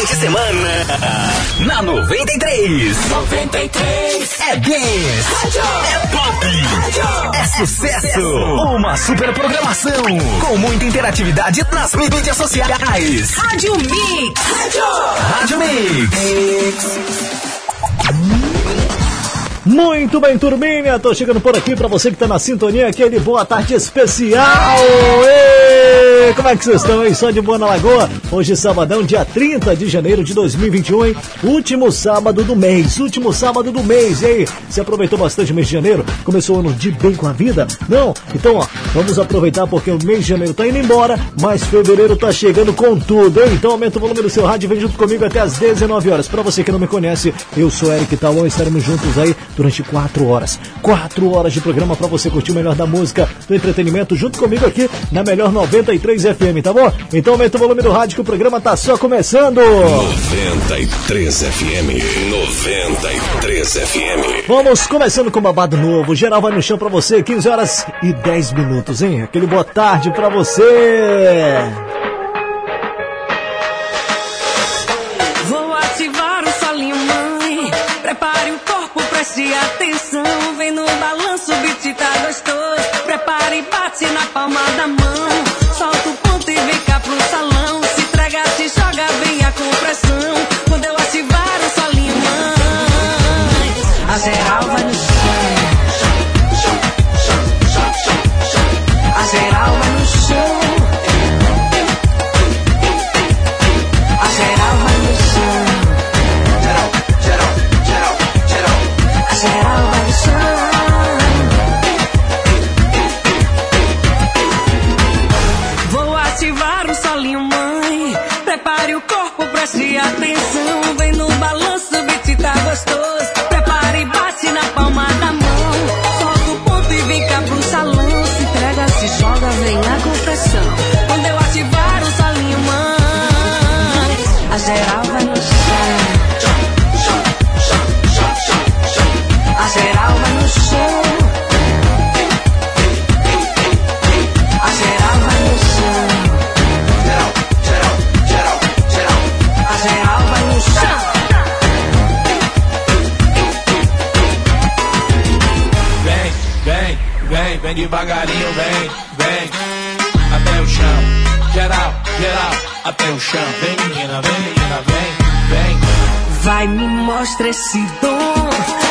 fim de semana. Na 93. 93. É dance. É pop. É sucesso. Uma super programação. Com muita interatividade nas mídias sociais. Rádio Mix. Rádio Mix. Muito bem, turminha, tô chegando por aqui para você que tá na sintonia, aquele boa tarde especial. Ei, como é que vocês estão, hein? Só de boa na lagoa. Hoje, sabadão, dia 30 de janeiro de 2021, hein? Último sábado do mês, último sábado do mês. E aí, você aproveitou bastante o mês de janeiro? Começou o ano de bem com a vida? Não? Então, ó, vamos aproveitar porque o mês de janeiro tá indo embora, mas fevereiro tá chegando com tudo, hein? Então aumenta o volume do seu rádio e vem junto comigo até as 19 horas. Para você que não me conhece, eu sou Eric Talon e estaremos juntos aí durante quatro horas. Quatro horas de programa para você curtir o melhor da música, do entretenimento, junto comigo aqui na melhor 93 FM, tá bom? Então aumenta o volume do rádio que o programa tá só começando. 93 FM. 93 FM. Vamos começando com babado novo. Geral vai no chão pra você, 15 horas e 10 minutos, hein? Aquele boa tarde pra você. Vou ativar o solinho, mãe. Prepare o corpo, preste atenção. Vem no balanço, o beat tá gostoso. Prepare e bate na palma da mão. Geral vai devagarinho, vem, vem, até o chão. Geral, geral, até o chão. Vem menina, vem menina, vem, vem. Vai, me mostra esse dom.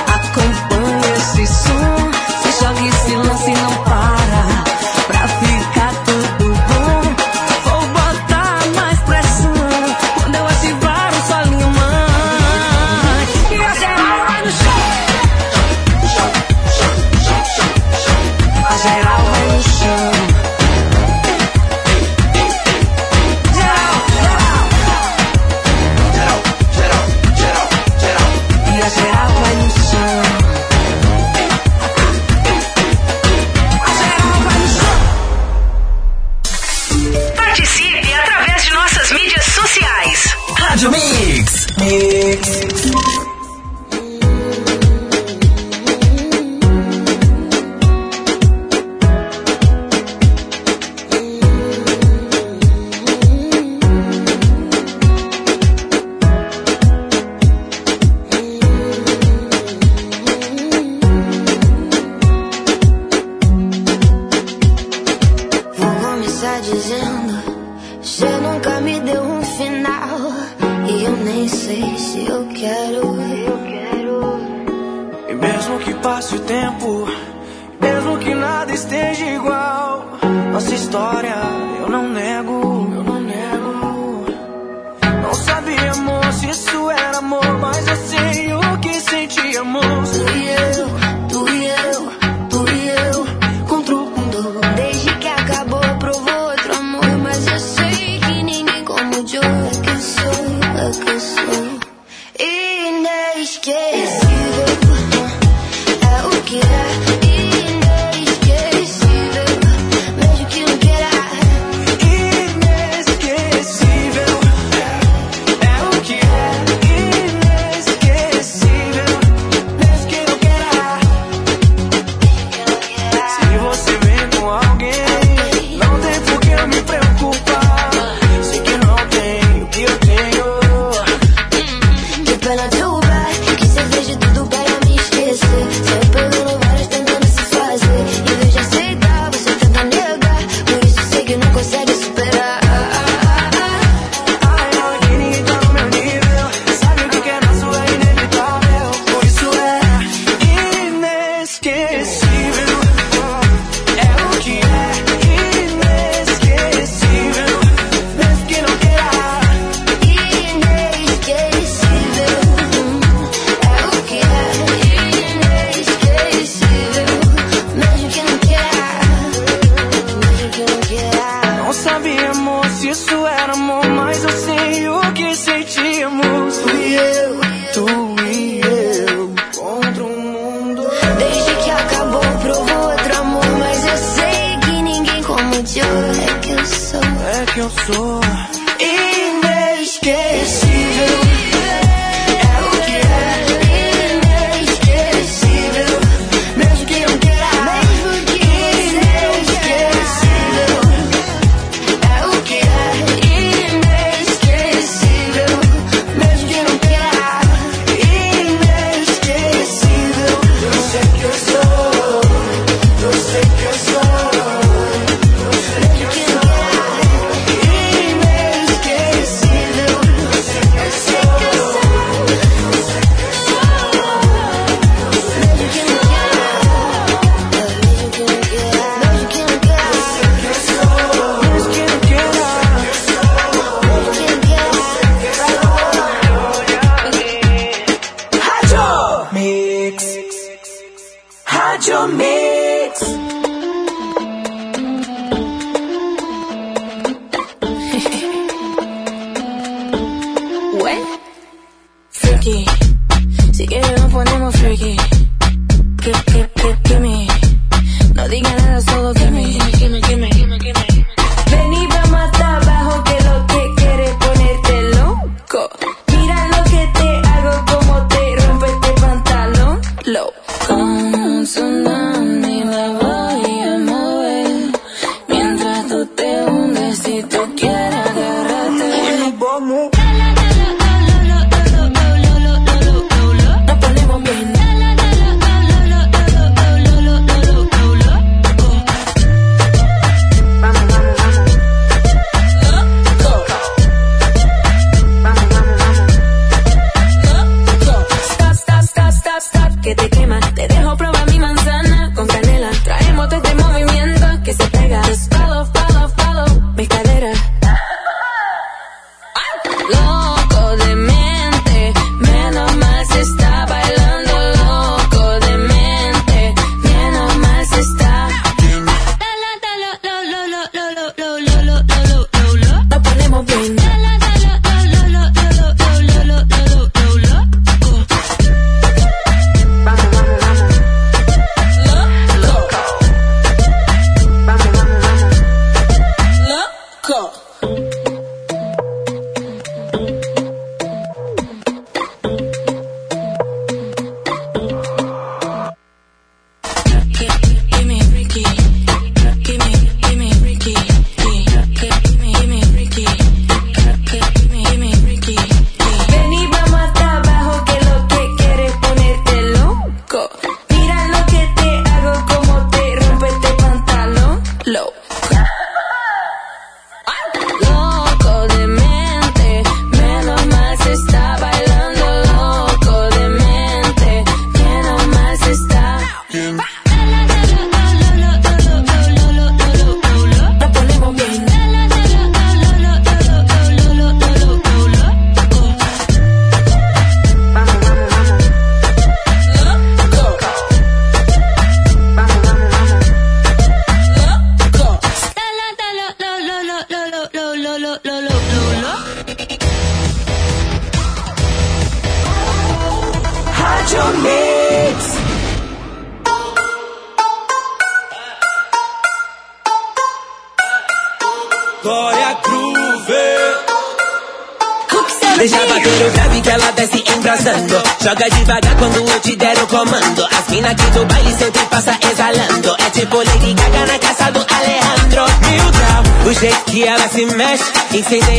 Mexe. Incendeia tudo,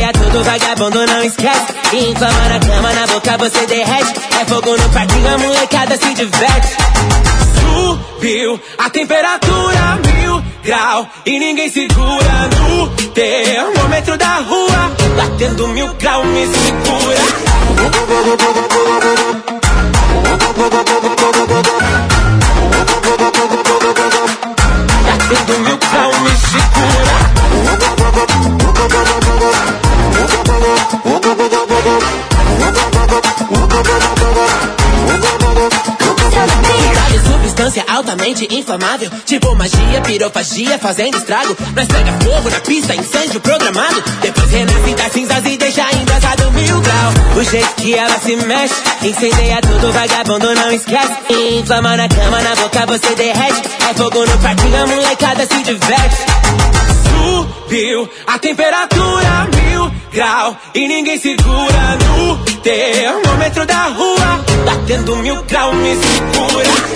pirofagia, fazendo estrago. Nós pega fogo na pista, incêndio programado. Depois renasce das cinzas e deixa embrasado mil grau O jeito que ela se mexe Incendeia tudo, vagabundo, não esquece. Inflama na cama, na boca você derrete. É fogo no parquinho, a molecada se diverte. Subiu a temperatura mil grau E ninguém segura no termômetro da rua. Batendo mil grau me segura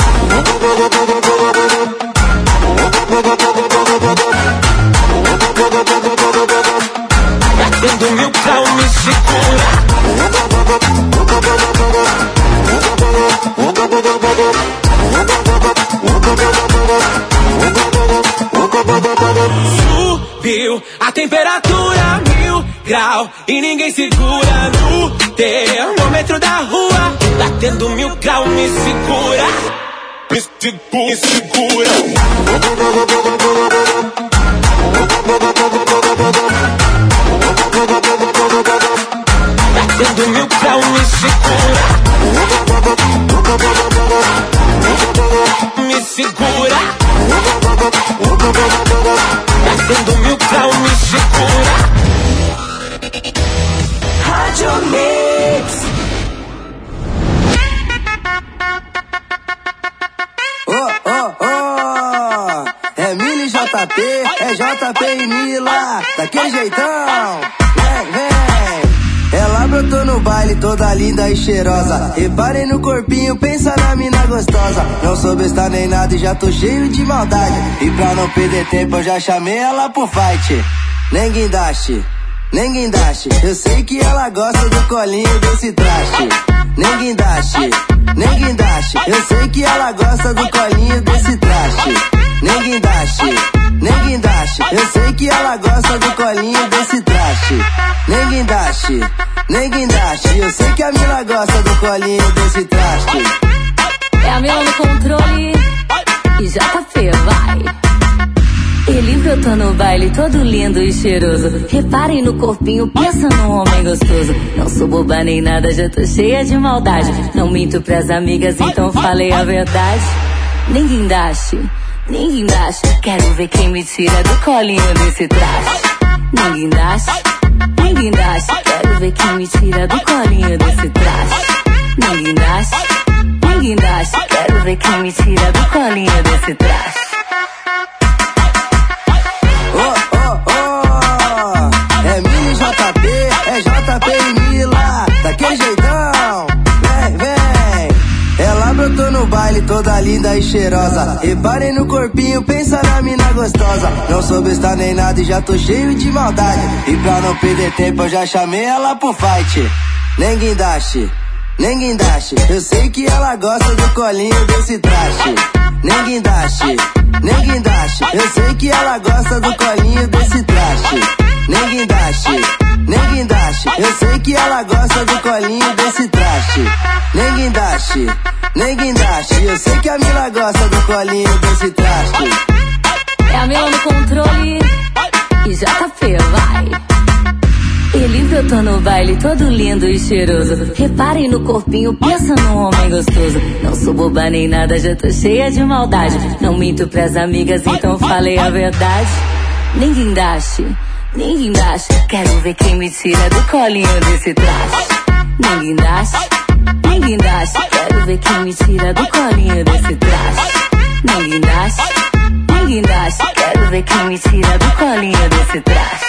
temperatura mil grau E ninguém segura no termômetro da rua. Batendo mil grau me segura. Me segura, me segura. Batendo mil grau me segura. Me segura. Batendo mil é JP e Mila, daquele jeitão. Vem, vem. Ela brotou no baile toda linda e cheirosa. Reparem no corpinho, pensa na mina gostosa. Não sou besta nem nada e já tô cheio de maldade. E pra não perder tempo, eu já chamei ela pro fight. Nem guindaste, nem guindaste. Eu sei que ela gosta do colinho desse traste. Nem guindaste, nem guindaste. Eu sei que ela gosta do colinho desse traste. Nem guindaste, nem guindaste. Eu sei que ela gosta do colinho desse traste. Nem guindaste, nem guindaste. Eu sei que a Mila gosta do colinho desse traste. É a Mila no controle e JP, vai. Ele brotou no baile todo lindo e cheiroso. Reparem no corpinho, pensa num homem gostoso. Não sou boba nem nada, já tô cheia de maldade. Não minto pras amigas, então falei a verdade. Nem guindaste, nem guindaste. Quero ver quem me tira do colinho desse traste. Nem guindaste, nem guindaste. Quero ver quem me tira do colinho desse traste. Nem guindaste, nem guindaste. Quero ver quem me tira do colinho desse traste. Ô, ô, ô, é Mili JP, é JP e Mila, daquele jeitão. Brotou no baile toda linda e cheirosa. Reparem no corpinho, pensa na mina gostosa. Não sou besta nem nada e já tô cheio de maldade. E pra não perder tempo, eu já chamei ela pro fight. Nem guindaste, nem guindaste. Eu sei que ela gosta do colinho desse traste. Nem guindaste, nem guindaste. Eu sei que ela gosta do colinho desse traste. Nem guindaste, nem guindaste. Eu sei que ela gosta do colinho desse traste. Nem guindaste, nem guindaste. Eu sei que a Mila gosta do colinho desse traste. É a Mila no controle e JP, vai. Ele brotou no baile todo lindo e cheiroso. Reparem no corpinho, pensa num homem gostoso. Não sou boba nem nada, já tô cheia de maldade. Não minto pras amigas, então falei a verdade. Nem guindaste, nem guindaste. Quero ver quem me tira do colinho desse traste. Nem guindaste, guindaste. Quero ver quem me tira do colinho desse traste. Nem guindaste, nem guindaste. Quero ver quem me tira do colinho desse traste.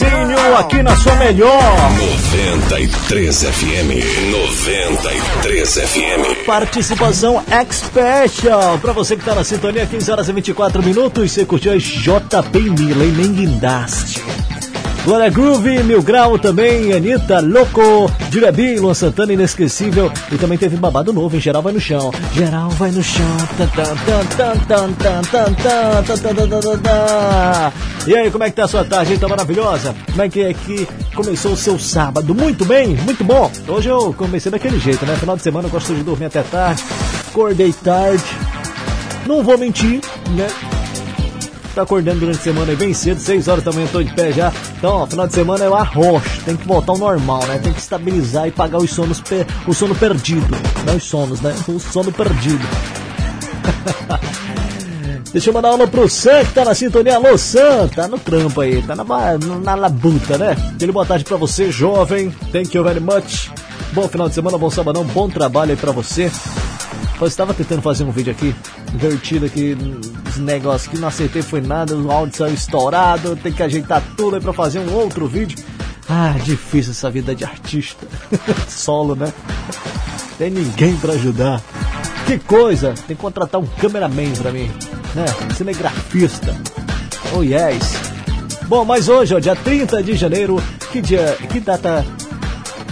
Natal aqui na sua melhor. 93 FM. 93 FM. Participação X-Special. Pra você que tá na sintonia, 15 horas e 24 minutos. Você curtiu a JP Mila e nem guindaste. Glória Groove, Mil Grau também, Anitta, Loco, Dirabi, Luan Santana, Inesquecível. E também teve babado novo, em Geral Vai no Chão. Geral Vai no Chão. E aí, como é que tá a sua tarde, tá maravilhosa? Como é que é que começou o seu sábado? Muito bem, muito bom. Hoje eu comecei daquele jeito, né? Final de semana eu gosto de dormir até tarde. Acordei tarde. Não vou mentir, né? Tá acordando durante a semana aí bem cedo, 6 horas da manhã tô de pé já. Então, ó, final de semana eu arrocho, tem que voltar ao normal, né? Tem que estabilizar e pagar os sonos per... o sono perdido. Não os sonos, né? O sono perdido. Deixa eu mandar uma pro Sam que tá na sintonia. Alô, Sam, tá no trampo aí, tá na, na labuta, né? Aquele boa tarde pra você, jovem. Thank you very much. Bom final de semana, bom sabadão, bom trabalho aí pra você. Eu estava tentando fazer um vídeo aqui, divertido aqui, os negócios que não acertei foi nada, o áudio saiu estourado, tem que ajeitar tudo aí pra fazer um outro vídeo. Ah, difícil essa vida de artista. Solo, né? Tem ninguém pra ajudar. Que coisa! Tem que contratar um cameraman pra mim, né? Cinegrafista. Oh yes! Bom, mas hoje, ó, dia 30 de janeiro, que dia, que data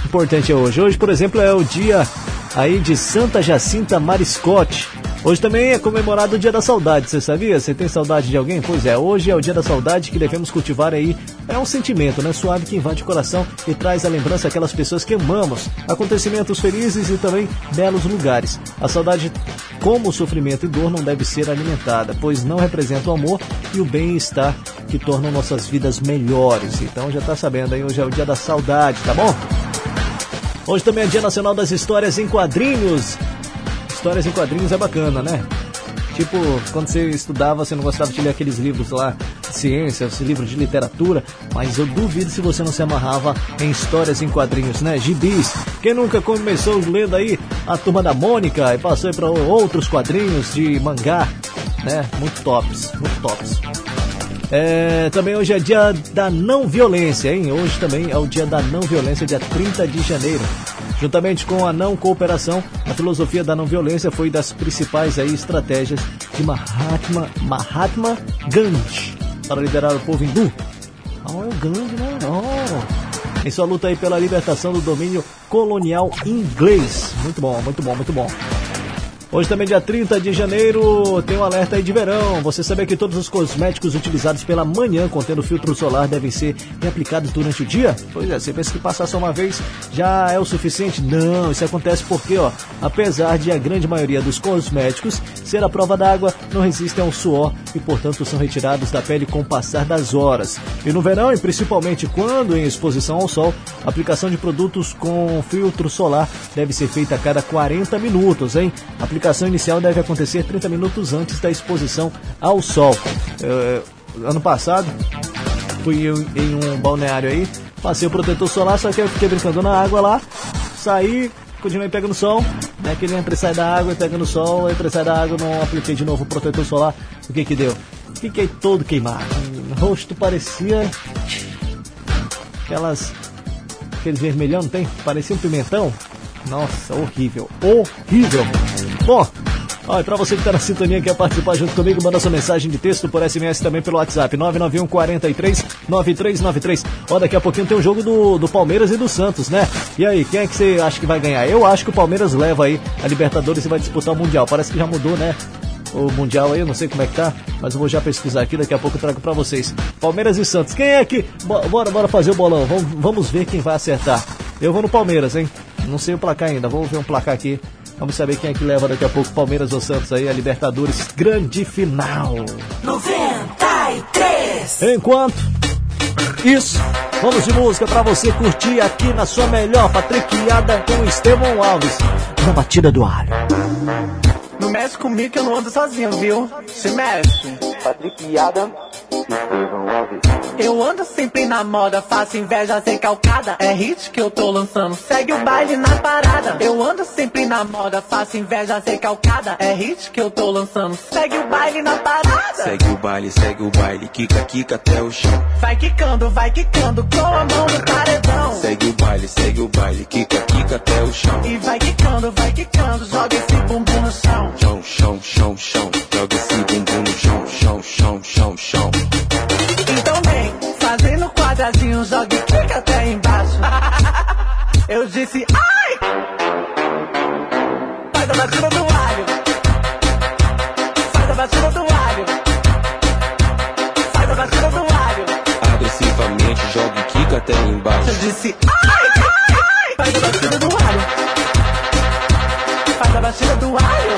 importante é hoje? Hoje, por exemplo, é o dia aí de Santa Jacinta Mariscote. Hoje também é comemorado o Dia da Saudade, você sabia? Você tem saudade de alguém? Pois é, hoje é o Dia da Saudade que devemos cultivar aí. É um sentimento, né? Suave que invade o coração e traz a lembrança aquelas pessoas que amamos, acontecimentos felizes e também belos lugares. A saudade, como sofrimento e dor, não deve ser alimentada, pois não representa o amor e o bem-estar que tornam nossas vidas melhores. Então já tá sabendo aí, hoje é o Dia da Saudade, tá bom? Hoje também é Dia Nacional das Histórias em Quadrinhos. Histórias em quadrinhos é bacana, né? Tipo, quando você estudava, você não gostava de ler aqueles livros lá de ciência, esses livros de literatura, mas eu duvido se você não se amarrava em histórias em quadrinhos, né? Gibis. Quem nunca começou lendo aí a Turma da Mônica e passou para outros quadrinhos de mangá, né? Muito tops, muito tops. É, também hoje é dia da não violência, hein? Hoje também é o dia da não violência, dia 30 de janeiro. Juntamente com a não cooperação, a filosofia da não violência foi das principais aí, estratégias de Mahatma, Mahatma Gandhi para liderar o povo hindu. Ah, é o Gandhi, né? Oh. Em sua luta aí pela libertação do domínio colonial inglês. Muito bom, muito bom, muito bom. Hoje também, dia 30 de janeiro, tem um alerta aí de verão. Você sabia que todos os cosméticos utilizados pela manhã contendo filtro solar devem ser reaplicados durante o dia? Pois é, você pensa que passar só uma vez já é o suficiente? Não, isso acontece porque, ó, apesar de a grande maioria dos cosméticos ser a prova d'água, não resistem ao suor e, portanto, são retirados da pele com o passar das horas. E no verão, e principalmente quando em exposição ao sol, a aplicação de produtos com filtro solar deve ser feita a cada 40 minutos, hein? A aplicação inicial deve acontecer 30 minutos antes da exposição ao sol. É, ano passado, fui em um balneário aí, passei o protetor solar, só que eu fiquei brincando na água lá, saí, continuei pegando sol, né? Que ele entra e sai da água, pega no sol, entra e sai da água, não apliquei de novo o protetor solar. O que que deu? Fiquei todo queimado. O rosto parecia aquelas aqueles vermelhão, não tem? Parecia um pimentão. Nossa, horrível, horrível. Bom, Olha, pra você que tá na sintonia, quer participar junto comigo, manda sua mensagem de texto por SMS também pelo WhatsApp, 991 43 9393. Ó, daqui a pouquinho tem um jogo do, do Palmeiras e do Santos, né? E aí, quem é que você acha que vai ganhar? Eu acho que o Palmeiras leva aí a Libertadores e vai disputar o Mundial. Parece que já mudou, né? O Mundial aí, eu não sei como é que tá, mas eu vou já pesquisar aqui, daqui a pouco eu trago pra vocês. Palmeiras e Santos. Quem é que. Bora, bora fazer o bolão. Vamos, vamos ver quem vai acertar. Eu vou no Palmeiras, hein? Não sei o placar ainda, vamos ver um placar aqui. Vamos saber quem é que leva daqui a pouco Palmeiras ou Santos aí, a Libertadores, grande final. 93. Enquanto isso, vamos de música pra você curtir aqui na sua melhor patriquiada com Estevão Alves, na batida do alho. Não mexe comigo que eu não ando sozinho, viu? Se mexe. Patriquiada. Eu ando sempre na moda, faço inveja sem calcada. É hit que eu tô lançando, segue o baile na parada. Eu ando sempre na moda, faço inveja sem calcada. É hit que eu tô lançando, segue o baile na parada. Segue o baile, segue o baile, quica, quica até o chão. Vai quicando, vai quicando com a mão no paredão. Segue o baile, segue o baile, quica, quica até o chão. E vai quicando, vai quicando, joga esse bumbum no chão. Chão, chão, chão, chão. Joga esse bumbum no chão, chão, chão, chão, chão. Então vem, fazendo quadradinho, joga e quica até embaixo. Eu disse, ai! Faz a batida do alho. Faz a batida do alho. Faz a batida do alho. Agressivamente joga e quica até embaixo. Eu disse, ai, ai, ai! Faz a batida do alho. Faz a batida do alho.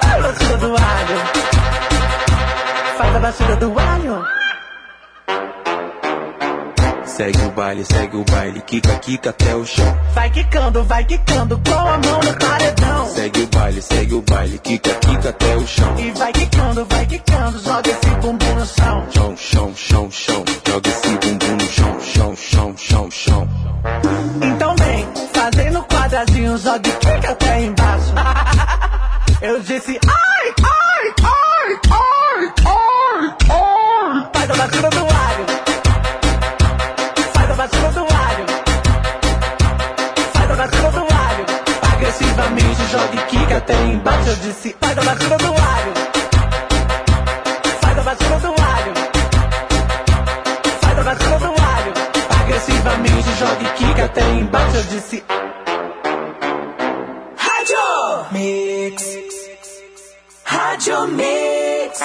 Faz a batida do alho. Faz a batida do alho. Segue o baile, segue o baile, quica, quica até o chão. Vai quicando, vai quicando com a mão no paredão. Segue o baile, segue o baile, quica, quica até o chão. E vai quicando, vai quicando, joga esse bumbum no chão. Chão, chão, chão, chão. Joga esse bumbum no chão, chão, chão, chão, chão. Então vem, fazendo quadradinho, joga e quica até embaixo. Eu disse, ai, ai, ai, ai, ai, ai. Faz a batida do alho. Agressivamente joga e quica até embaixo. Eu disse, faz a batida do alho. Faz a batida do alho. Faz a batida do alho. Agressivamente joga e quica até embaixo. Eu disse, Rádio Mix. Rádio Mix.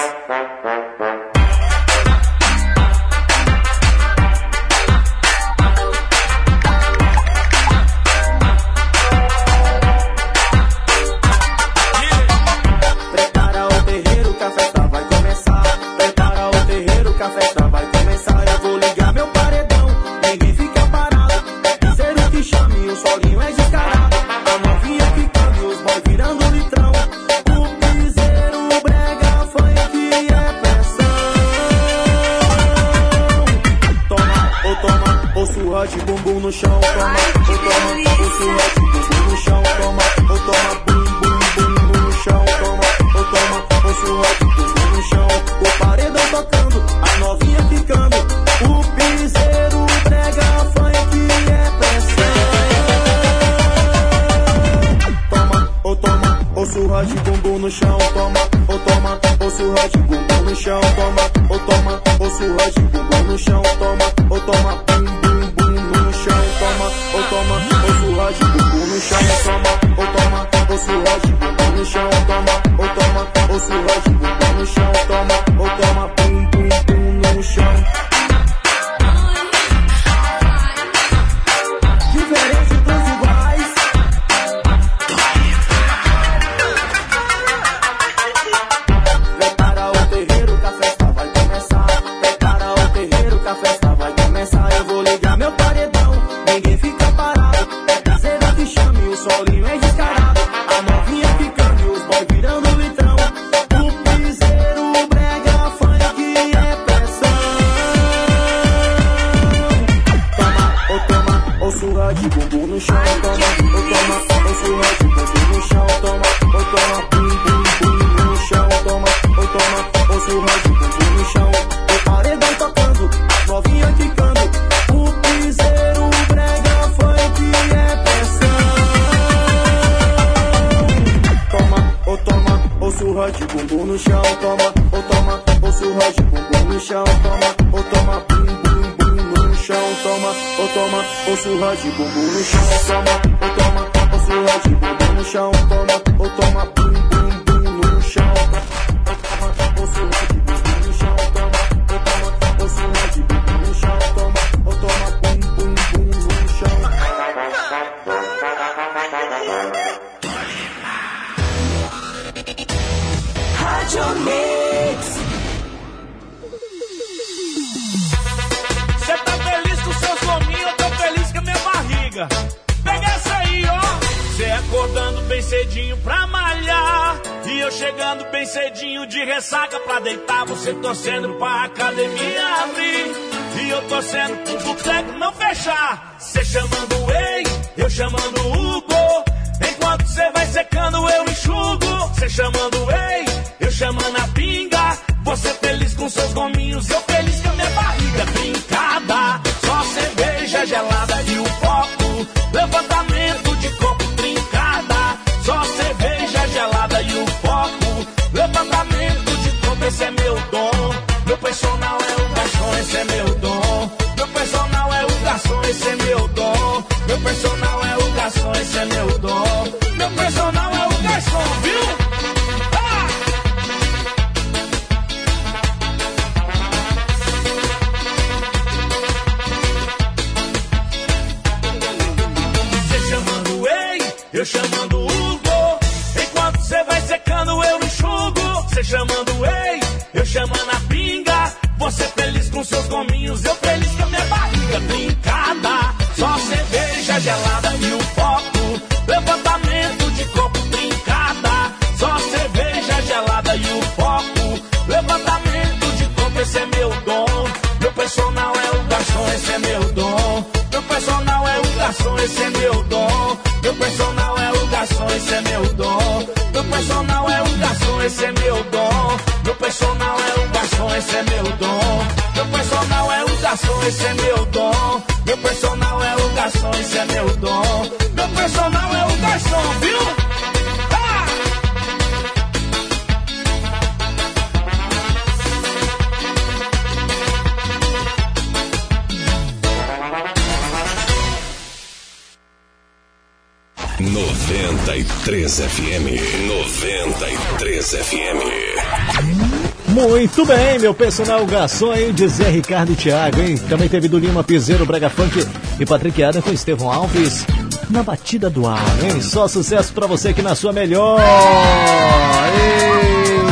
Personal garçom aí de Zé Ricardo e Thiago, hein? Também teve do Lima Piseiro, Braga Funk e Patrick Adam com Estevão Alves na batida do ar, hein? Só sucesso pra você aqui na sua melhor.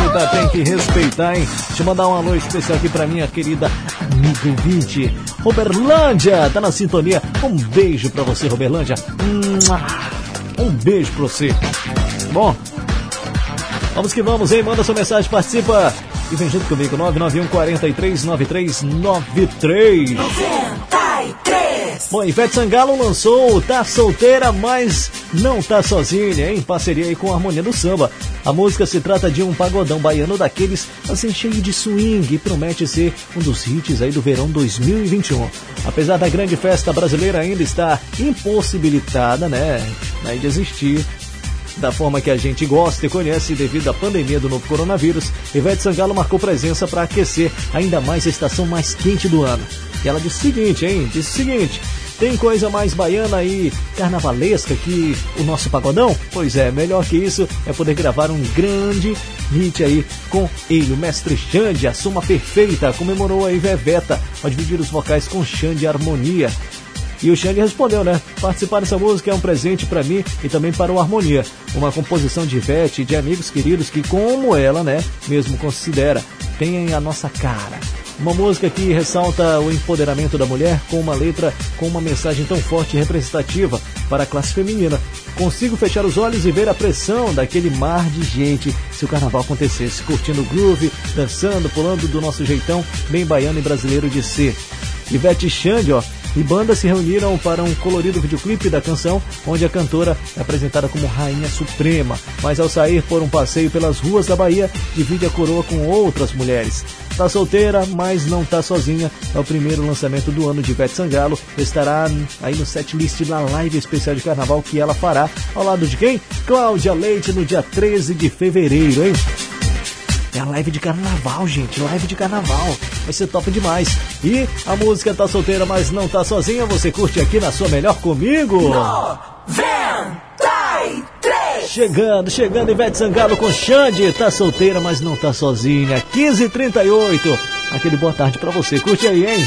Eita, tem que respeitar, hein? Deixa eu mandar um alô especial aqui pra minha querida amiga ouvinte, Roberlândia, tá na sintonia. Um beijo pra você, Roberlândia. Um beijo pra você. Bom, Vamos que vamos, hein? Manda sua mensagem, participa e vem junto comigo, 991 43 93 93. 93. Bom, Ivete Sangalo lançou Tá Solteira, mas não tá sozinha, em parceria aí com a Harmonia do Samba. A música se trata de um pagodão baiano daqueles, assim, cheio de swing e promete ser um dos hits aí do verão 2021. Apesar da grande festa brasileira ainda estar impossibilitada, né, né, de existir, da forma que a gente gosta e conhece devido à pandemia do novo coronavírus, Ivete Sangalo marcou presença para aquecer ainda mais a estação mais quente do ano. E ela disse o seguinte, hein? Disse o seguinte. Tem coisa mais baiana e carnavalesca que o nosso pagodão? Pois é, melhor que isso é poder gravar um grande hit aí com ele, o mestre Xande, a soma perfeita, comemorou aí Veveta ao dividir os vocais com Xande Harmonia. E o Xande respondeu, né? Participar dessa música é um presente para mim e também para o Harmonia. Uma composição de Ivete e de amigos queridos que, como ela, né, mesmo considera, tem a nossa cara. Uma música que ressalta o empoderamento da mulher com uma letra com uma mensagem tão forte e representativa para a classe feminina. Consigo fechar os olhos e ver a pressão daquele mar de gente se o carnaval acontecesse, curtindo o groove, dançando, pulando do nosso jeitão bem baiano e brasileiro de ser. Ivete Xande, ó, e bandas se reuniram para um colorido videoclipe da canção, onde a cantora é apresentada como Rainha Suprema, mas ao sair por um passeio pelas ruas da Bahia, divide a coroa com outras mulheres. Tá solteira, mas não tá sozinha. É o primeiro lançamento do ano de Ivete Sangalo. Estará aí no setlist da live especial de carnaval que ela fará. Ao lado de quem? Cláudia Leite no dia 13 de fevereiro, hein? É a live de carnaval, gente. Live de carnaval. Vai ser top demais. E a música tá solteira, mas não tá sozinha. Você curte aqui na sua melhor comigo? 93. Chegando, chegando, Ivete Sangalo com Xande. Tá solteira, mas não tá sozinha. 15h38. Aquele boa tarde pra você. Curte aí, hein?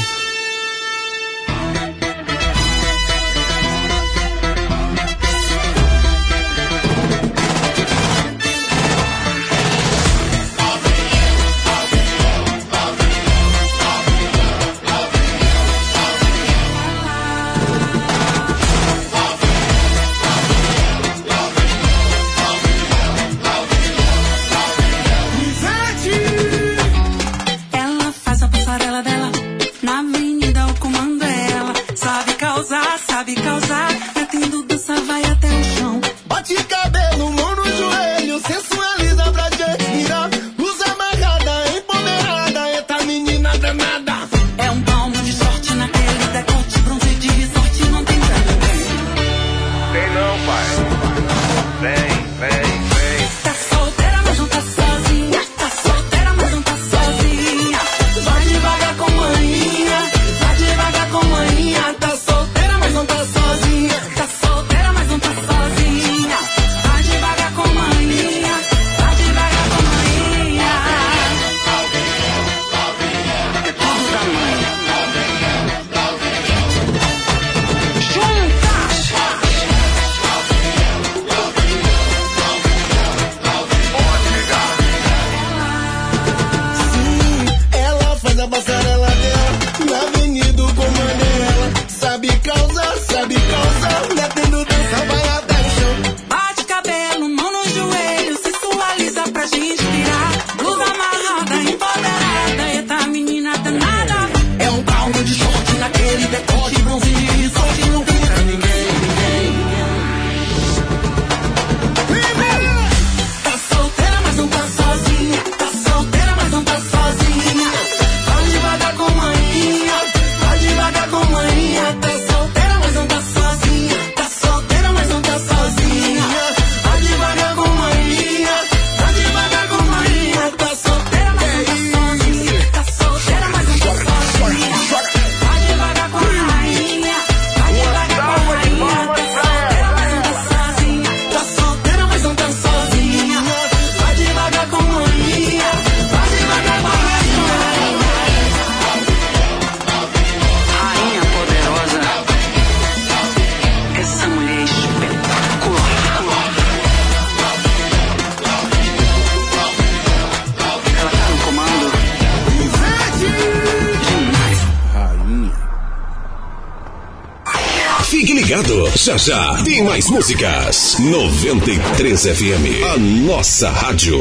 Mais músicas. 93 FM, a nossa rádio.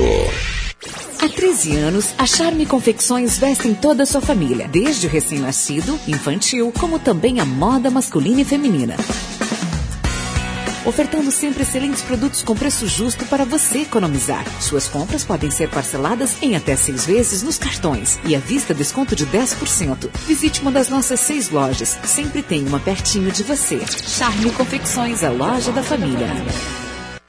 Há 13 anos, a Charme Confecções veste em toda a sua família, desde o recém-nascido, infantil, como também a moda masculina e feminina. Ofertando sempre excelentes produtos com preço justo para você economizar. Suas compras podem ser parceladas em até seis vezes nos cartões e à vista desconto de 10%. Visite uma das nossas seis lojas. Sempre tem uma pertinho de você. Charme Confecções, a loja da família.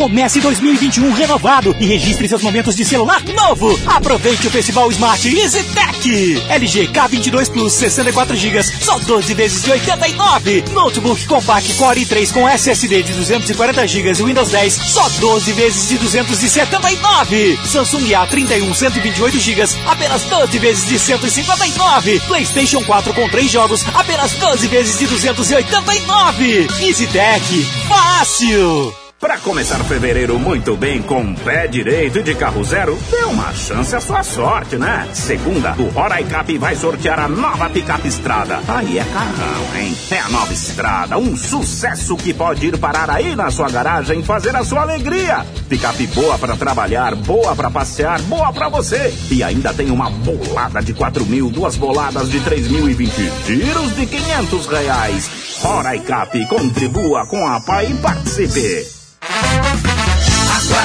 Comece 2021 renovado e registre seus momentos de celular novo. Aproveite o Festival Smart EasyTech. LG K22 Plus 64 GB, só 12 vezes de 89. Notebook Compact Core i3 com SSD de 240 GB e Windows 10, só 12 vezes de 279. Samsung A31 128 GB, apenas 12 vezes de 159. PlayStation 4 com 3 jogos, apenas 12 vezes de 289. EasyTech, fácil. Começar fevereiro muito bem com pé direito e de carro zero, dê uma chance à sua sorte, né? Segunda, o Roraicap vai sortear a nova picape estrada. Aí é carrão, hein? É a nova estrada, um sucesso que pode ir parar aí na sua garagem fazer a sua alegria. Picape boa para trabalhar, boa para passear, boa para você. E ainda tem uma bolada de 4 mil, duas boladas de 3 mil e 20 giros de 500 reais. Roraicap, contribua com a PAI e participe.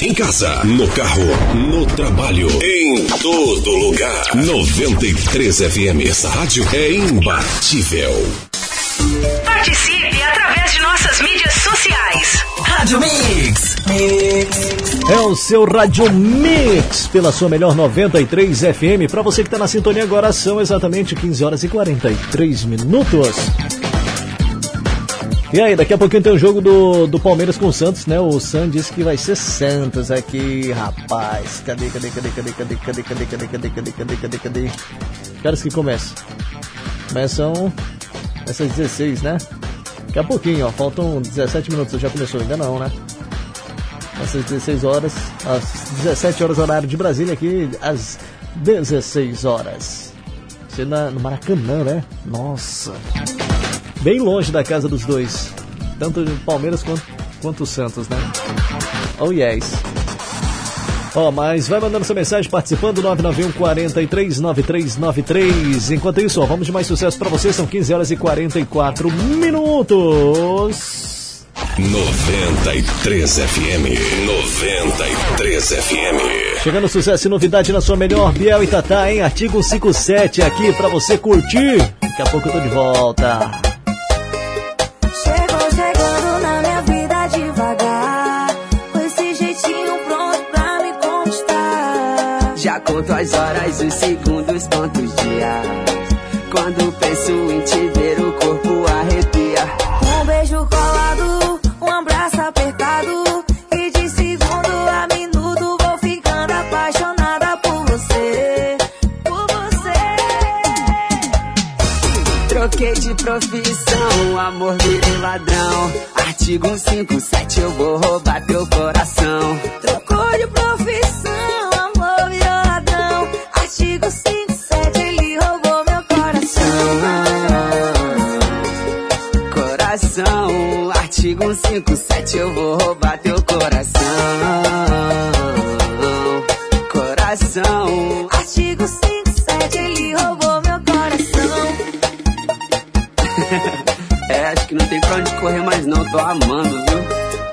Em casa, no carro, no trabalho, em todo lugar. 93 FM, essa rádio é imbatível. Participe através de nossas mídias sociais. Rádio Mix. Mix. É o seu Rádio Mix pela sua melhor 93 FM. Para você que está na sintonia agora, são exatamente 15 horas e 43 minutos. E aí, daqui a pouquinho tem o jogo do, do Palmeiras com o Santos, né? O Sam disse que vai ser Santos aqui, rapaz. Cadê, cadê, cadê, cadê, cadê, cadê, cadê, cadê, cadê, cadê, cadê, cadê, cadê? Horas que começa? Começam essas 16, né? Daqui a pouquinho, ó. Faltam 17 minutos. Já começou ainda não, né? Essas 16 horas, às 17 horas horário de Brasília aqui, às 16 horas. Você na, no Maracanã, né? Nossa bem longe da casa dos dois. Tanto o Palmeiras quanto, quanto o Santos, né? Oh yes. Ó, oh, mas vai mandando sua mensagem participando 991 43 9393. Enquanto isso, ó, vamos de mais sucesso para você. São 15 horas e 44 minutos. 93 FM. 93 FM. Chegando sucesso e novidade na sua melhor Biel e Tatá, hein? Artigo 57 aqui para você curtir. Daqui a pouco eu tô de volta. Já conto as horas, os segundos, quantos dias. Quando penso em te ver, o corpo arrepia. Um beijo colado, um abraço apertado. E de segundo a minuto vou ficando apaixonada por você. Por você. Troquei de profissão, amor virei ladrão. Artigo 157, eu vou roubar teu coração. Coração, artigo 157, eu vou roubar teu coração. Coração, Artigo 57, ele roubou meu coração. é, acho que não tem pra onde correr mais não, tô amando, viu?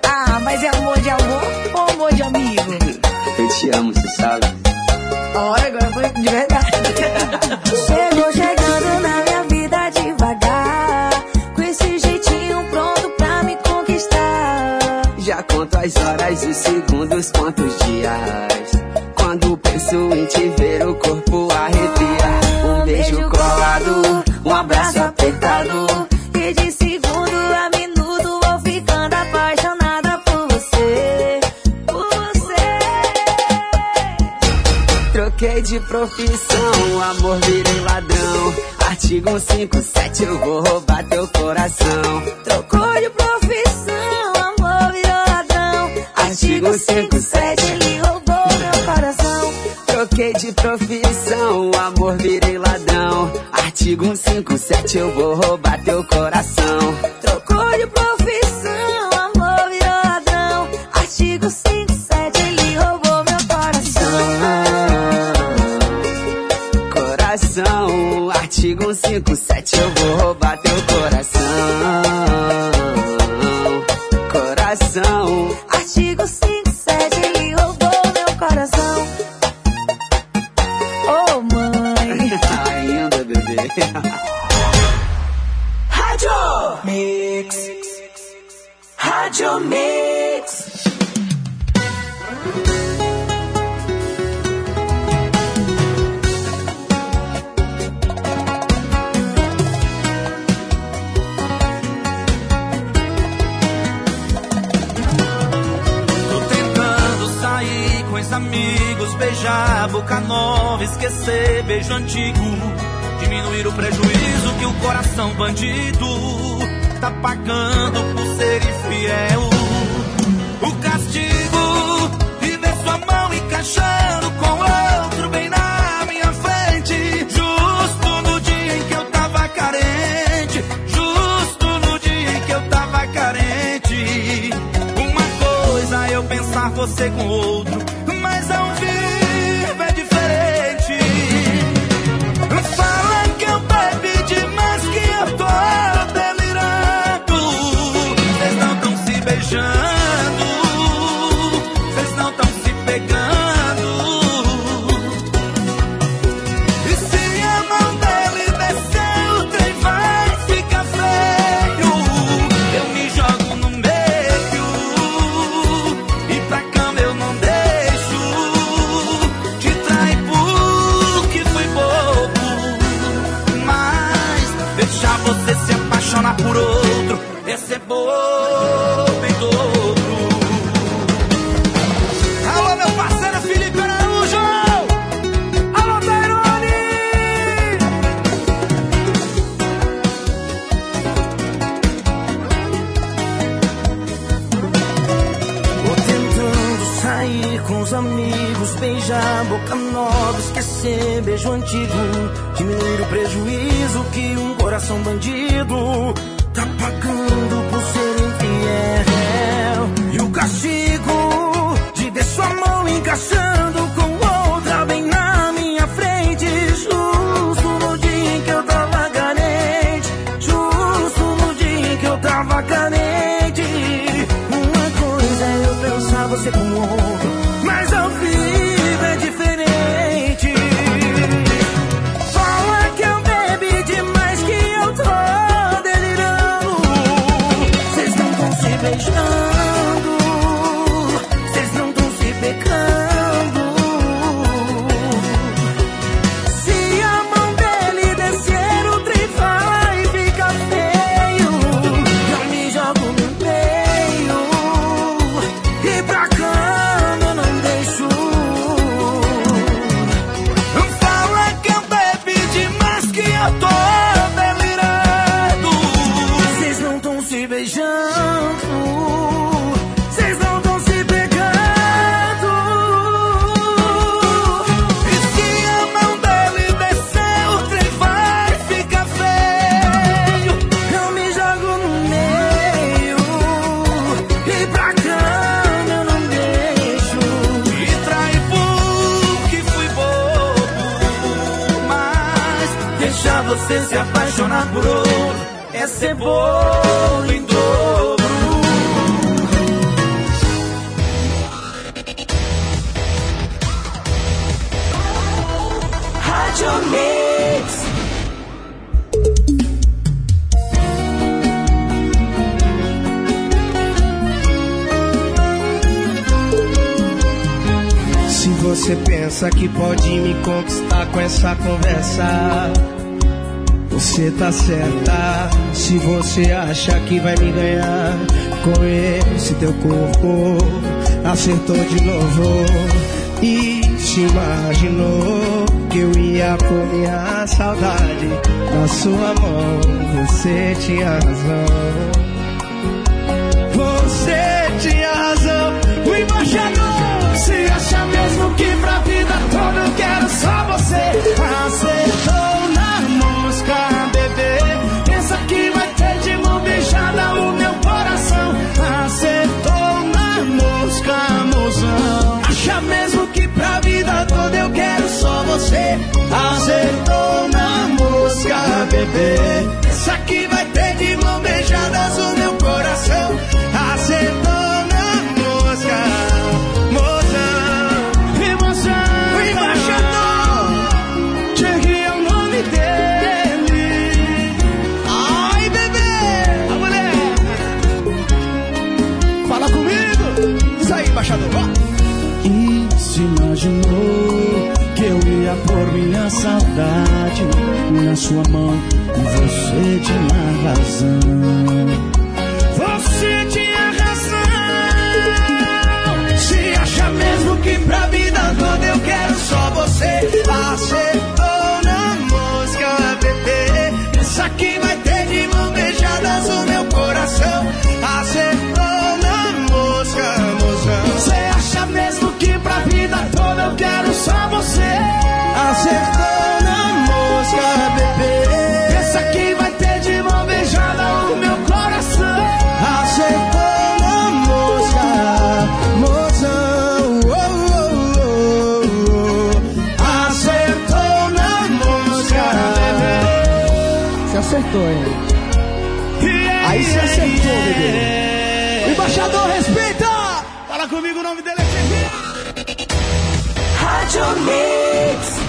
Ah, mas é amor de amor ou amor de amigo? Eu te amo, você sabe. Olha, agora foi de verdade. Chegou chegando na as horas, os segundos, quantos dias. Quando penso em te ver, o corpo arrepia. Um beijo colado, um abraço apertado. E de segundo a minuto vou ficando apaixonada por você. Por você. Troquei de profissão, o amor virei ladrão. Artigo 157, eu vou roubar teu coração. Trocou de profissão. Artigo 57, ele roubou meu coração. Troquei de profissão, amor virei ladrão. Artigo 157, eu vou roubar teu coração. Trocou de profissão, amor virou ladrão. Artigo 57, ele roubou meu coração. Coração, artigo 157, eu vou roubar teu Artigo 57, ele roubou meu coração. Oh, mãe. ainda bebê. Rádio Mix. Rádio Mix. Beijar boca nova, esquecer beijo antigo, diminuir o prejuízo que o coração bandido tá pagando por ser infiel. O castigo de ver sua mão encaixando com outro bem na minha frente, justo no dia em que eu tava carente, justo no dia em que eu tava carente. Uma coisa é eu pensar você com outro, beijo antigo, diminuir o prejuízo que um coração bandido ser em dobro. Rádio Mix. Se você pensa que pode me conquistar com essa conversa, você tá certa. Se você acha que vai me ganhar com esse teu corpo, acertou de novo. E se imaginou que eu ia por minha saudade na sua mão. Você tinha razão. Você tinha razão. O embaixador se acha mesmo que pra vida toda eu quero só você. Acertou bebê. Pensa que vai ter de mão beijadas o meu coração. Acertou na mosca, mozão. Emoção, o embaixador. Cheguei é o nome dele. Ai, bebê, a mulher. Fala comigo. Isso aí, embaixador. E se imaginou que eu ia pôr minha saudade na sua mão e você tinha razão. Você tinha razão. Se acha mesmo que pra vida toda eu quero só você. Acertou na mosca, bebê. Pensa que vai ter Mix.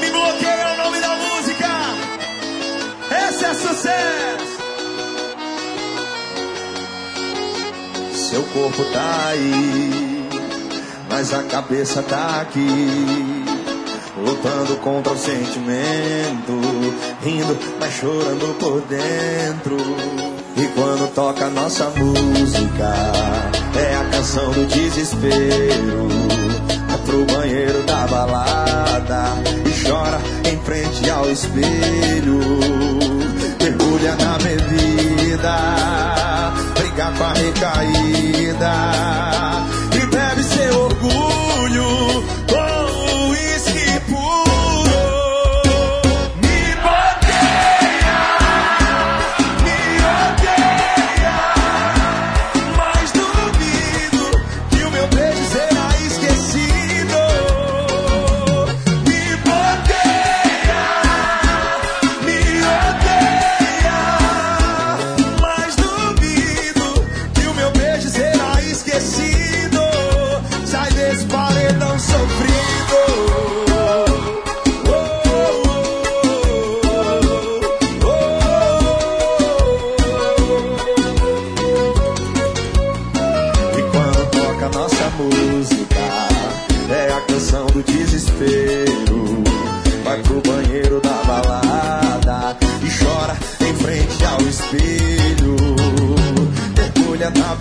Me bloqueia o nome da música. Esse é sucesso. Seu corpo tá aí, mas a cabeça tá aqui. Lutando contra o sentimento, rindo, mas chorando por dentro. E quando toca nossa música, canção do desespero. É pro banheiro da balada e chora em frente ao espelho. Mergulha na bebida, briga com a recaída e bebe seu orgulho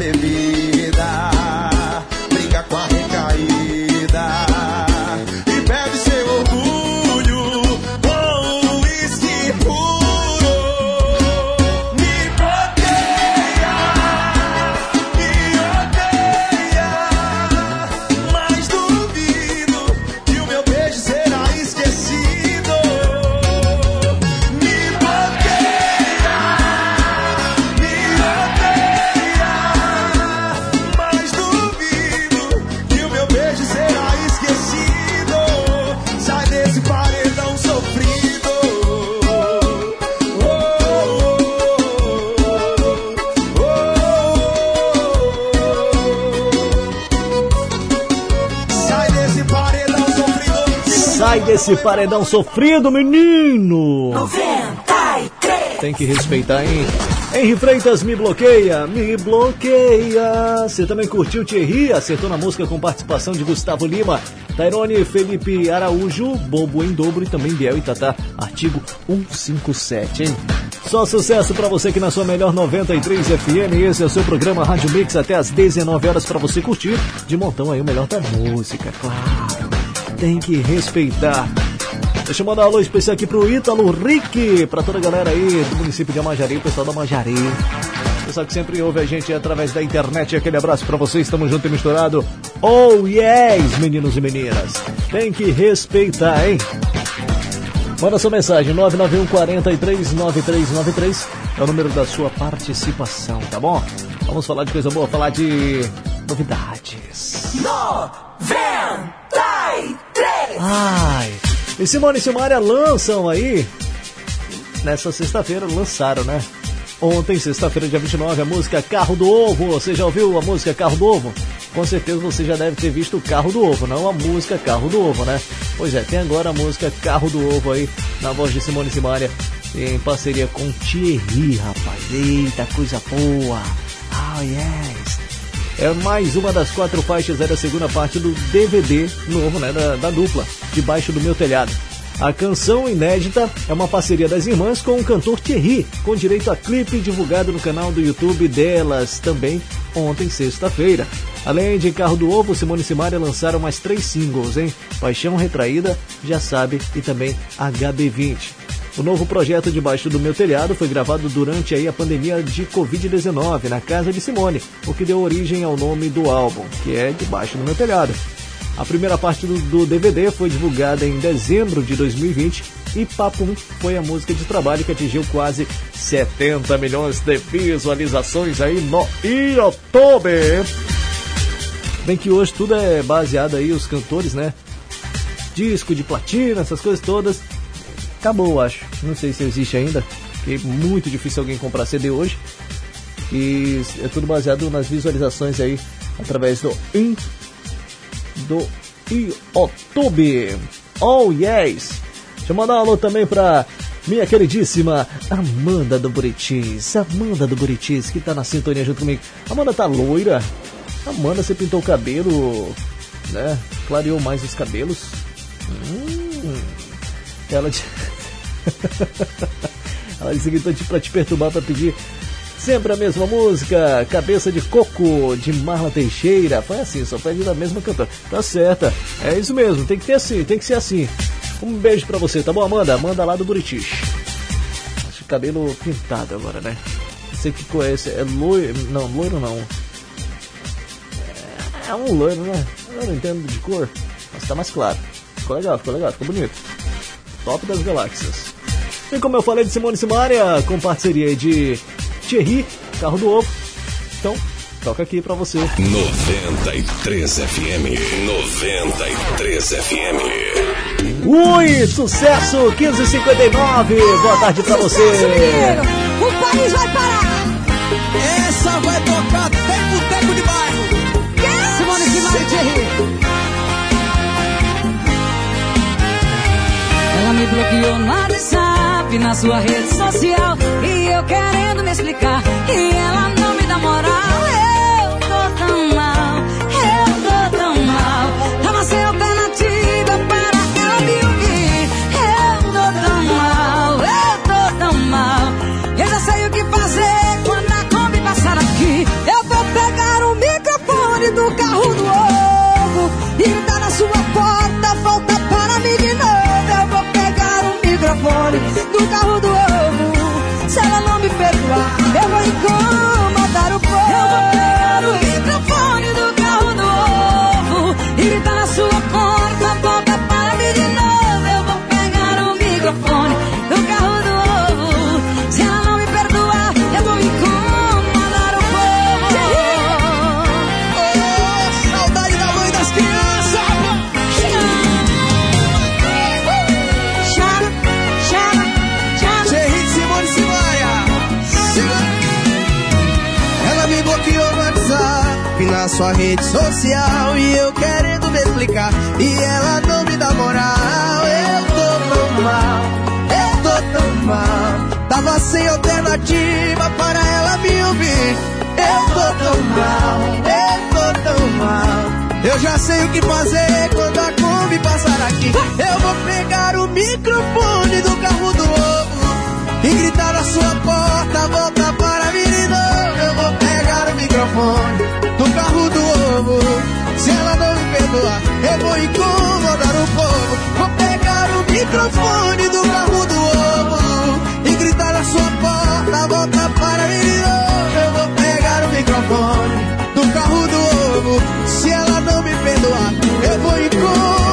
Mergulha Sai desse paredão sofrido, menino! 93. Tem que respeitar, hein? Henri Freitas me bloqueia, me bloqueia. Você também curtiu Thierry? Acertou na música com participação de Gustavo Lima, Tairone Felipe Araújo, Bobo em Dobro e também Biel e Tatá, artigo 157, hein? Só sucesso pra você aqui na sua melhor 93 FM. Esse é o seu programa Rádio Mix até as 19 horas pra você curtir de montão aí o melhor da música, claro. Tem que respeitar. Deixa eu mandar um alô especial aqui pro Ítalo Rick, pra toda a galera aí do município de Amajari, o pessoal da Amajari. Pessoal que sempre ouve a gente através da internet. Aquele abraço pra vocês, estamos junto e misturado. Oh yes, meninos e meninas. Tem que respeitar, hein? Manda sua mensagem, 991 43 9393 é o número da sua participação, tá bom? Vamos falar de coisa boa, falar de novidades. 93! Ai, e Simone e Silmaria lançam aí, nessa sexta-feira, lançaram, né? Ontem, sexta-feira, dia 29, a música Carro do Ovo. Você já ouviu a música Carro do Ovo? Com certeza você já deve ter visto o Carro do Ovo, não a música Carro do Ovo, né? Pois é, tem agora a música Carro do Ovo aí, na voz de Simone Simaria, em parceria com Thierry, rapaz. Eita, coisa boa! Ah, yes! É mais uma das quatro faixas, da segunda parte do DVD novo, né? Da, da dupla, Debaixo do Meu Telhado. A canção inédita é uma parceria das irmãs com o cantor Thierry, com direito a clipe divulgado no canal do YouTube delas também ontem, sexta-feira. Além de Carro do Ovo, Simone e Simaria lançaram mais três singles, hein? Paixão Retraída, Já Sabe e também HB20. O novo projeto Debaixo do Meu Telhado foi gravado durante aí a pandemia de Covid-19 na casa de Simone, o que deu origem ao nome do álbum, que é Debaixo do Meu Telhado. A primeira parte do, do DVD foi divulgada em dezembro de 2020 e Papum foi a música de trabalho que atingiu quase 70 milhões de visualizações aí no YouTube. Bem que hoje tudo é baseado aí os cantores, né? Disco de platina, essas coisas todas. Acabou, acho. Não sei se existe ainda, porque é muito difícil alguém comprar CD hoje. E é tudo baseado nas visualizações aí através do in do YouTube. Oh yes! Deixa eu mandar um alô também pra minha queridíssima Amanda do Buritis. Amanda do Buritis, que tá na sintonia junto comigo. Amanda tá loira. Amanda, você pintou o cabelo, né? Clareou mais os cabelos. Hum. Ela, te... Ela disse que te, pra te perturbar pra pedir Sempre a mesma música, Cabeça de Coco, de Marla Teixeira. Foi assim, só pede da mesma cantora. Tá certa, é isso mesmo, tem que ter assim, tem que ser assim. Um beijo pra você, tá bom, Amanda? Amanda lá do Buritis. Acho que cabelo pintado agora, né? Você que conhece, é loiro, não, loiro não. É um loiro, né? Eu não entendo de cor, mas tá mais claro. Ficou legal, ficou legal, ficou bonito. Top das galáxias. E como eu falei de Simone Simaria, com parceria de Thierry, Carro do Ovo. Então, toca aqui pra você. 93 FM. 93 FM. Ui, sucesso 1559. Boa tarde pra você. O país vai parar. Essa vai tocar até boteco de bairro. Simone Simaria e Thierry. Me bloqueou no WhatsApp, na sua rede social. E eu querendo me explicar. E ela não me dá moral. sua rede social e eu querendo me explicar e ela não me dá moral. Eu tô tão mal, eu tô tão mal. Tava sem alternativa para ela me ouvir. Eu tô tão mal, eu tô tão mal. Eu já sei o que fazer quando a Kombi passar aqui. Eu vou pegar o microfone do carro do ovo e gritar na sua porta, volta para mim de novo. Eu vou pegar o microfone amor. Se ela não me perdoar, eu vou incomodar o povo. Vou pegar o microfone do carro do ovo e gritar na sua porta, volta para mim. Oh. Eu vou pegar o microfone do carro do ovo. Se ela não me perdoar, eu vou incomodar.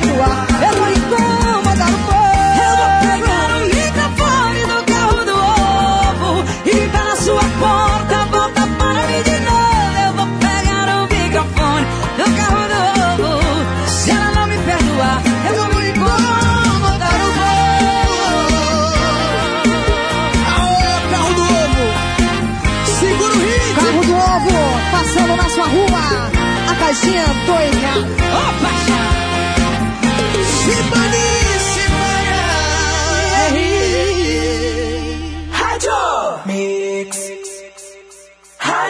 Perdoar, eu vou incomodar o povo. Eu vou pegar o microfone do carro do ovo e gritar na sua porta, volta para mim de novo. Eu vou pegar o microfone do carro do ovo. Se ela não me perdoar, eu vou incomodar o Aô, carro do ovo! Segura o ritmo! Carro do ovo, passando na sua rua. A caixinha doida. Opa!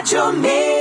Rádio Mix.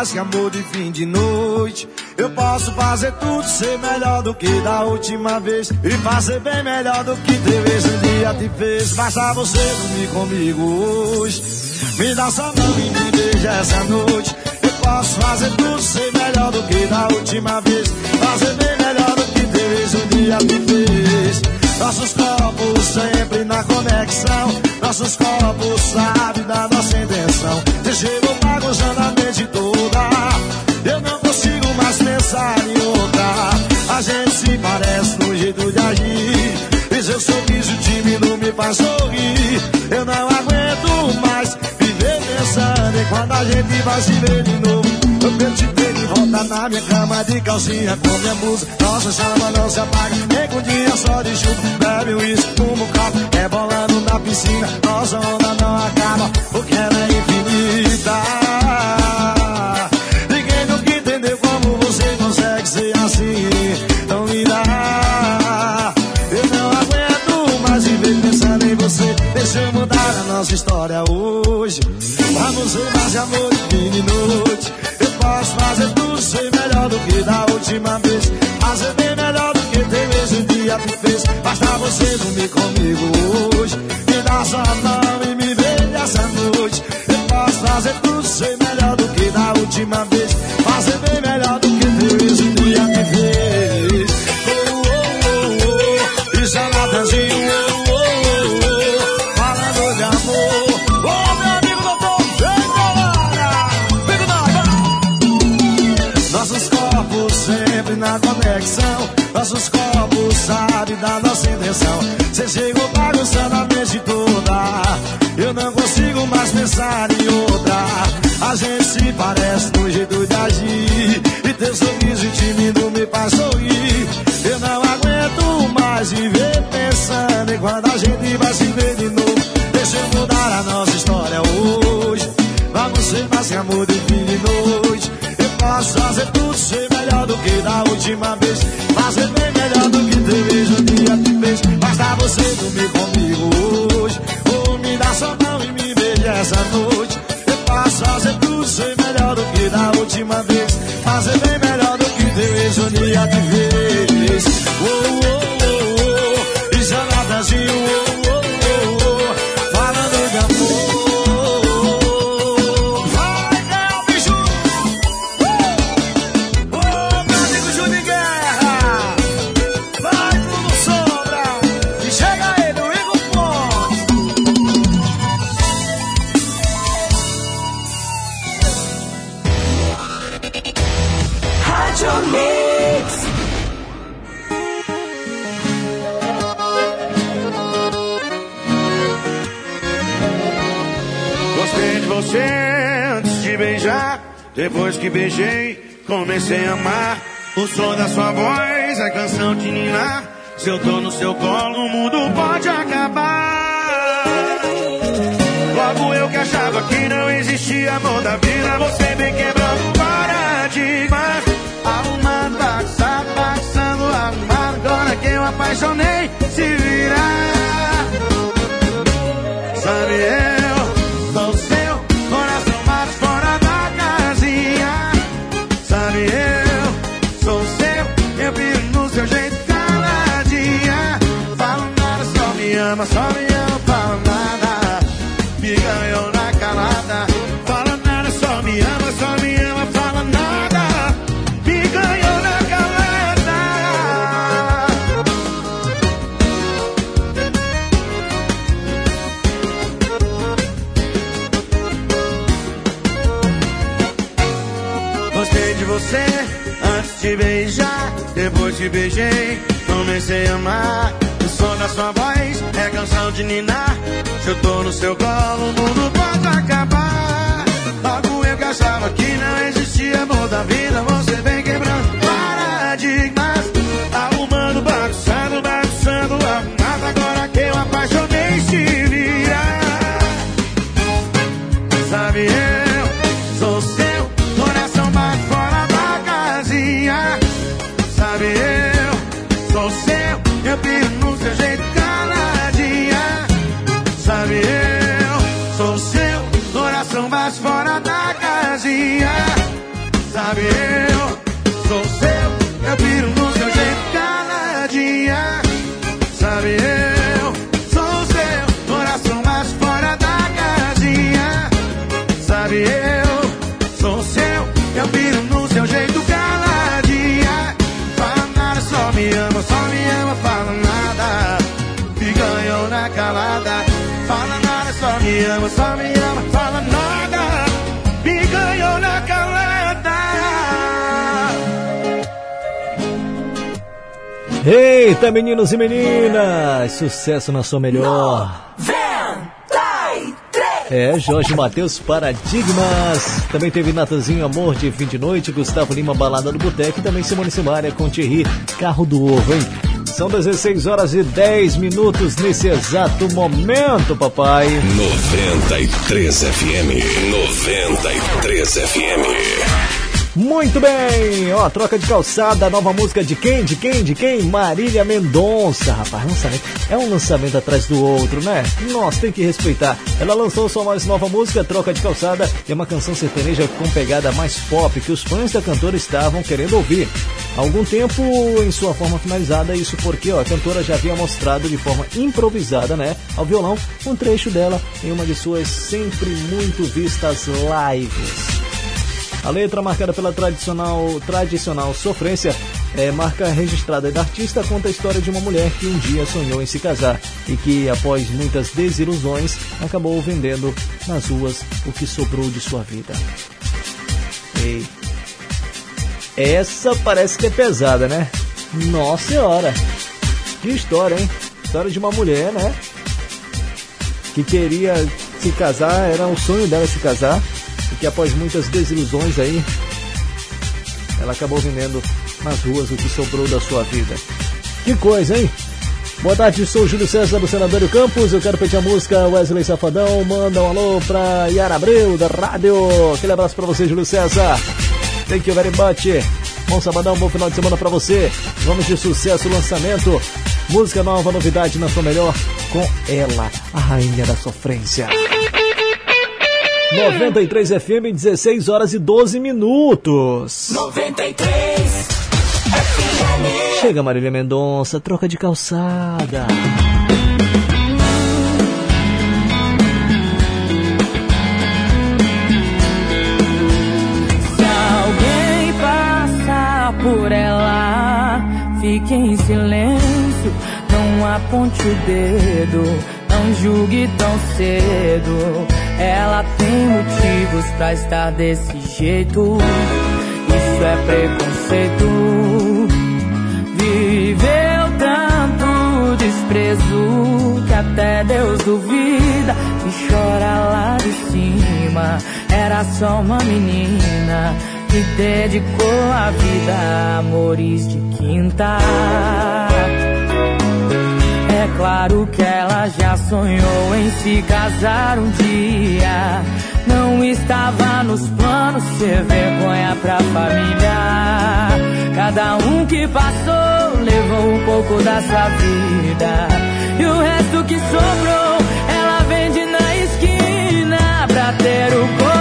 Mais que amor de fim de noite. Eu posso fazer tudo, ser melhor do que da última vez. E fazer bem melhor do que teve esse dia te fez. Basta você dormir comigo hoje. Me dá sua mão e me beija essa noite. Eu posso fazer tudo, ser melhor do que da última vez. Fazer bem melhor do que teve esse dia te fez. Nossos corpos sempre na conexão. Nossos corpos sabem da nossa intenção. Você chegou bagunçando a mente toda. Eu não consigo mais pensar em outra. A gente se parece no jeito de agir. E seu sorriso tímido me faz sorrir. Eu não aguento mais viver pensando em quando a gente vai se ver de novo. Eu quero volta na minha cama de calcinha com minha blusa. Nossa chama não se apaga, nem com dia só de chuva. Bebe uísque, fuma um copo, rebolando na piscina. Nossa onda não acaba, porque ela é infinita. Última vez. Fazer bem melhor do que teve esse dia que fez. Basta você dormir comigo hoje. Me dá só a mão e me beije essa noite. Eu posso fazer tudo, ser melhor do que da última vez. Fazer da nossa intenção. Você chegou bagunçando a mente toda. Eu não consigo mais pensar em outra. A gente se parece no jeito de agir. E teu sorriso tímido me faz sorrir. Eu não aguento mais viver pensando em quando a gente vai se ver de novo. Deixa eu mudar a nossa história hoje. Vamos ser mais que amor de. Eu posso fazer tudo, ser melhor do que da última vez. Fazer bem melhor do que teve o dia que fez. Basta você dormir comigo hoje. Ou me dar sua mão e me beijar essa noite. Eu posso fazer tudo, ser melhor do que da última vez. Fazer bem melhor do que teve o dia que fez. Da sua voz é canção de ninar. Se eu tô no seu colo, o mundo pode acabar. Logo eu que achava que não existia amor da vida. Você vem quebrando paradigmas. Arrumando, bagunçado, bagunçando, arrumado. Agora que eu apaixonei, ninar. Se eu tô no seu colo, Meninos e meninas! Sucesso na sua melhor. 93 É, Jorge Matheus Paradigmas. Também teve Natanzinho Amor de Fim de Noite, Gustavo Lima Balada do Boteco e também Simone Simaria com Thierry Carro do Ovo, hein? São 16 horas e 10 minutos nesse exato momento, papai. 93 FM. 93 FM. Muito bem! Ó, troca de calçada, nova música de quem? De quem? De quem? Marília Mendonça. Rapaz, lançamento. É um lançamento atrás do outro, né? Nossa, tem que respeitar. Ela lançou sua mais nova música, Troca de Calçada, e é uma canção sertaneja com pegada mais pop que os fãs da cantora estavam querendo ouvir. Há algum tempo em sua forma finalizada, isso porque ó, a cantora já havia mostrado de forma improvisada, né, ao violão, um trecho dela em uma de suas sempre muito vistas lives. A letra, marcada pela tradicional, tradicional sofrência, é marca registrada da artista, conta a história de uma mulher que um dia sonhou em se casar e que, após muitas desilusões, acabou vendendo nas ruas o que sobrou de sua vida. Ei, essa parece que é pesada, né? Nossa senhora! Que história, hein? História de uma mulher, né? Que queria se casar, era um sonho dela se casar e que após muitas desilusões aí, ela acabou vendendo nas ruas o que sobrou da sua vida. Que coisa, hein? Boa tarde, sou Júlio César do Senador Campos. Eu quero pedir a música Wesley Safadão. Manda um alô pra Yara Abreu da rádio. Aquele abraço pra você, Júlio César. Thank you very much. Bom sabadão, bom final de semana pra você. Vamos de sucesso, lançamento. Música nova, novidade na sua melhor com ela, a rainha da sofrência. 93 FM, 16 horas e 12 minutos. 93 FM. Chega Marília Mendonça, troca de calçada. Se alguém passar por ela, fique em silêncio, não aponte o dedo, não julgue tão cedo. Ela tem motivos pra estar desse jeito. Isso é preconceito. Viveu tanto desprezo que até Deus duvida e chora lá de cima. Era só uma menina que dedicou a vida a amores de quinta. Claro que ela já sonhou em se casar um dia. Não estava nos planos ser vergonha pra família. Cada um que passou levou um pouco da sua vida. E o resto que sobrou, ela vende na esquina pra ter o corpo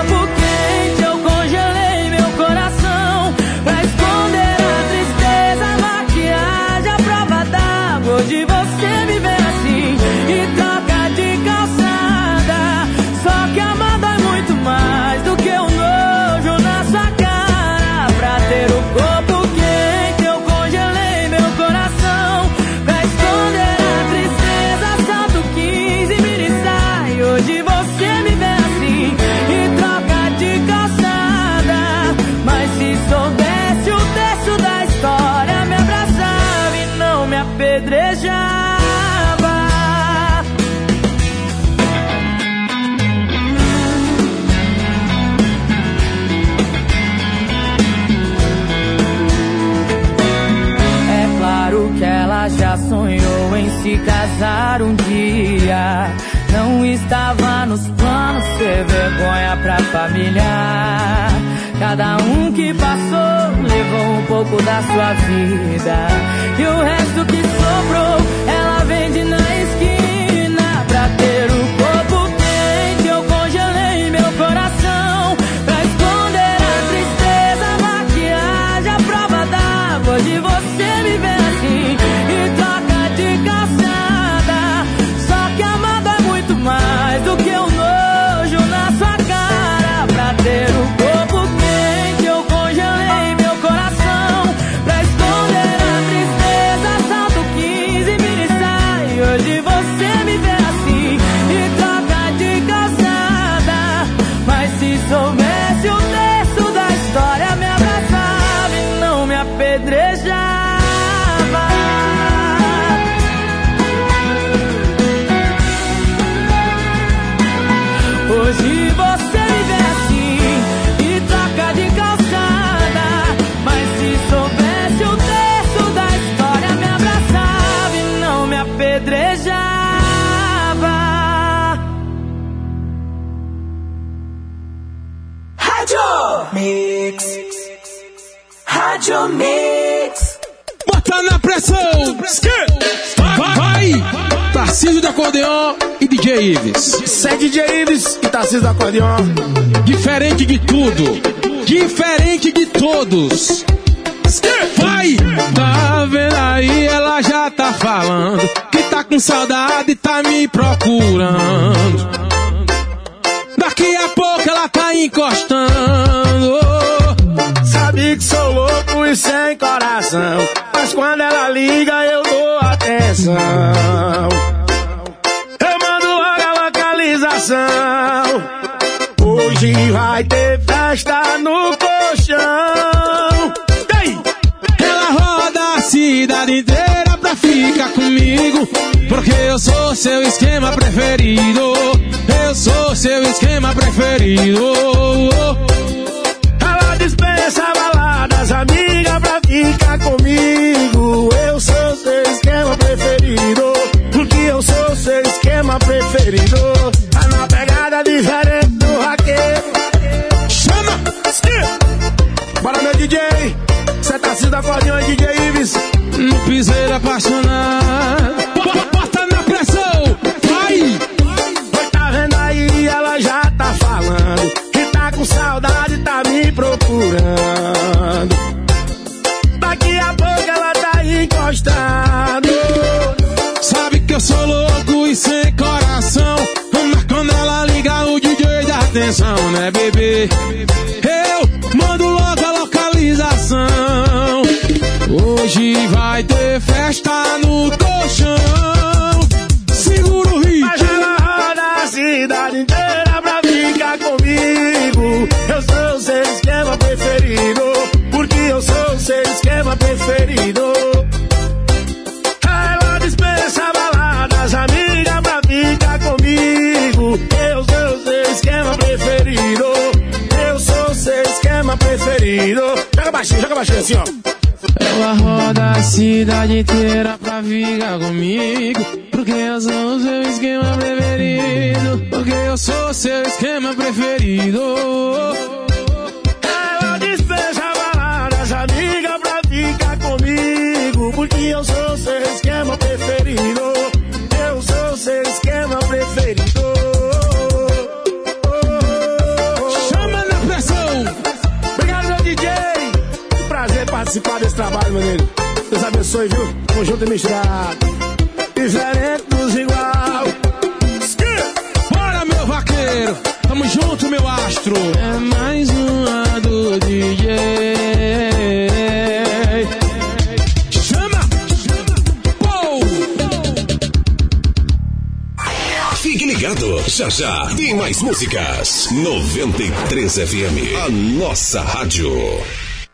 Cada um que passou levou um pouco da sua vida. E o resto que sobrou, acordeon e DJ Ives. Isso é DJ Ives e Tarcísio do acordeon. Diferente de tudo. Diferente de todos. Vai! Tá vendo aí, ela já tá falando que tá com saudade e tá me procurando. Daqui a pouco ela tá encostando. Sabe que sou louco e sem coração. Mas quando ela liga, eu dou atenção. Localização. Hoje vai ter festa no colchão. Ei! Ela roda a cidade inteira pra ficar comigo. Porque eu sou seu esquema preferido. Eu sou seu esquema preferido. Ela dispensa baladas, amiga, pra ficar comigo. Eu sou seu esquema preferido. Porque eu sou seu esquema preferido. Bora, meu DJ. Cê tá sendo acordeão, DJ Ives. No piseiro apaixonado. Bo- Bota na pressão! Vai! Oi, tá vendo aí? Ela já tá falando. Que tá com saudade, tá me procurando. Daqui a pouco ela tá encostando. Sabe que eu sou louco e sem coração. Mas quando ela liga, o DJ dá atenção, né, bebê? Vai ter festa no colchão. Segura o Mas ritmo. ela roda a cidade inteira pra ficar comigo. Eu sou o seu esquema preferido. Porque eu sou o seu esquema preferido. Ela dispensa baladas, amiga, pra ficar comigo. Eu sou o seu esquema preferido. Eu sou o seu esquema preferido. Joga baixinho, joga baixinho assim, ó. Ela roda a cidade inteira pra ficar comigo. Porque eu sou o seu esquema preferido. Porque eu sou o seu esquema preferido. Ela dispensa baladas, amiga, pra ficar comigo. Porque eu sou participar desse trabalho, meu amigo. Deus abençoe, viu? Tamo junto e misturado. Diferente dos igual. Bora, meu vaqueiro! Tamo junto, meu astro! É mais uma do DJ. Chama! Pou! Fique ligado, já já tem mais músicas. 93 FM, a nossa rádio.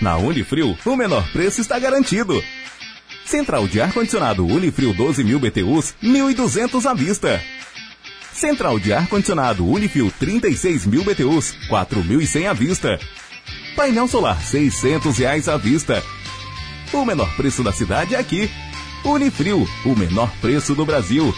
Na Unifrio, o menor preço está garantido. Central de ar-condicionado Unifrio 12 mil BTUs, 1.200 à vista. Central de ar-condicionado Unifrio 36 mil BTUs, 4.100 à vista. Painel solar 600 reais à vista. O menor preço da cidade é aqui. Unifrio, o menor preço do Brasil.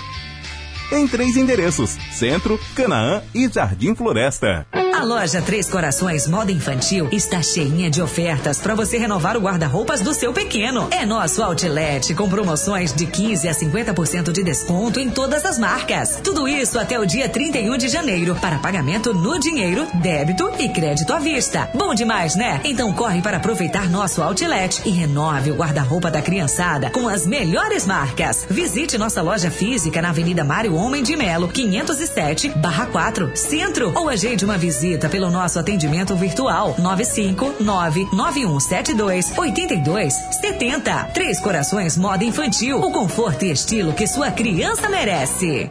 Em três endereços: Centro, Canaã e Jardim Floresta. A loja Três Corações Moda Infantil está cheinha de ofertas para você renovar o guarda-roupas do seu pequeno. É nosso outlet com promoções de 15 a 50% de desconto em todas as marcas. Tudo isso até o dia 31 de janeiro para pagamento no dinheiro, débito e crédito à vista. Bom demais, né? Então corre para aproveitar nosso outlet e renove o guarda-roupa da criançada com as melhores marcas. Visite nossa loja física na Avenida Mário Homem de Melo, 507, barra 4, Centro. Ou agende uma visita pelo nosso atendimento virtual 959-9172-8270. Três Corações Moda Infantil. O conforto e estilo que sua criança merece.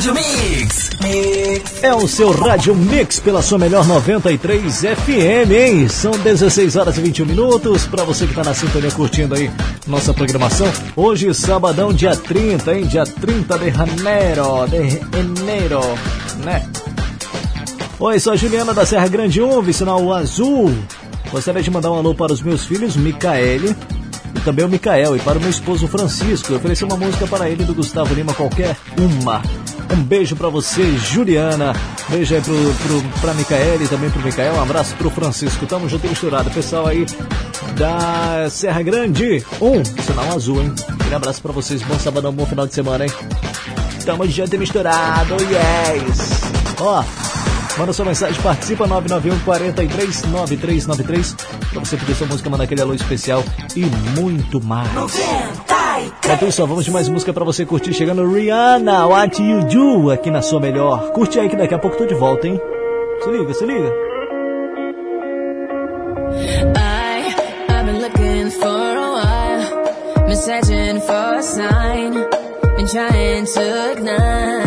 Rádio Mix. É o seu Rádio Mix pela sua melhor 93 FM, hein? São 16 horas e 21 minutos. Para você que tá na sintonia curtindo aí nossa programação. Hoje, sabadão, dia 30, hein? Dia 30 de janeiro. De janeiro, né? Oi, sou a Juliana da Serra Grande 1, vicinal azul. Gostaria de mandar um alô para os meus filhos, Micaele e também o Micael, e para o meu esposo Francisco. Eu ofereci uma música para ele do Gustavo Lima, qualquer uma. Um beijo para você, Juliana. Beijo aí pro, pro, pra Micaele e também pro Micael. Um abraço pro Francisco. Tamo junto e misturado. Pessoal aí da Serra Grande 1, um, sinal azul, hein? Aquele abraço para vocês. Bom sabadão, bom final de semana, hein? Tamo junto e misturado, yes! Ó, Manda sua mensagem, participa 991 43 9393 pra você pedir sua música, mandar aquele alô especial e muito mais. Enquanto vamos de mais música pra você curtir. Chegando Rihanna, What You Do, aqui na sua melhor. Curte aí que daqui a pouco tô de volta, hein? Se liga, se liga. I've been looking for a while, searching for a sign, been trying to ignite.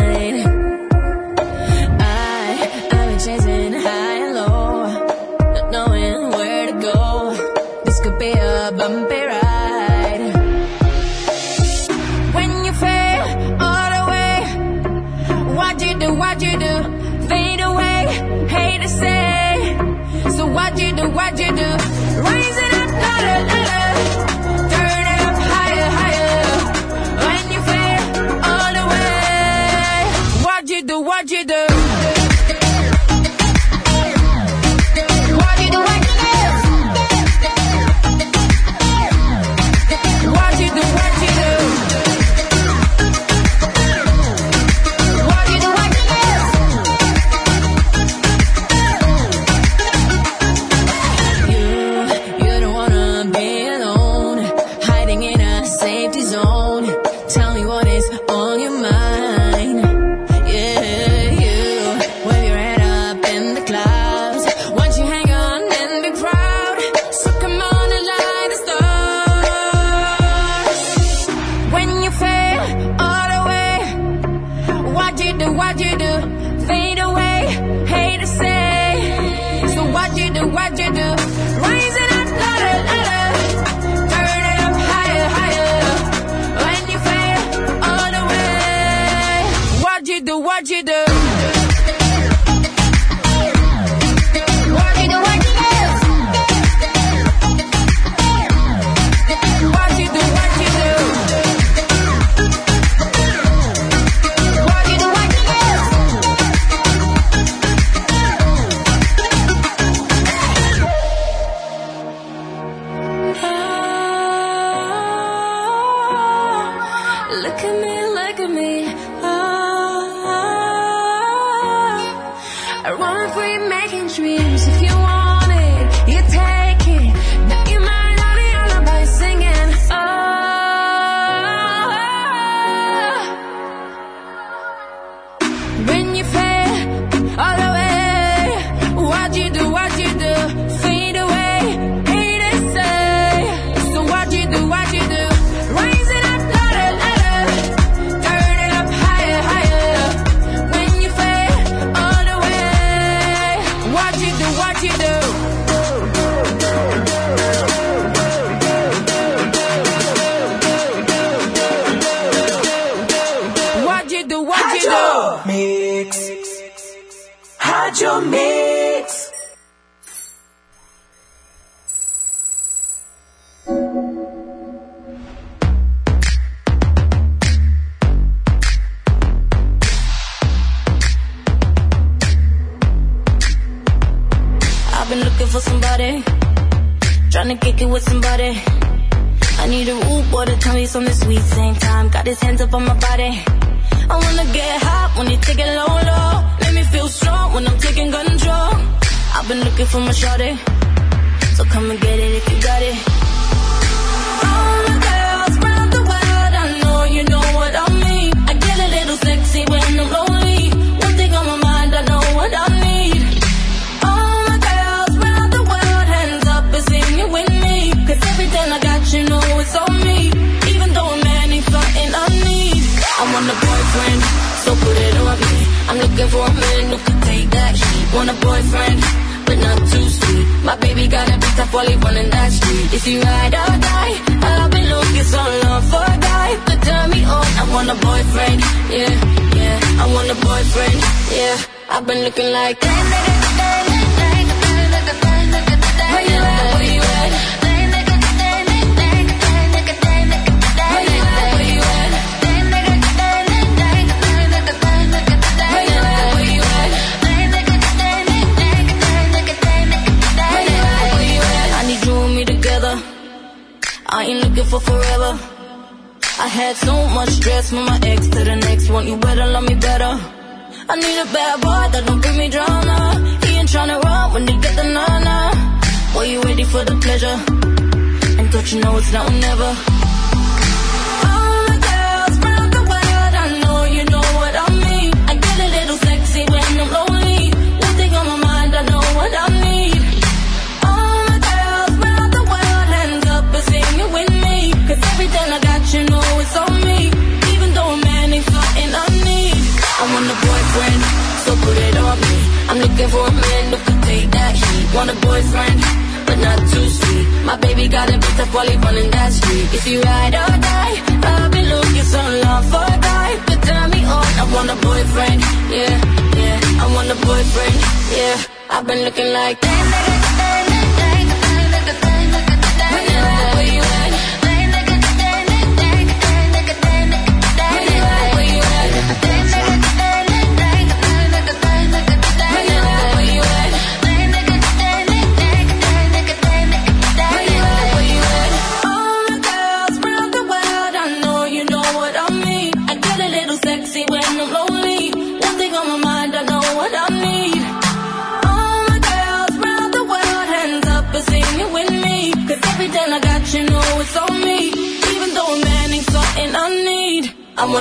like that.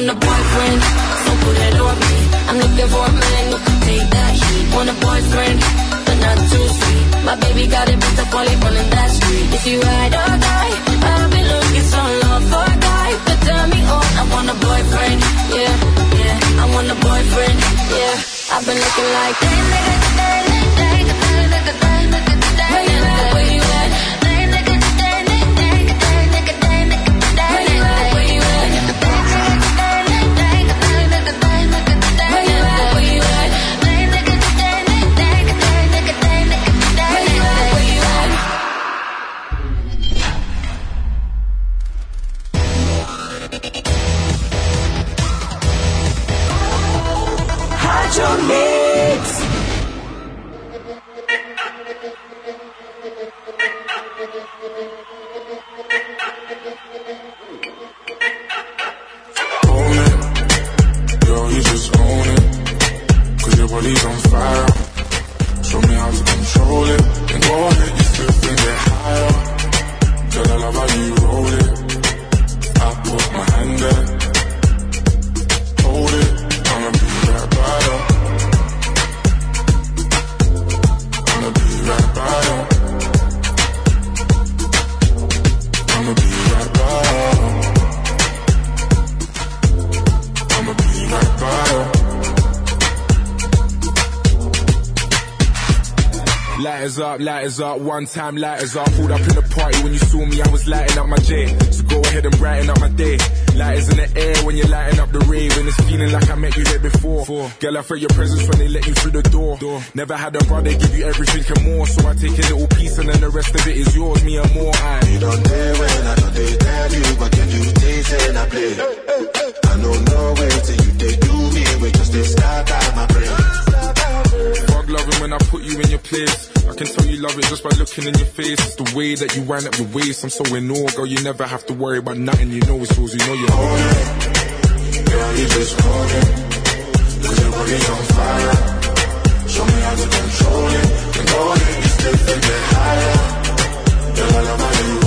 want a boyfriend, so put it on me. I'm looking for a man who can take that heat. Want a boyfriend, but not too sweet. My baby got it beat up while he running that street. If you ride or die, I'll be looking so long for a guy. But turn me on, I want a boyfriend, yeah, yeah. I want a boyfriend, yeah. I've been looking like. out, lighters up, one time lighters up. Pulled up in the party when you saw me, I was lighting up my J. So go ahead and brighten up my day. Lighters in the air when you're lighting up the rave, and it's feeling like I met you here before. Girl, I felt your presence when they let you through the door. Never had a brother give you everything and more, so I take a little piece and then the rest of it is yours, me and more. I. You don't dare when I don't dare tell you, but you do and I play. Hey, hey, hey. I know no way till you they do me, we just they start out my brain. Fuck loving when I put you in your place it just by looking in your face. It's the way that you wind up your waist. I'm so in awe, girl. You never have to worry about nothing. You know it's yours. You know you're holding. Girl, you just holding. it. Cause your body's on fire. Show me how to control it. Control it. You still get higher. Girl, I love how you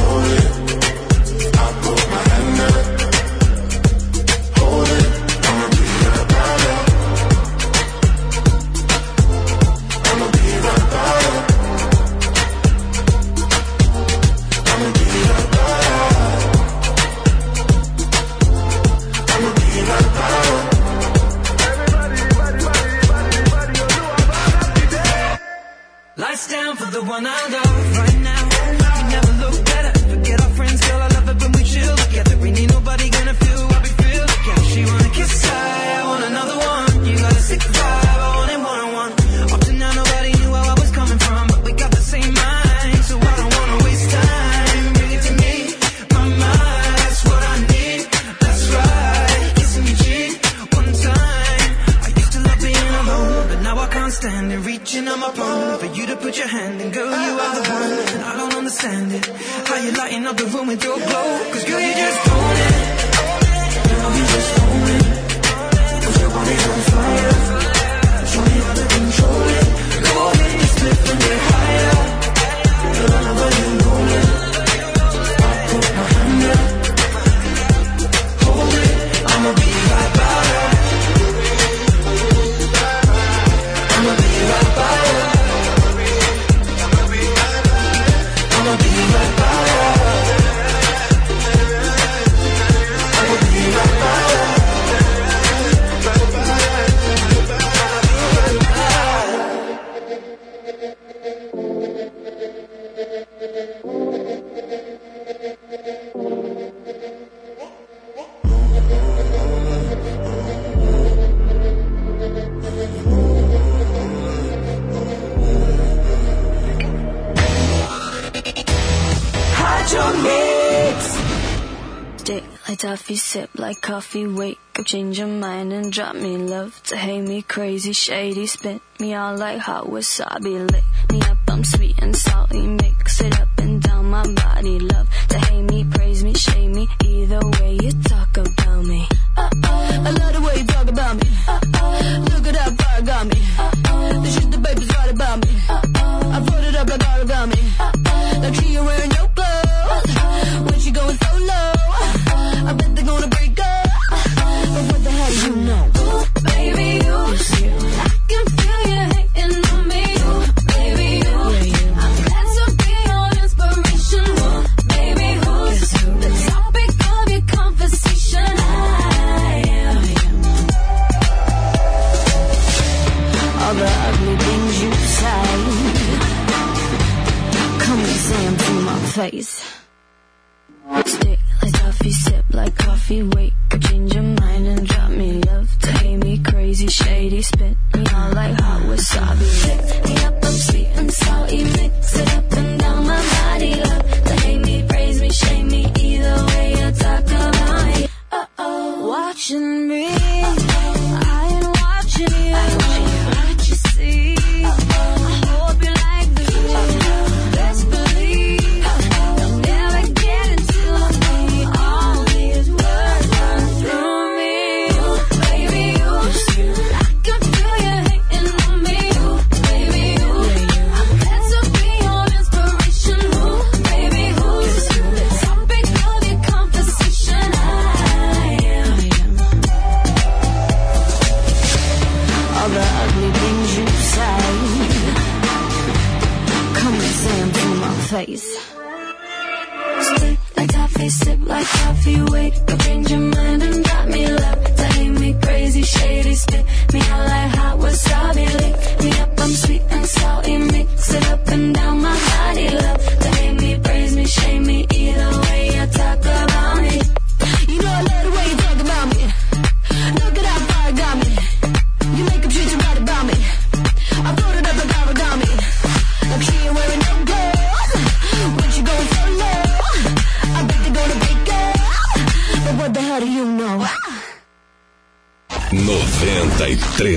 change your mind and drop me love to hate me crazy shady. Spit me all like hot wasabi. Lick me up I'm sweet and salty. Make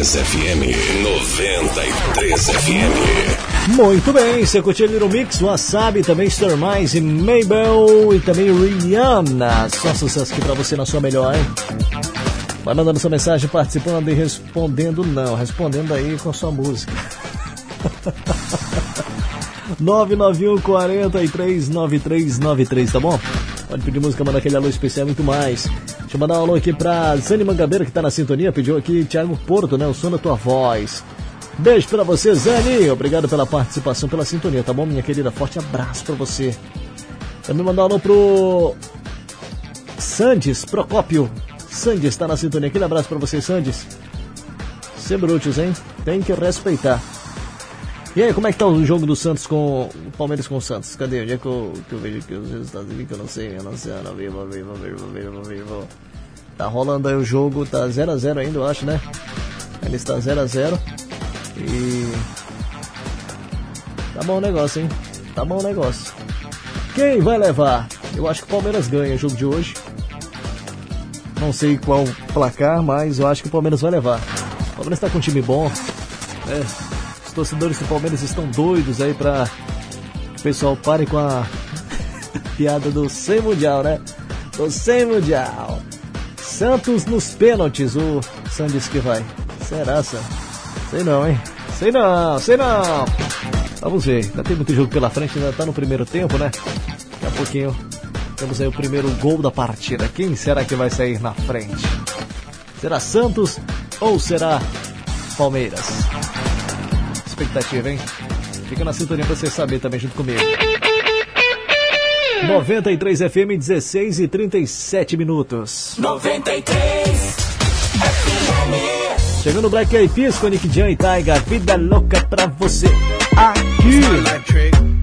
93 FM. 93 FM. Muito bem, você curtiu Little Mix, Wasabi, também Stormice e Mabel e também Rihanna. Só sucesso aqui pra você na sua melhor, hein? Vai mandando sua mensagem, participando e respondendo não, respondendo aí com sua música. 991 43 9393, tá bom? Pode pedir música, mandar aquele alô especial muito mais. Deixa eu mandar um alô aqui pra Zane Mangabeira, que tá na sintonia, pediu aqui Thiago Porto, né? O som da tua voz. Beijo pra você, Zane. Obrigado pela participação, pela sintonia, tá bom, minha querida? Forte abraço pra você. Também mandar um alô pro Sandes Procópio. Sandes tá na sintonia. Aquele abraço pra você, Sandes. Sempre úteis, hein? Tem que respeitar. E aí, como é que tá o jogo do Santos com o Palmeiras com o Santos? Cadê? Onde é que eu, que eu vejo aqui os resultados aqui que eu não sei, eu não vivo, vivo, vivo, vivo, vivo. Tá rolando aí o jogo, tá 0x0 ainda, eu acho, né? Ele está 0x0 e. Tá bom o negócio, hein? Tá bom o negócio. Quem vai levar? Eu acho que o Palmeiras ganha o jogo de hoje. Não sei qual placar, mas eu acho que o Palmeiras vai levar. O Palmeiras tá com um time bom. É, torcedores do Palmeiras estão doidos aí pra o pessoal pare com a piada do sem mundial, né? Do sem mundial. Santos nos pênaltis, o Santos que vai. Será, Sam? Sei não, hein? Sei não, sei não. Vamos ver, ainda tem muito jogo pela frente, ainda tá no primeiro tempo, né? Daqui a pouquinho temos aí o primeiro gol da partida. Quem será que vai sair na frente? Será Santos ou será Palmeiras? Expectativa, hein? Fica na sintonia pra você saber também junto comigo. 93 FM, 16 e 37 minutos. 93 FM. Chegando o Black Eyed Peas com Nick Jan e Taiga. Vida louca pra você aqui.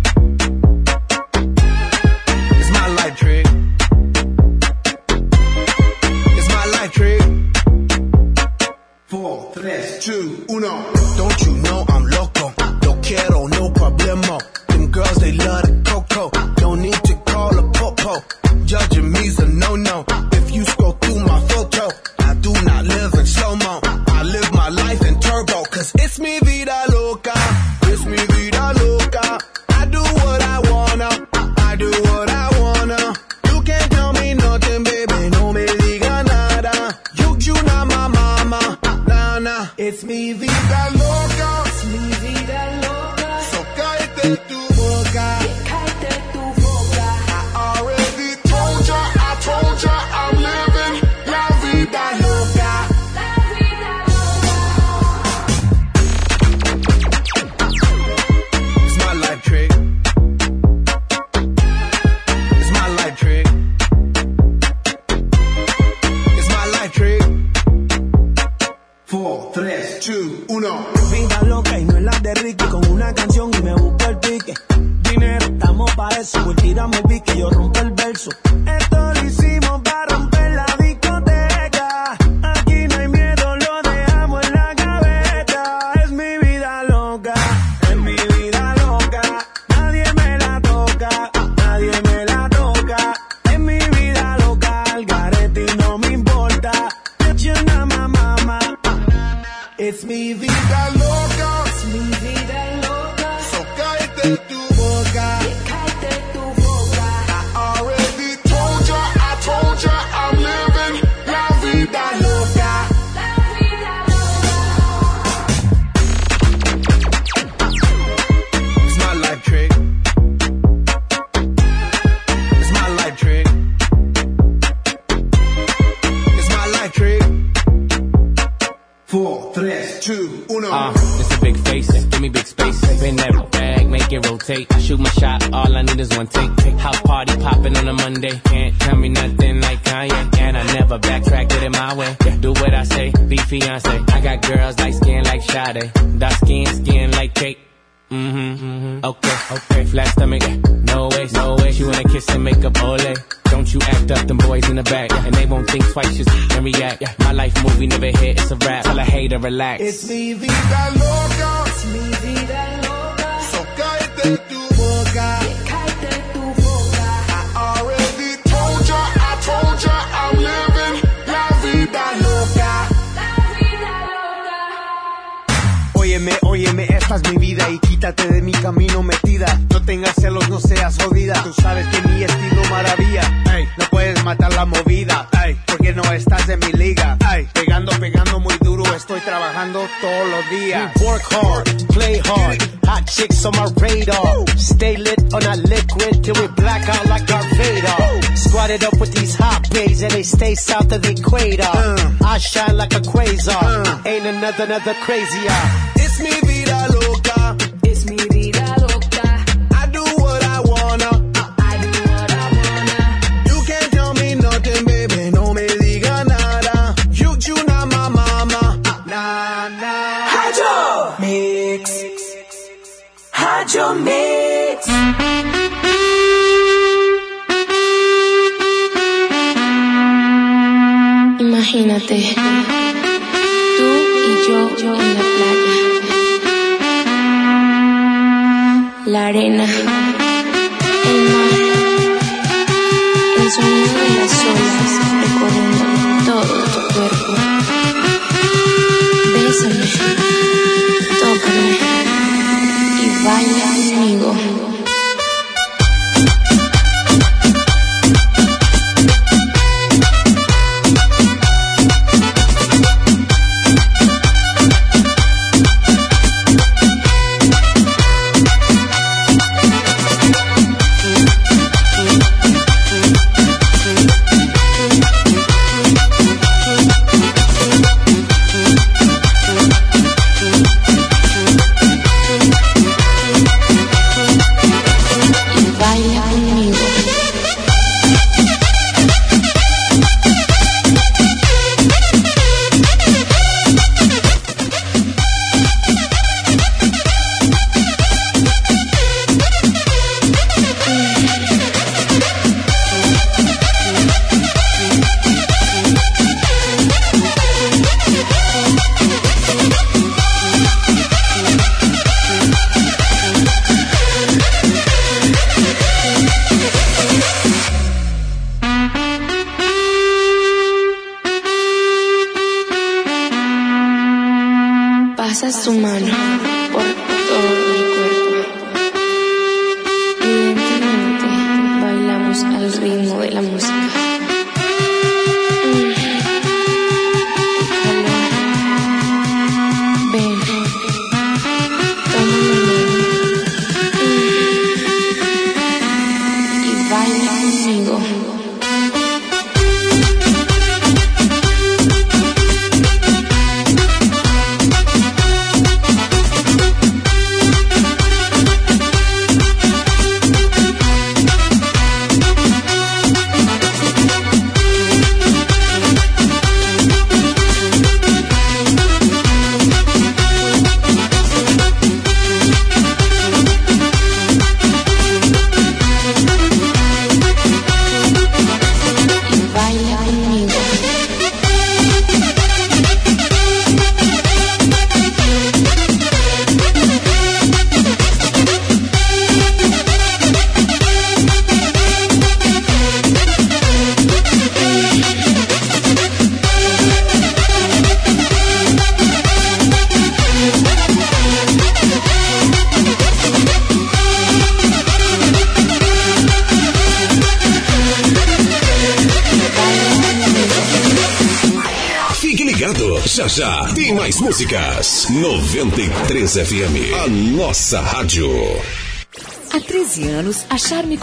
than ever crazier.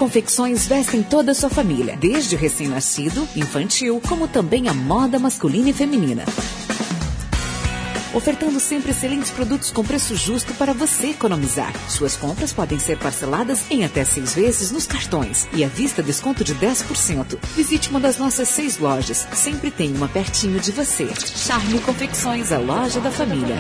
Confecções vestem toda a sua família, desde o recém-nascido, infantil, como também a moda masculina e feminina. Ofertando sempre excelentes produtos com preço justo para você economizar. Suas compras podem ser parceladas em até seis vezes nos cartões e à vista desconto de 10%. Visite uma das nossas seis lojas. Sempre tem uma pertinho de você. Charme Confecções, a loja da família.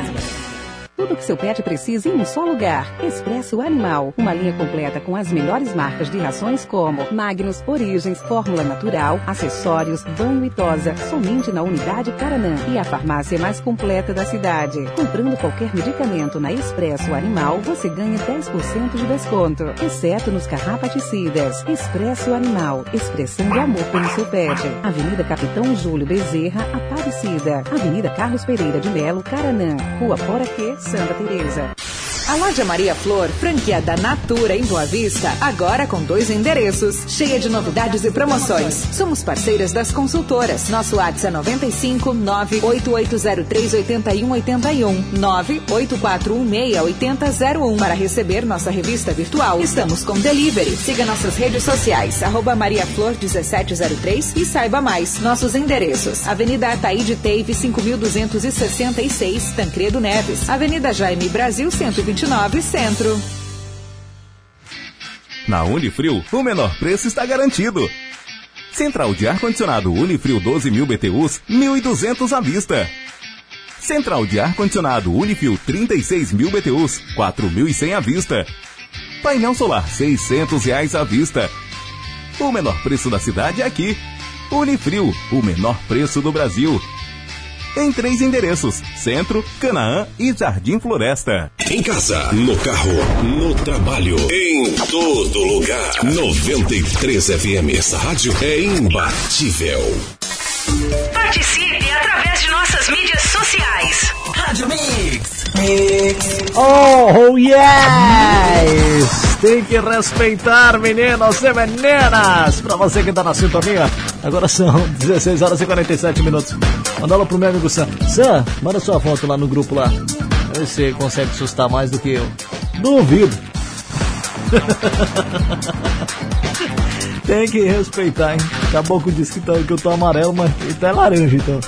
Tudo que seu pet precisa em um só lugar. Expresso Animal. Uma linha completa com as melhores marcas de rações como Magnus, Origens, Fórmula Natural, acessórios, banho e tosa. Somente na unidade Caranã. E a farmácia mais completa da cidade. Comprando qualquer medicamento na Expresso Animal, você ganha 10% de desconto. Exceto nos carrapaticidas. Expresso Animal. Expressão de amor pelo seu pet. Avenida Capitão Júlio Bezerra, Aparecida. Avenida Carlos Pereira de Melo, Caranã. Rua Poraquê, Santa Teresa. A loja Maria Flor, franquia da Natura em Boa Vista, agora com dois endereços, cheia de novidades e promoções. Somos parceiras das consultoras. Nosso WhatsApp é 95 98803 8181 98416 8001 para receber nossa revista virtual. Estamos com delivery. Siga nossas redes sociais, arroba Maria Flor 1703 e saiba mais. Nossos endereços: Avenida Ataíde Teve 5266, Tancredo Neves. Avenida Jaime Brasil 129, Centro. Na Unifrio, o menor preço está garantido. Central de ar-condicionado Unifrio 12 mil BTUs, 1.200 à vista. Central de ar-condicionado Unifrio 36 mil BTUs, 4.100 à vista. Painel solar 600 reais à vista. O menor preço da cidade é aqui. Unifrio, o menor preço do Brasil. Em três endereços: Centro, Canaã e Jardim Floresta. Em casa, no carro, no trabalho, em todo lugar. 93 FM. Essa rádio é imbatível. Participe através de nossas mídias sociais. Rádio Mix. Oh, yes! Tem que respeitar, meninos e meninas! Pra você que tá na sintonia, agora são 16 horas e 47 minutos. Manda lá pro meu amigo Sam. Sam, manda sua foto lá no grupo lá. Ver se você consegue assustar mais do que eu. Duvido. Tem que respeitar, hein? Caboclo disse que, tá, que eu tô amarelo, mas ele tá laranja, então.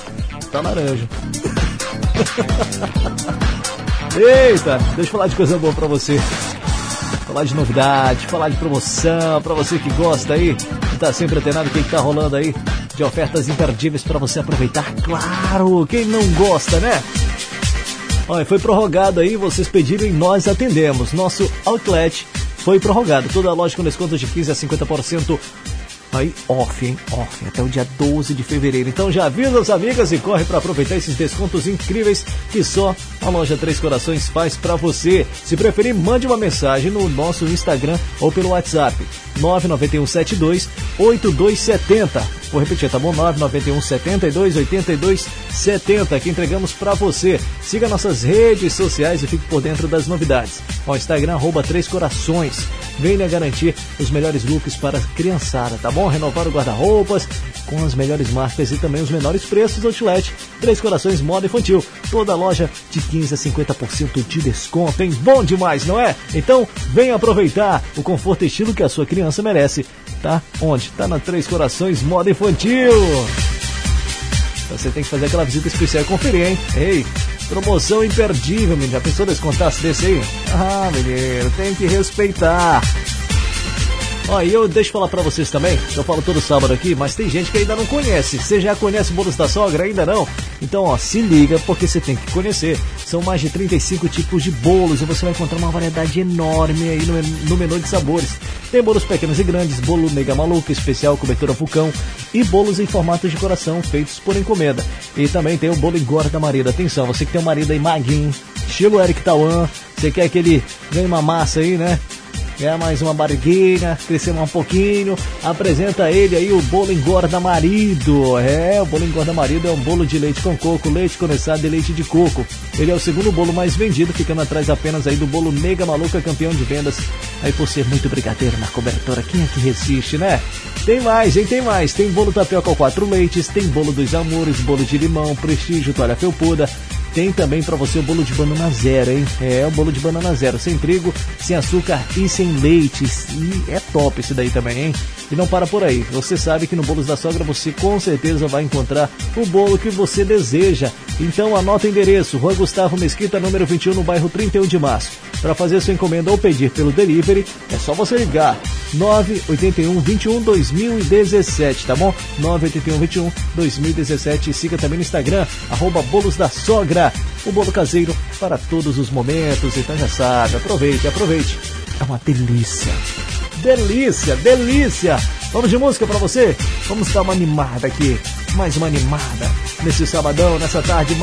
Tá laranja. Eita, deixa eu falar de coisa boa pra você. Falar de novidade, falar de promoção, pra você que gosta aí, que tá sempre antenado, quem tá rolando aí, de ofertas imperdíveis pra você aproveitar. Claro, quem não gosta, né? Olha, foi prorrogado aí, vocês pediram e nós atendemos. Nosso outlet foi prorrogado. Toda a loja com desconto de 15 a 50% aí off, hein? Off, até o dia 12 de fevereiro. Então já avisa as amigas e corre para aproveitar esses descontos incríveis que só a loja Três Corações faz para você. Se preferir, mande uma mensagem no nosso Instagram ou pelo WhatsApp 99172 8270. Vou repetir, tá bom? 991 72 82 70 que entregamos para você. Siga nossas redes sociais e fique por dentro das novidades. Ó, Instagram arroba Três Corações. Venha garantir os melhores looks para a criançada, tá bom? Renovar o guarda-roupas com as melhores marcas e também os menores preços Outlet. Três Corações Moda Infantil. Toda loja de 15 a 50% de desconto, hein? Bom demais, não é? Então, venha aproveitar o conforto e estilo que a sua criança merece. Tá? Onde? Tá na Três Corações Moda Infantil. Você tem que fazer aquela visita especial e conferir, hein? Ei, promoção imperdível, menino. Já pensou descontasse desse aí? Ah, menino, tem que respeitar. Ó, e eu deixo falar pra vocês também, eu falo todo sábado aqui, mas tem gente que ainda não conhece. Você já conhece o Bolos da Sogra? Ainda não? Então, ó, se liga, porque você tem que conhecer. São mais de 35 tipos de bolos e você vai encontrar uma variedade enorme aí no, no menu de sabores. Tem bolos pequenos e grandes, bolo mega maluco, especial, cobertura vulcão e bolos em formato de coração, feitos por encomenda. E também tem o bolo engorda marido. Atenção, você que tem um marido aí magrinho, estilo Eric Tawan, você quer que ele ganhe uma massa aí, né? Ganhar mais uma barriguinha, crescer um pouquinho. Apresenta ele aí o bolo engorda marido. É, o bolo engorda marido é um bolo de leite com coco, leite condensado e leite de coco. Ele é o segundo bolo mais vendido, ficando atrás apenas aí do bolo mega maluca campeão de vendas. Aí por ser muito brigadeiro na cobertura, quem é que resiste, né? Tem mais, hein? Tem mais. Tem bolo tapioca com quatro leites, tem bolo dos amores, bolo de limão, prestígio, toalha felpuda. Tem também para você o bolo de banana zero, hein? É, o bolo de banana zero, sem trigo, sem açúcar e sem leite. E é top esse daí também, hein? E não para por aí. Você sabe que no Bolos da Sogra você com certeza vai encontrar o bolo que você deseja. Então anota o endereço: Rua Gustavo Mesquita, número 21, no bairro 31 de março. Para fazer sua encomenda ou pedir pelo delivery, é só você ligar 981 21 2017, tá bom? 981 21 2017 e siga também no Instagram, arroba Bolos da Sogra, o bolo caseiro para todos os momentos. Então já sabe, aproveite, aproveite. É uma delícia. Delícia, delícia. Vamos de música para você? Vamos dar uma animada aqui. Mais uma animada nesse sabadão, nessa tarde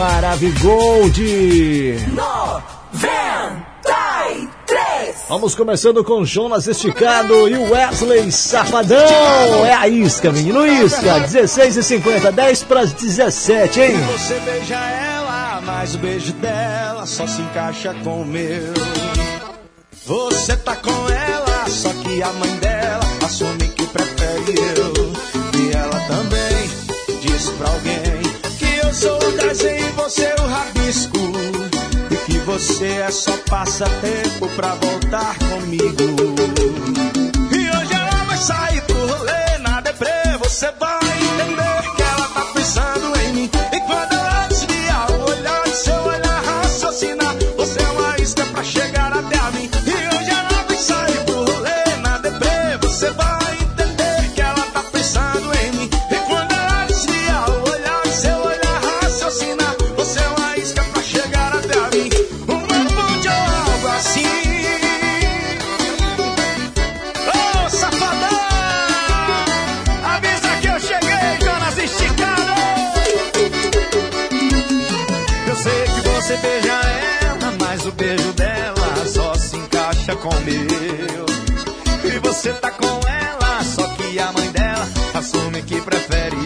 vai, três! Vamos começando com Jonas Esticado e Wesley Safadão. É a isca, menino isca. 16 e 50 10 para as 17, hein? E você beija ela, mas o beijo dela só se encaixa com o meu. Você tá com ela, só que a mãe dela assume que prefere eu. E ela também disse pra alguém que eu sou o desenho e você é o rabisco você é só passatempo pra voltar comigo. E hoje ela vai sair pro rolê na deprê, é você vai. com meu. E você tá com ela, só que a mãe dela assume que prefere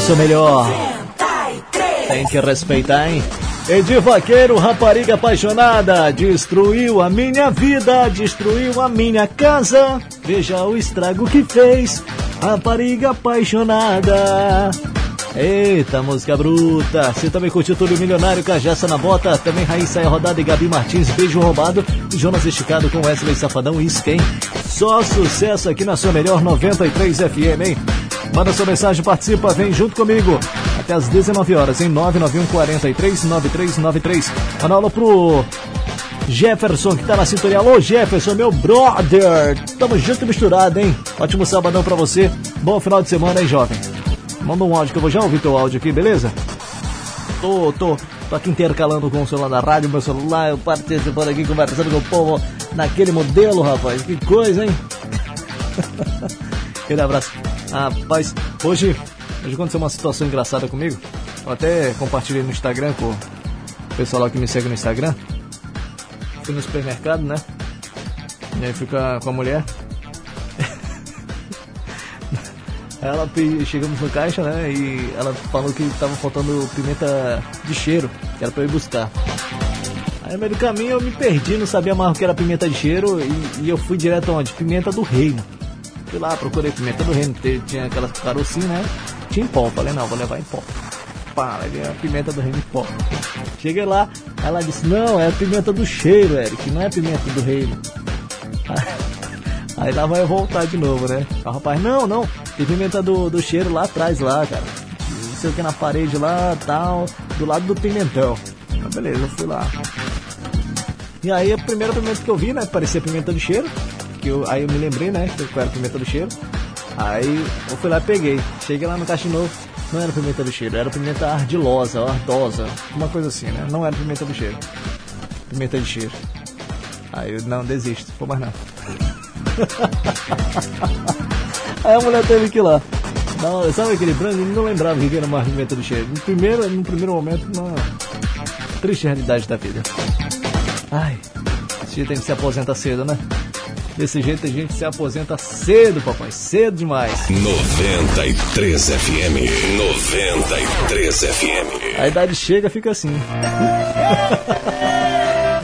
sua melhor. Tem que respeitar, hein? Edi Vaqueiro, rapariga apaixonada, destruiu a minha vida, destruiu a minha casa. Veja o estrago que fez, rapariga apaixonada. Eita, música bruta. Você também curtiu Túlio Milionário, Cajaça na Bota, também Raíssa é Rodada e Gabi Martins, Beijo Roubado, Jonas Esticado com Wesley Safadão e Quem? Só sucesso aqui na sua melhor 93 FM, hein? Manda sua mensagem, participa, vem junto comigo. Até às 19 horas, em 991 43 9393. Manda aula pro Jefferson, que tá na sintonia. Alô, Jefferson, meu brother. Tamo junto e misturado, hein? Ótimo sabadão pra você. Bom final de semana, hein, jovem? Manda um áudio que eu vou já ouvir teu áudio aqui, beleza? Tô, tô, tô aqui intercalando com o celular da rádio, meu celular, eu participando aqui, conversando com o povo naquele modelo, rapaz. Que coisa, hein? Aquele abraço. Rapaz, hoje, hoje aconteceu uma situação engraçada comigo. Eu até compartilhei no Instagram com o pessoal lá que me segue no Instagram. Fui no supermercado, né? E aí fica com a mulher. Ela chegamos no caixa, né? E ela falou que tava faltando pimenta de cheiro, que era pra eu ir buscar. Aí no meio do caminho eu me perdi, não sabia mais o que era pimenta de cheiro e, e eu fui direto onde? Pimenta do reino. Fui lá, procurei pimenta do reino, tinha aquelas carocinhas, né? Tinha em pó, falei, não, vou levar em pó. Pá, levei a pimenta do reino em pó. Cheguei lá, ela disse, não, é a pimenta do cheiro, Eric, não é pimenta do reino. Aí lá vai voltar de novo, né? O rapaz, não, não, tem pimenta do, do cheiro lá atrás, lá, cara. Não sei o que na parede lá, tal, do lado do pimentão. Mas beleza, eu fui lá. E aí a primeira pimenta que eu vi, né, parecia pimenta do cheiro. Que eu, aí eu me lembrei, né, que era pimenta do cheiro. Aí eu fui lá e peguei. Cheguei lá no caixa novo, não era pimenta do cheiro, era pimenta ardilosa, ardosa, uma coisa assim, né? Não era pimenta do cheiro. Pimenta de cheiro. Aí eu, não, desisto, vou mais não. Aí a mulher teve que ir lá. Não, sabe aquele branco? Ele não lembrava que era uma pimenta do cheiro. No primeiro, no primeiro momento, uma triste realidade da vida. Ai, esse jeito a gente se aposenta cedo, né? Desse jeito a gente se aposenta cedo, papai. Cedo demais. 93 FM. 93 FM. A idade chega, fica assim.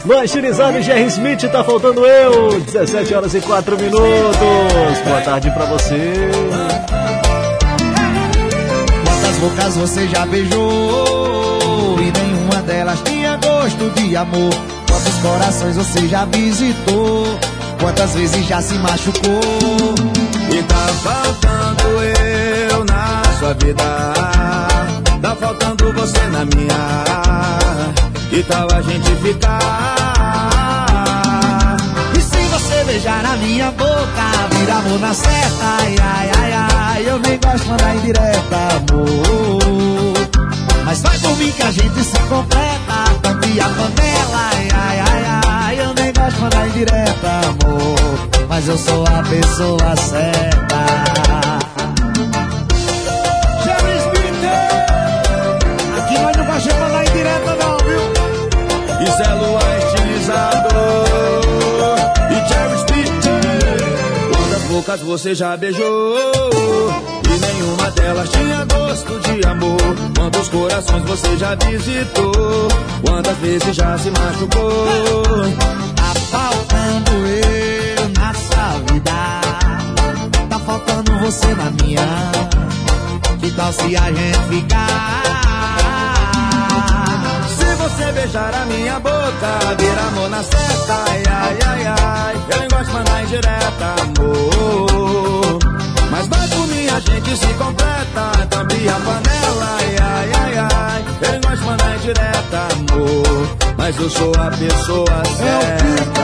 Lancherizado Jerry Smith, tá faltando eu. 17 horas e 4 minutos. Boa tarde pra você. Quantas bocas você já beijou? E nenhuma delas tinha gosto de amor. Quantos corações você já visitou? Quantas vezes já se machucou? E tá faltando eu na sua vida. Tá faltando você na minha. Que tal a gente ficar? E se você beijar a minha boca, vira amor na certa, ai, ai, ai, ai. Eu nem gosto de mandar indireta, amor. Mas vai por que a gente se completa, tampe a panela, ai, ai, ai, nem gosto de mandar indireta, amor. Mas eu sou a pessoa certa. Aqui nós não de mandar indireta, não, viu? Isso é Luan estilizado E Jerry Speed Quantas bocas você já beijou E nenhuma delas tinha gosto de amor Quantos corações você já visitou Quantas vezes já se machucou faltando eu na sua vida Tá faltando você na minha Que tal se a gente ficar você beijar a minha boca, vira amor na certa, ai, ai, ai, ai. Eu gosto de mandar indireta, amor. Mas mim, a gente se completa, tambi a panela, ai, ai, ai, ai. Eu nem gosto de mandar indireta, amor. Mas eu sou a pessoa certa.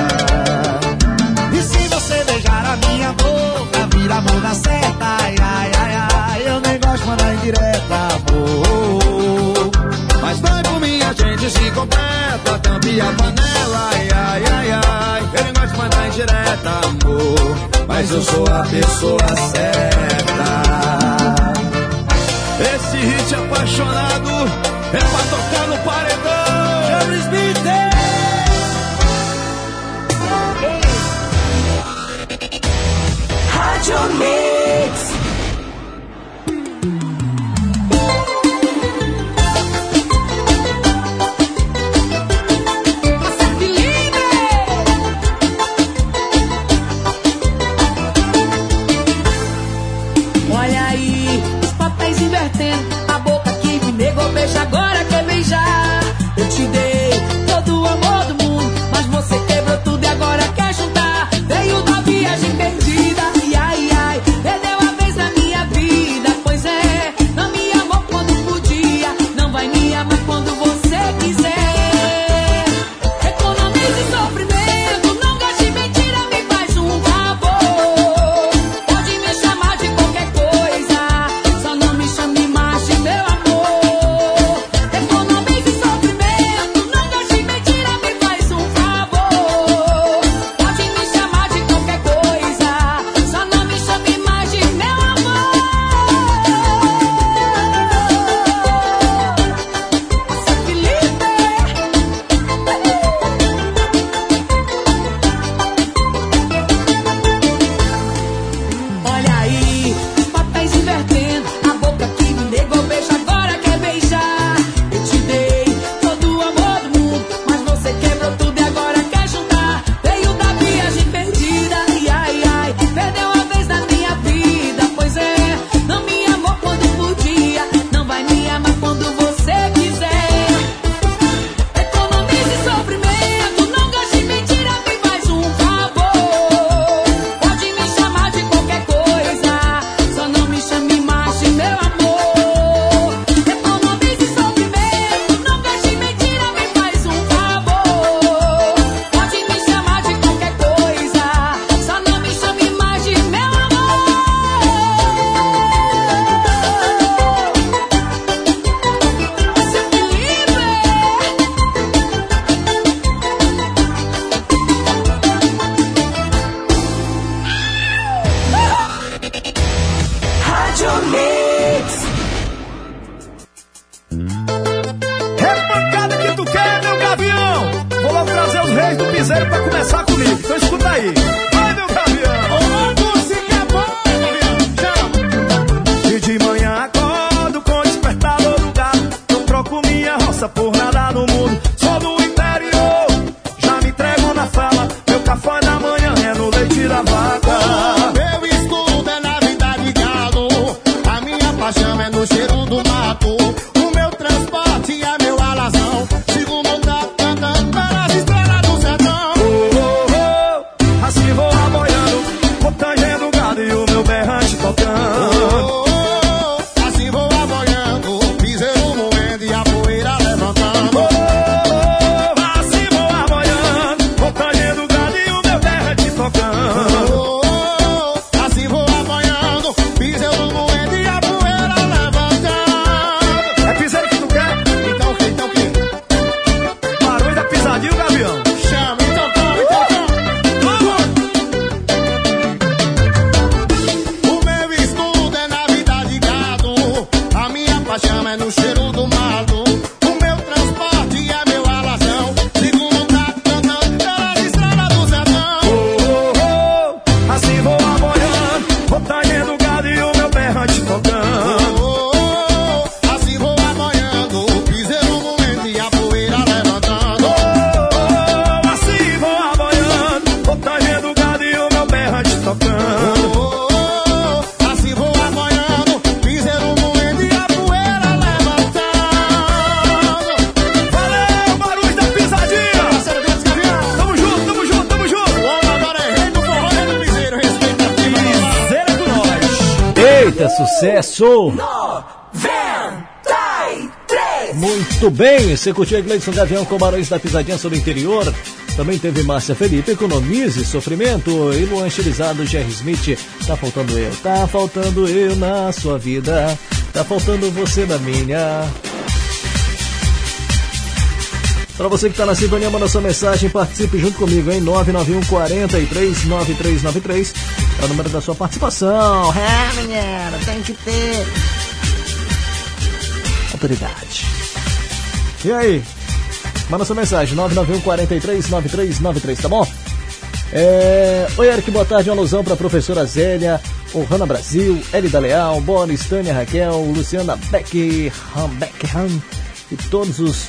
E se você beijar a minha boca, vira amor na certa, ai, ai, ai, ai. Eu nem gosto de mandar indireta, amor. Mas vai por mim, a gente se completa, tampe a panela, ai, ai, ai, ai. Eu nem gosto de mandar indireta, amor, mas eu sou a pessoa certa. Esse hit apaixonado é pra tocar no paredão. Jerry Smith! Rádio Mix. Você curtiu Gleison Gavião com Barões da Pisadinha sobre o interior? Também teve Márcia Felipe, Economize, Sofrimento e Luan Estilizado, Jerry Smith. Tá faltando eu, tá faltando eu na sua vida, tá faltando você na minha. Pra você que tá na sintonia, manda sua mensagem, participe junto comigo, hein? 991 43 9393 é o número da sua participação. É, menina, tem que ter autoridade. E aí? Manda sua mensagem, 991 43 9393, tá bom? É... Oi, Eric, boa tarde. Uma alusão para a professora Zélia, Ohana Brasil, Elida Leal, Boris, Tânia Raquel, Luciana Beckham, Beckham e todos os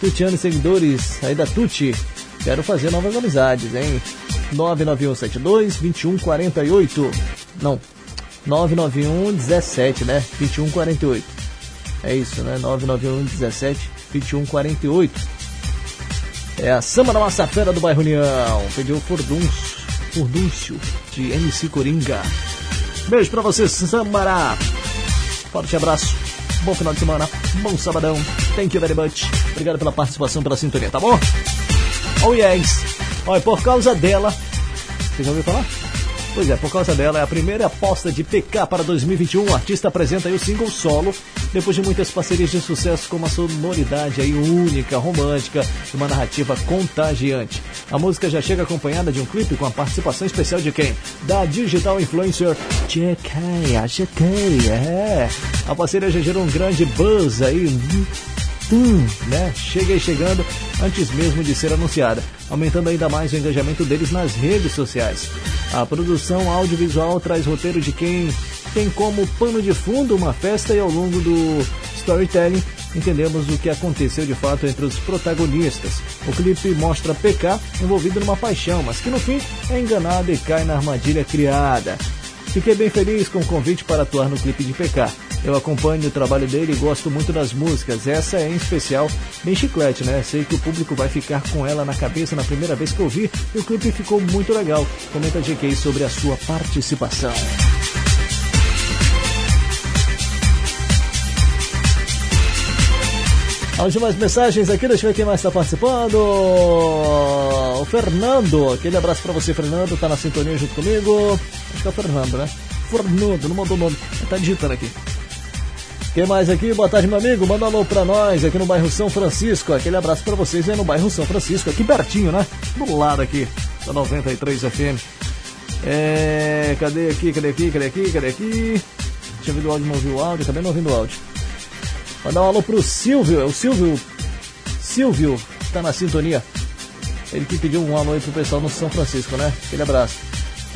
tutianos seguidores aí da Tuti. Quero fazer novas amizades, hein? 99172 2148. Não, 991 17, né? 2148. É isso, né? 991 17 2148. É a Samba da Massafera do bairro União. Pediu Furdúncio, Furdúncio de MC Coringa. Beijo pra você, Sambará. Forte abraço. Bom final de semana. Bom sabadão. Thank you very much. Obrigado pela participação, pela sintonia, tá bom? Oh yes. Olha, por causa dela. Você já ouviu falar? Pois é, por causa dela, é a primeira aposta de PK para 2021. O artista apresenta aí o single solo, depois de muitas parcerias de sucesso com uma sonoridade aí única, romântica e uma narrativa contagiante. A música já chega acompanhada de um clipe com a participação especial de quem? Da digital influencer a GK, é. A parceria já gerou um grande buzz aí, Hum, né? Chega chegando antes mesmo de ser anunciada, aumentando ainda mais o engajamento deles nas redes sociais. A produção audiovisual traz roteiro de quem tem como pano de fundo uma festa e ao longo do storytelling entendemos o que aconteceu de fato entre os protagonistas. O clipe mostra PK envolvido numa paixão, mas que no fim é enganado e cai na armadilha criada. Fiquei bem feliz com o convite para atuar no clipe de PK. Eu acompanho o trabalho dele e gosto muito das músicas. Essa é em especial bem chiclete, né? Sei que o público vai ficar com ela na cabeça na primeira vez que eu vi e o clipe ficou muito legal. Comenta GK sobre a sua participação. As últimas mensagens aqui, deixa eu ver quem mais está participando. O Fernando, aquele abraço para você, Fernando, tá na sintonia junto comigo. Acho que é o Fernando, né? Fernando, não mandou o nome, tá digitando aqui. Quem mais aqui? Boa tarde, meu amigo. Manda um alô pra nós aqui no bairro São Francisco. Aquele abraço pra vocês aí no bairro São Francisco, aqui pertinho, né? Do lado aqui, da 93 FM. É. Cadê aqui? Cadê aqui? Cadê aqui? Cadê aqui? Tinha ouvido o áudio, não ouviu o áudio, acabei não ouvindo o áudio. Mandar um alô pro Silvio, é o Silvio. Silvio, tá na sintonia. Ele que pediu um alô aí pro pessoal no São Francisco, né? Aquele abraço.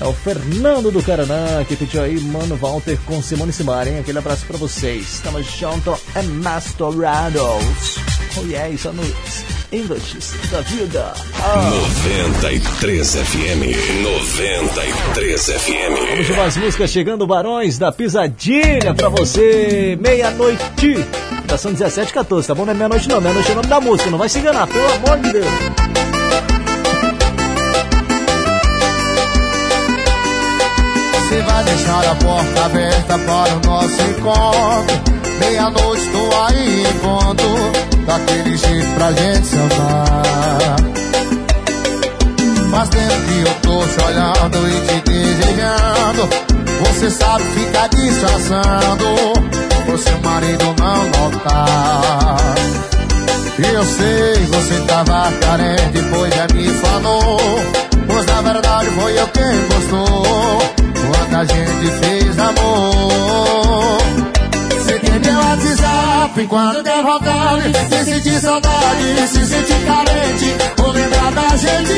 É o Fernando do Caranã que pediu aí, Mano Walter com Simone Simara, hein? Aquele abraço pra vocês. Estamos junto é Mastorados. Oh yeah, isso é no English da vida. Ah. 93 FM. 93 Vamos FM. de mais músicas chegando, Barões da Pisadinha pra você. Meia-noite. Já são 17 14 tá bom? Não é meia-noite não, meia-noite é o nome da música, não vai se enganar, pelo amor de Deus. Vai deixar a porta aberta para o nosso encontro. Meia-noite estou aí em ponto. Daquele jeito pra gente se amar. Faz tempo que eu tô te olhando e te desejando. Você sabe ficar disfarçando. Por seu marido não notar. E eu sei, você tava carente, pois já me falou. Pois na verdade foi eu quem gostou. Quando a gente fez amor. Você tem meu WhatsApp. quando der vontade. Se sentir saudade, se sentir carente, ou lembrar da gente,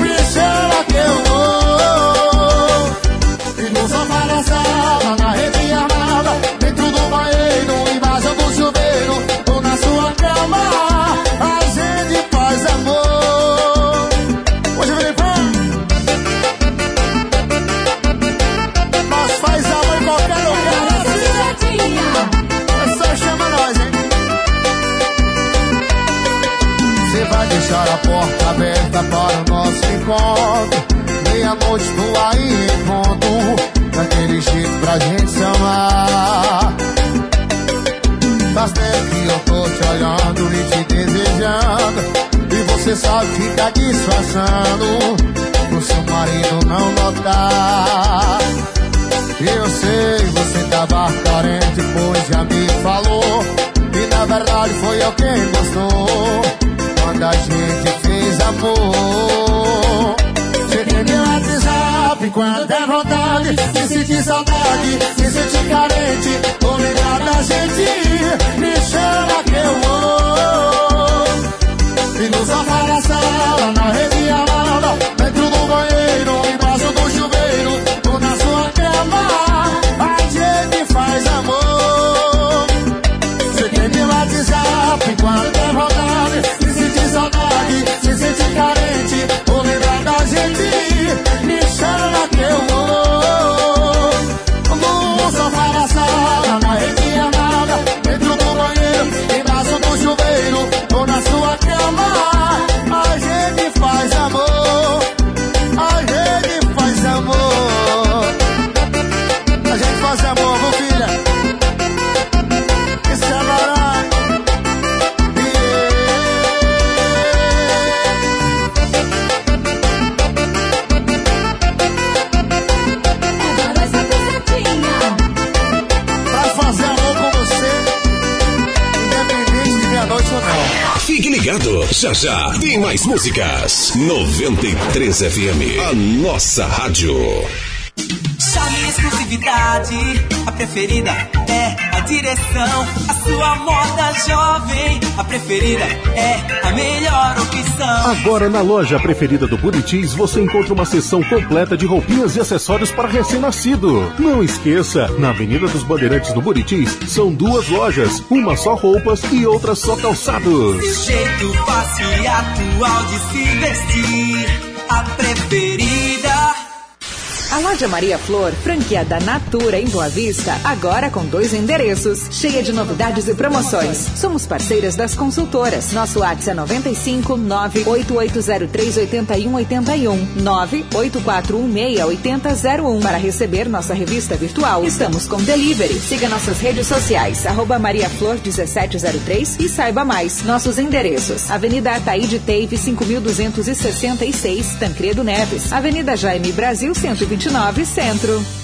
me chama que eu vou. E no sofá da sala, na rede armada, dentro do banheiro, embaixo do chuveiro, ou na sua cama, a gente faz amor. Deixar a porta aberta para o nosso encontro. Meia-noite tô aí em ponto. Daquele jeito pra gente se amar. Faz tempo que eu tô te olhando e te desejando. E você sabe ficar disfarçando. Pro seu marido não notar. Eu sei, você tava carente, pois já me falou. Na verdade foi eu quem gostou. Quando a gente fez amor. Tem meu WhatsApp quando der vontade. Se sentir saudade, se sentir carente. Lembrar da gente, me chama que eu vou. E no sofá da sala, na rede amada. Dentro do banheiro, embaixo do chuveiro. Ou na sua cama, a gente faz amor. Meu WhatsApp quando der vontade. Se sentir saudade, se sentir carente. Ou lembrar da gente, me chama que eu vou. No sofá da sala, na amada. Dentro do banheiro, embaixo do chuveiro. Ou na sua cama, já já tem mais músicas. 93 FM, a nossa rádio. Chame exclusividade, a preferida é direção. A sua moda jovem, a preferida é a melhor opção. Agora na loja preferida do Buritis você encontra uma seção completa de roupinhas e acessórios para recém-nascido. Não esqueça, na Avenida dos Bandeirantes do Buritis são duas lojas, uma só roupas e outra só calçados. Jeito fácil e atual de se vestir, a preferida. A loja Maria Flor, franqueada Natura em Boa Vista, agora com dois endereços, cheia de novidades e promoções. Somos parceiras das consultoras. Nosso WhatsApp é 95 98803 8181 98416 8001 para receber nossa revista virtual. Estamos com delivery. Siga nossas redes sociais, arroba Maria Flor 1703 e saiba mais. Nossos endereços: Avenida Ataíde Teive 5266, Tancredo Neves. Avenida Jaime Brasil 129 Centro.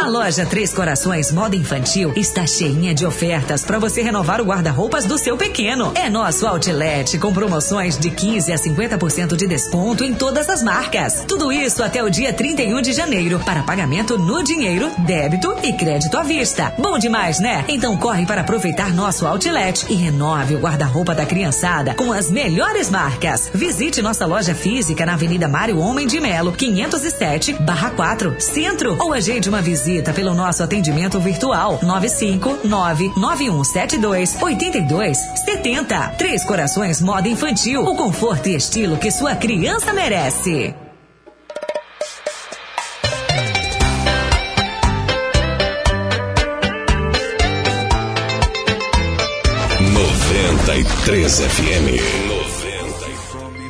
A loja Três Corações Moda Infantil está cheinha de ofertas para você renovar o guarda-roupas do seu pequeno. É nosso outlet com promoções de 15 a 50% de desconto em todas as marcas. Tudo isso até o dia 31 de janeiro para pagamento no dinheiro, débito e crédito à vista. Bom demais, né? Então corre para aproveitar nosso outlet e renove o guarda-roupa da criançada com as melhores marcas. Visite nossa loja física na Avenida Mário Homem de Melo, 507, barra 4, Centro ou agende uma visita pelo nosso atendimento virtual 959-9172-8270. Três Corações Moda Infantil, o conforto e estilo que sua criança merece. Noventa e três FM.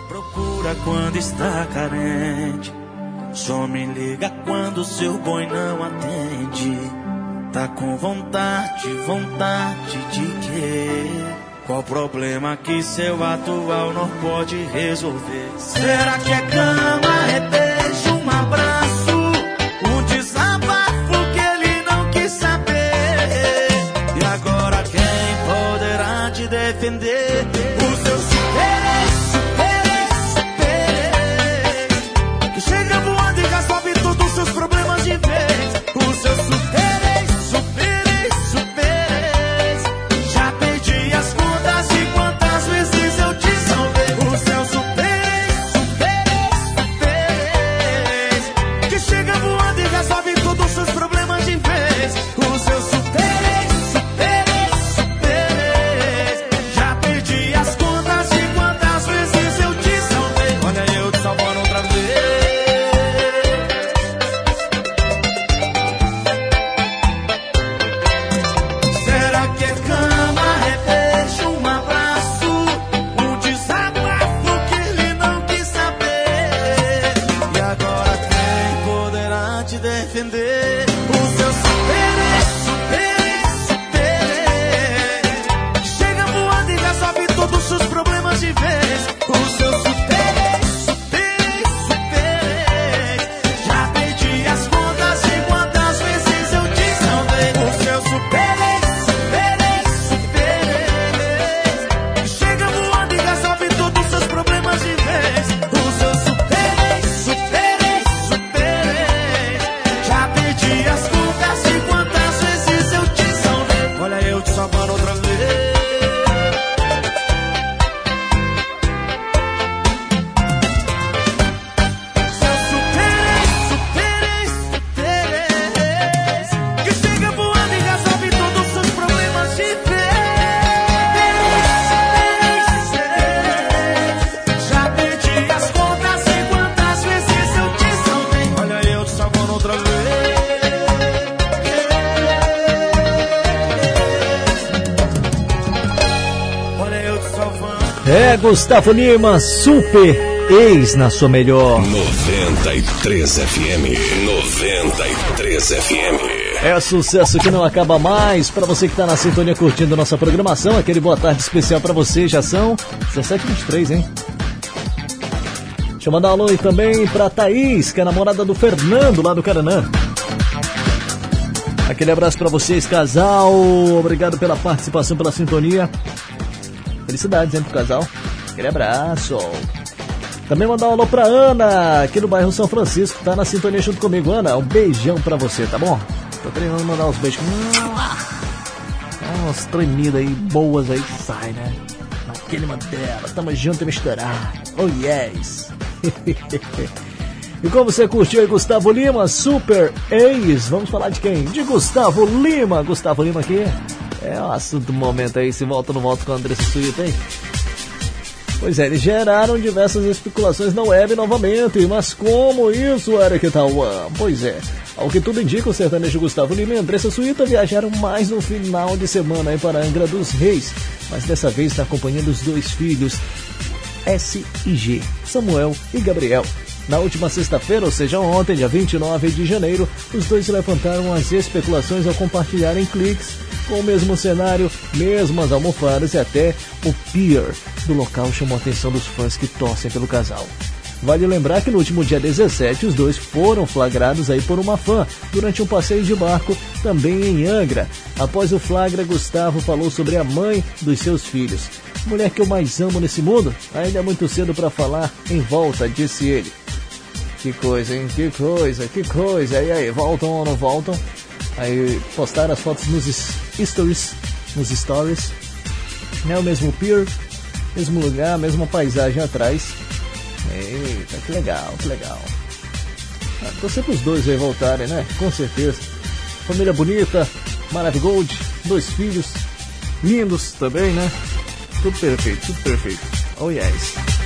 procura quando está carente. Só me liga quando seu boi não atende. Tá com vontade, vontade de quê? Qual problema que seu atual não pode resolver? Será que é cama, é Gustavo Lima, super ex na sua melhor. 93 FM. 93 FM. É sucesso que não acaba mais. Para você que tá na sintonia curtindo nossa programação, aquele boa tarde especial para você. Já são 17h23, hein? Deixa eu mandar um alô também pra Thaís, que é a namorada do Fernando lá do Caranã. Aquele abraço para vocês, casal. Obrigado pela participação, pela sintonia. Felicidades, hein, pro casal. Aquele abraço. Também mandar um alô pra Ana, aqui no bairro São Francisco, tá na sintonia junto comigo. Ana, um beijão pra você, tá bom? Tô treinando mandar uns beijos. Umas tremidas aí, boas aí, sai, né? Aquele mandela, tamo junto e misturar. Oh yes! e como você curtiu aí, Gustavo Lima, Super Ex? Vamos falar de quem? De Gustavo Lima. Gustavo Lima aqui é o assunto do momento aí, se volta ou não volta com a Andressa Suíta, hein? Pois é, eles geraram diversas especulações na web novamente, mas como isso, Eric Tauan? Pois é, ao que tudo indica, o sertanejo Gustavo Lima e Andressa Suíta viajaram mais no final de semana para Angra dos Reis, mas dessa vez na companhia dos dois filhos, S e G, Samuel e Gabriel. Na última sexta-feira, ou seja, ontem, dia 29 de janeiro, os dois levantaram as especulações ao compartilharem cliques com o mesmo cenário, mesmas almofadas e até o pier do local chamou a atenção dos fãs que torcem pelo casal. Vale lembrar que no último dia 17 os dois foram flagrados aí por uma fã durante um passeio de barco também em Angra. Após o flagra, Gustavo falou sobre a mãe dos seus filhos. Mulher que eu mais amo nesse mundo? Ainda é muito cedo para falar em volta, disse ele. Que coisa, hein? Que coisa, que coisa. E aí, voltam ou não voltam? Aí postaram as fotos nos stories, nos stories. Né, o mesmo pier, mesmo lugar, mesma paisagem atrás. Eita, que legal, que legal. Ah, torcer pros dois aí voltarem, né? Com certeza. Família bonita, Maravigold, dois filhos, lindos também, né? Tudo perfeito, tudo perfeito. Oh yes.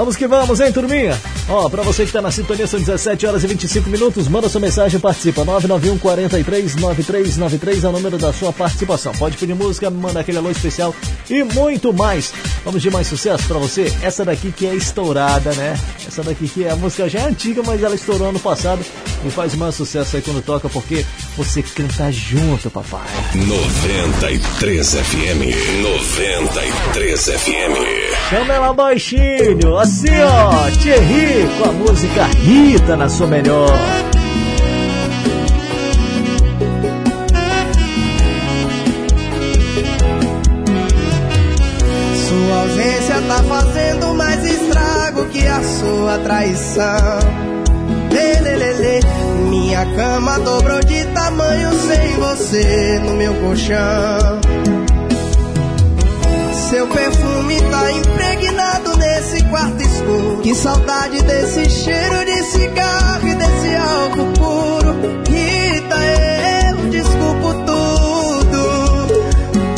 Vamos que vamos, hein, turminha? Ó, pra você que tá na sintonia, são 17 horas e 25 minutos. Manda sua mensagem, participa. 991 43 9393 é o número da sua participação. Pode pedir música, manda aquele alô especial e muito mais. Vamos de mais sucesso pra você? Essa daqui que é estourada, né? Essa daqui que é a música já é antiga, mas ela estourou ano passado e faz mais sucesso aí quando toca, porque você canta junto, papai. 93 FM. 93 FM. Chama ela baixinho, assim ó, Thierry com a música Rita na sua melhor. Sua ausência tá fazendo mais estrago que a sua traição. Lê. Minha cama dobrou de tamanho sem você no meu colchão. Seu perfume tá impregnado nesse quarto escuro. Que saudade desse cheiro de cigarro e desse álcool puro. Rita, eu desculpo tudo.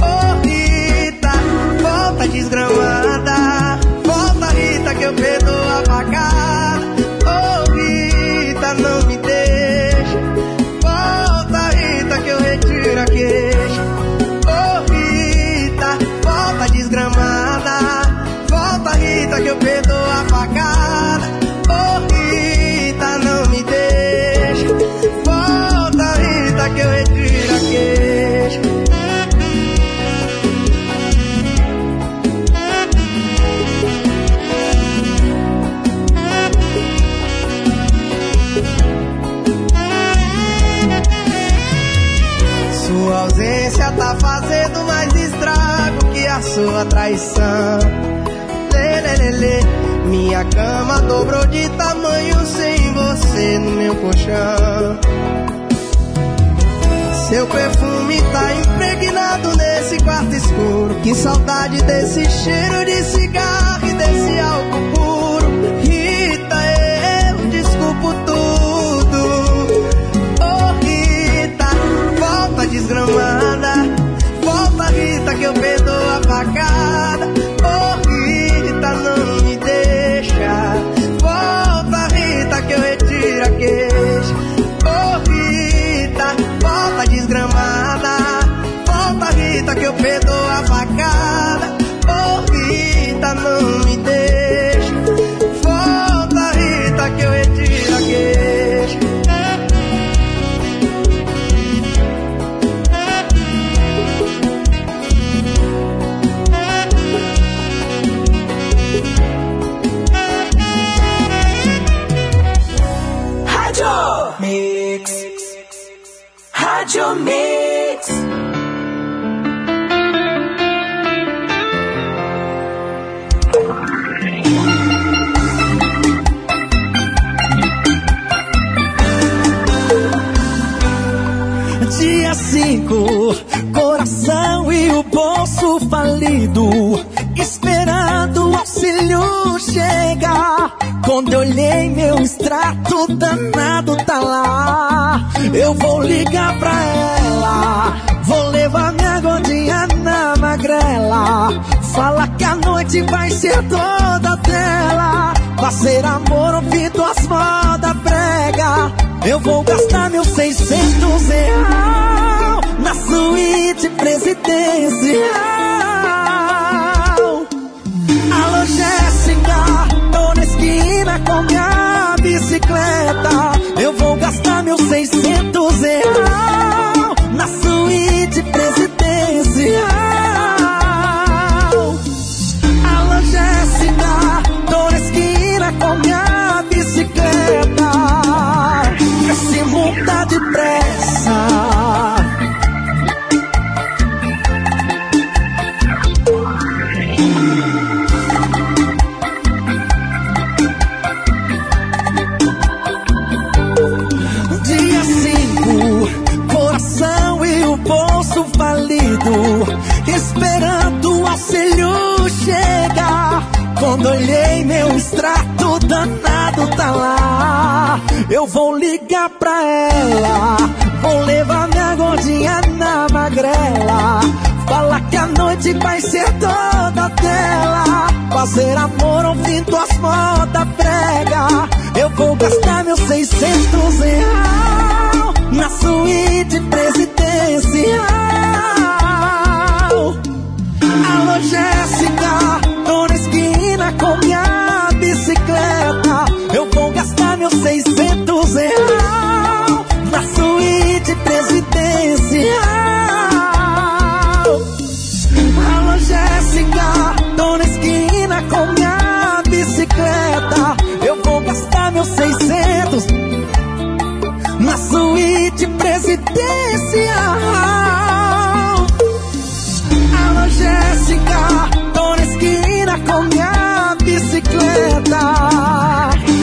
Oh, Rita, volta desgramada. Volta, Rita, que eu perdoo a facada. Traição. Lê, lê, lê. Minha cama dobrou de tamanho sem você no meu colchão. Seu perfume tá impregnado nesse quarto escuro. Que saudade desse cheiro de cigarro e desse álcool puro. Rita, eu desculpo tudo. Oh, Rita, volta desgramada. Volta, Rita, que eu perdoo Quando olhei meu extrato danado tá lá. Eu vou ligar pra ela, vou levar minha gordinha na magrela. Fala que a noite vai ser toda dela. Fazer amor ouvindo as modas prega. Eu vou gastar meus 600 real na suíte presidencial. Alô Jéssica, tô esquina com minha bicicleta. Eu vou gastar meus 600 real Quando olhei meu extrato danado tá lá. Eu vou ligar pra ela, vou levar minha gordinha na magrela. Fala que a noite vai ser toda dela. Fazer amor ouvindo as modas prega. Eu vou gastar meus 600 real na suíte presidencial. Alô própria com minha bicicleta. Eu vou gastar meus 600 real na suíte presidencial. Alô, Jéssica, tô na esquina com minha bicicleta. Eu vou gastar meus 600 na suíte presidencial.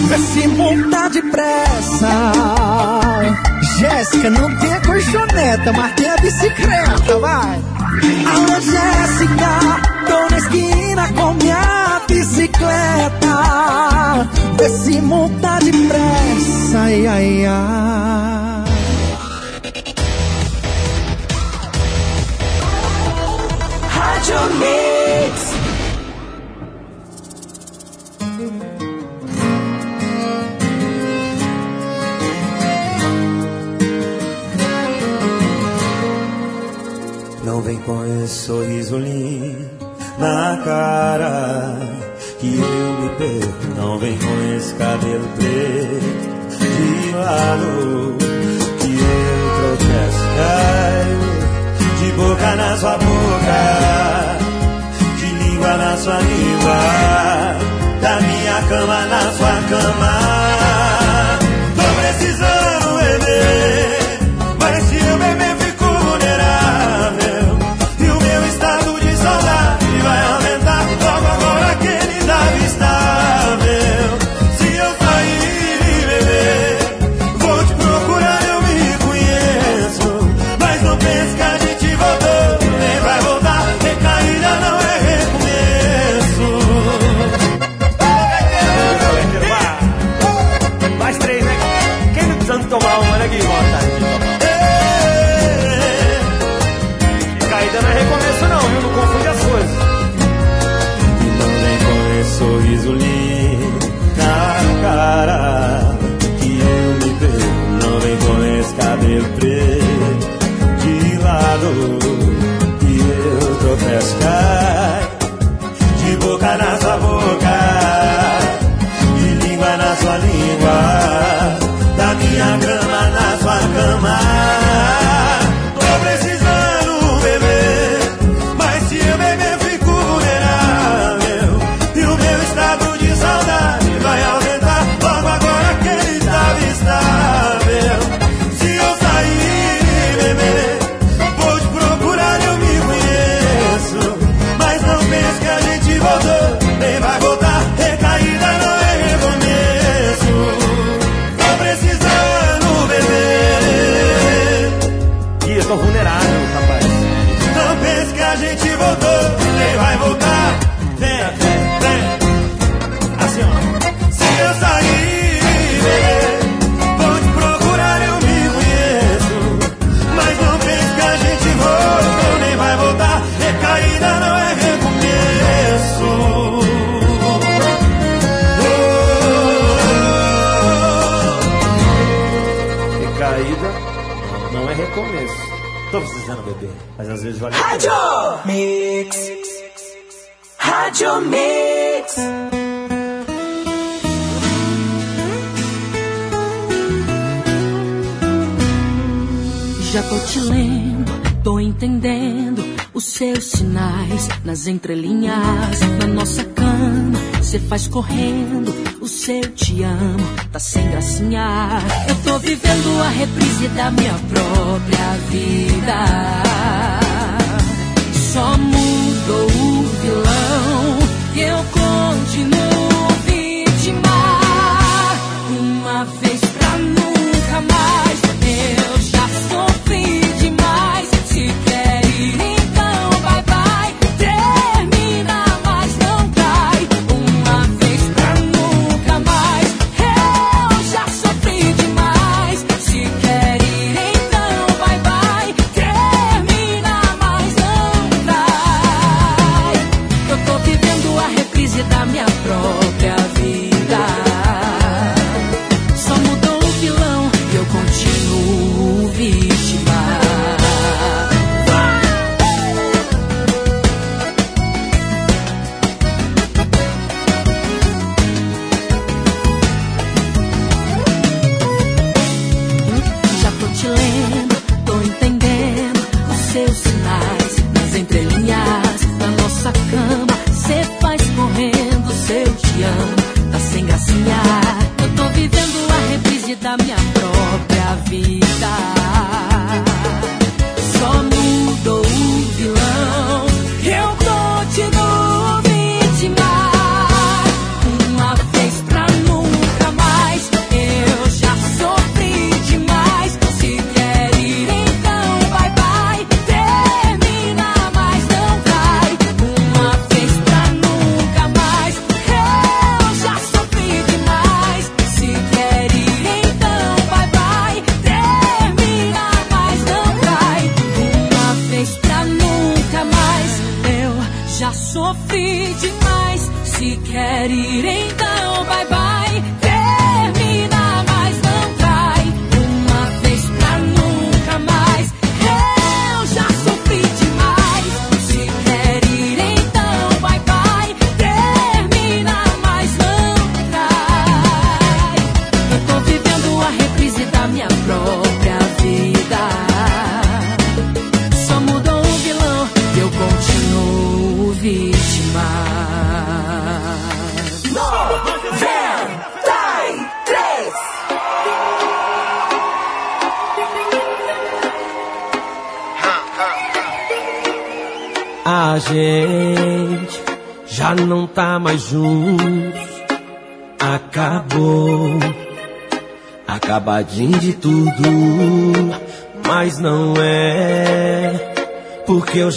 Vê Se montar depressa. Jéssica, não tem a colchoneta, mas tem a bicicleta, vai. Alô, Jéssica, tô na esquina com minha bicicleta. Vê se montar depressa, ai, ai, ai. Rádio Mix. vem com esse sorriso lindo na cara que eu me perco. Não vem com esse cabelo preto de lado que eu tropeço, caio de boca na sua boca, de língua na sua língua, da minha cama na sua cama.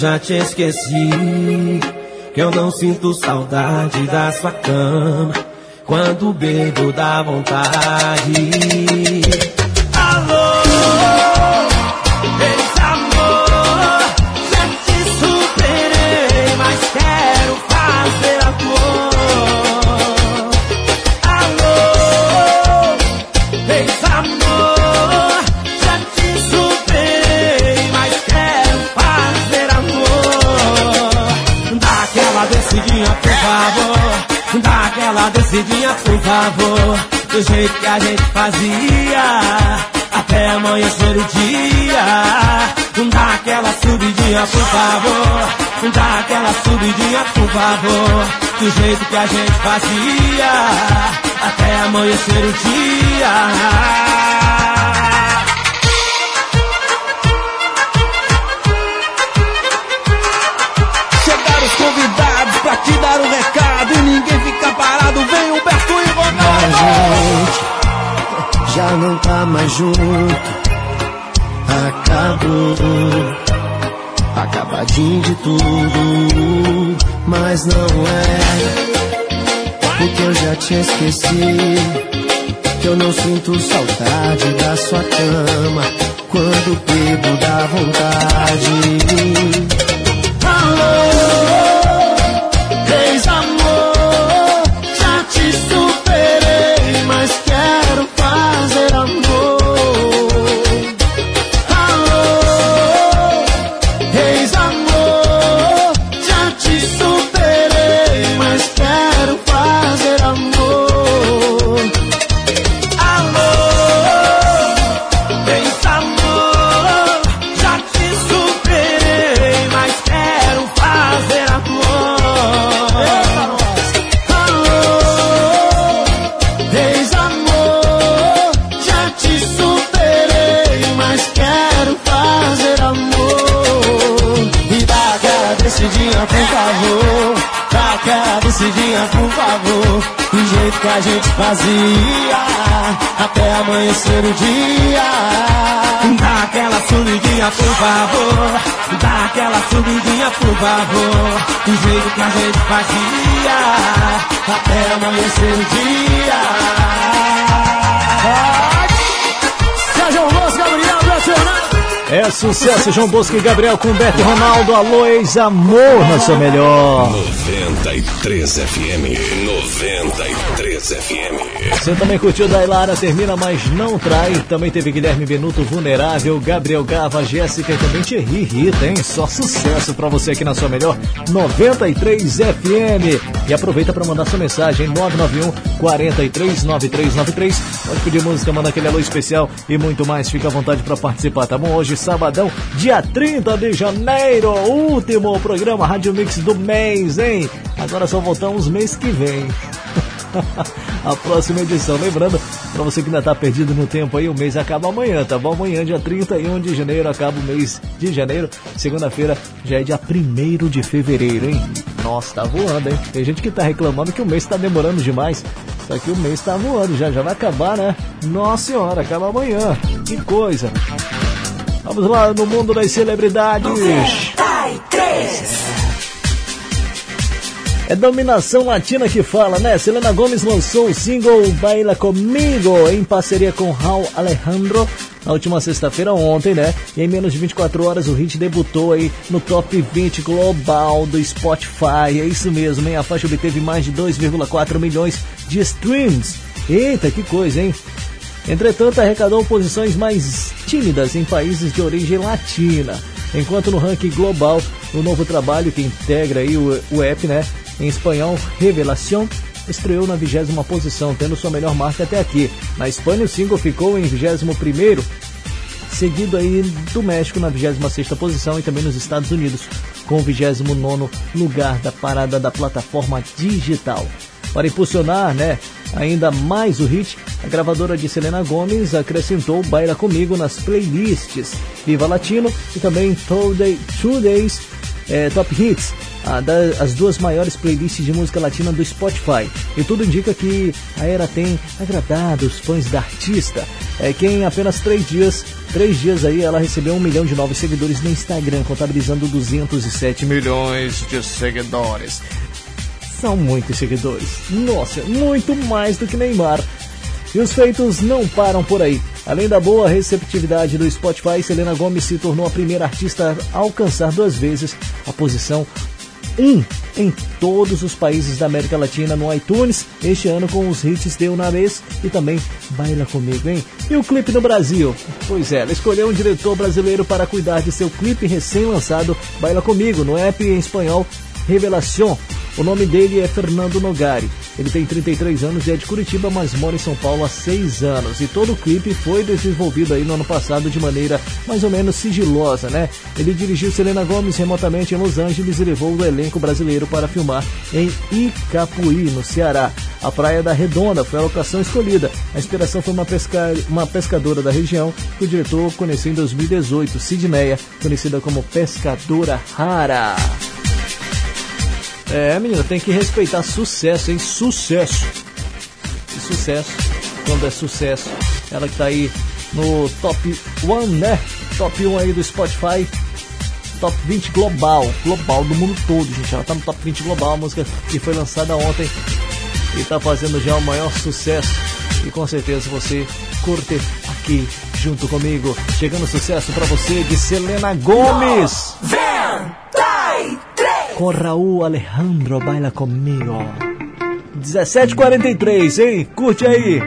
Já te esqueci. Que eu não sinto saudade da sua cama. Quando bebo dá vontade. Descidinha, por favor. Do jeito que a gente fazia. Até amanhecer o dia. Dá aquela subidinha, por favor. Dá aquela subidinha, por favor. Do jeito que a gente fazia. Até amanhecer o dia. Gente já não tá mais junto. Acabou, acabadinho de tudo. Mas não é, porque eu já te esqueci. Que eu não sinto saudade da sua cama. Quando bebo dá vontade. Alô, que a gente fazia, até amanhecer o dia. Dá aquela subidinha, por favor. Dá aquela subidinha, por favor. Do jeito que a gente fazia, até amanhecer o dia. Sérgio Bosco, Gabriel Nacional. É sucesso, João Bosco e Gabriel com Beto Ronaldo. Alô, ex-amor, na sua melhor. 93 FM. 93 FM. Você também curtiu Dailara, termina, mas não trai. Também teve Guilherme Benuto, Vulnerável, Gabriel Gava, Jéssica e também Thierry Rita, hein? Só sucesso pra você aqui na sua melhor 93 FM. E aproveita pra mandar sua mensagem 991 43 9393. Pode pedir música, manda aquele alô especial e muito mais. Fica à vontade pra participar, tá bom? Hoje, sabadão, dia 30 de janeiro, último programa Rádio Mix do mês, hein? Agora só voltamos mês que vem. a próxima edição. Lembrando, para você que ainda tá perdido no tempo aí, o mês acaba amanhã, tá bom? Amanhã, dia 31 de janeiro, acaba o mês de janeiro. Segunda-feira já é dia 1 de fevereiro, hein? Nossa, tá voando, hein? Tem gente que tá reclamando que o mês tá demorando demais. Só que o mês tá voando, já, já vai acabar, né? Nossa senhora, acaba amanhã. Que coisa. Vamos lá no mundo das celebridades. 93. É dominação latina que fala, né? Selena Gomes lançou o single Baila Comigo em parceria com Raul Alejandro na última sexta-feira ontem, né? E em menos de 24 horas o hit debutou aí no top 20 global do Spotify. É isso mesmo, hein? A faixa obteve mais de 2,4 milhões de streams. Eita, que coisa, hein? Entretanto, arrecadou posições mais tímidas em países de origem latina. Enquanto no ranking global, o novo trabalho que integra aí o, o app, né, em espanhol, Revelación, estreou na vigésima posição, tendo sua melhor marca até aqui. Na Espanha, o single ficou em 21 primeiro, seguido aí do México na 26 posição e também nos Estados Unidos, com o 29 lugar da parada da plataforma digital. Para impulsionar, né, ainda mais o hit, a gravadora de Selena Gomes acrescentou Baila Comigo nas playlists Viva Latino e também Two, Day, Two Days eh, Top Hits, da, as duas maiores playlists de música latina do Spotify. E tudo indica que a era tem agradado os fãs da artista. É que em apenas três dias, três dias aí, ela recebeu um milhão de novos seguidores no Instagram, contabilizando 207 milhões de seguidores. São muitos seguidores. Nossa, muito mais do que Neymar. E os feitos não param por aí. Além da boa receptividade do Spotify, Selena Gomez se tornou a primeira artista a alcançar duas vezes a posição 1 em todos os países da América Latina no iTunes, este ano com os hits de Una Vez e também Baila Comigo, hein? E o clipe no Brasil? Pois é, ela escolheu um diretor brasileiro para cuidar de seu clipe recém-lançado Baila Comigo, no app em espanhol Revelación. O nome dele é Fernando Nogari. Ele tem 33 anos e é de Curitiba, mas mora em São Paulo há 6 anos. E todo o clipe foi desenvolvido aí no ano passado de maneira mais ou menos sigilosa, né? Ele dirigiu Selena Gomes remotamente em Los Angeles e levou o elenco brasileiro para filmar em Icapuí, no Ceará. A Praia da Redonda foi a locação escolhida. A inspiração foi uma, pesca... uma pescadora da região que o diretor conheceu em 2018, Sidneia, conhecida como Pescadora Rara. É, menina, tem que respeitar sucesso, hein? Sucesso. E sucesso, quando é sucesso. Ela que tá aí no top 1, né? Top 1 aí do Spotify. Top 20 global. Global do mundo todo, gente. Ela tá no top 20 global. A música que foi lançada ontem. E tá fazendo já o maior sucesso. E com certeza você curte aqui junto comigo. Chegando sucesso para você de Selena Gomes. Com Raul Alejandro Baila Comigo. 17h43, hein? Curte aí.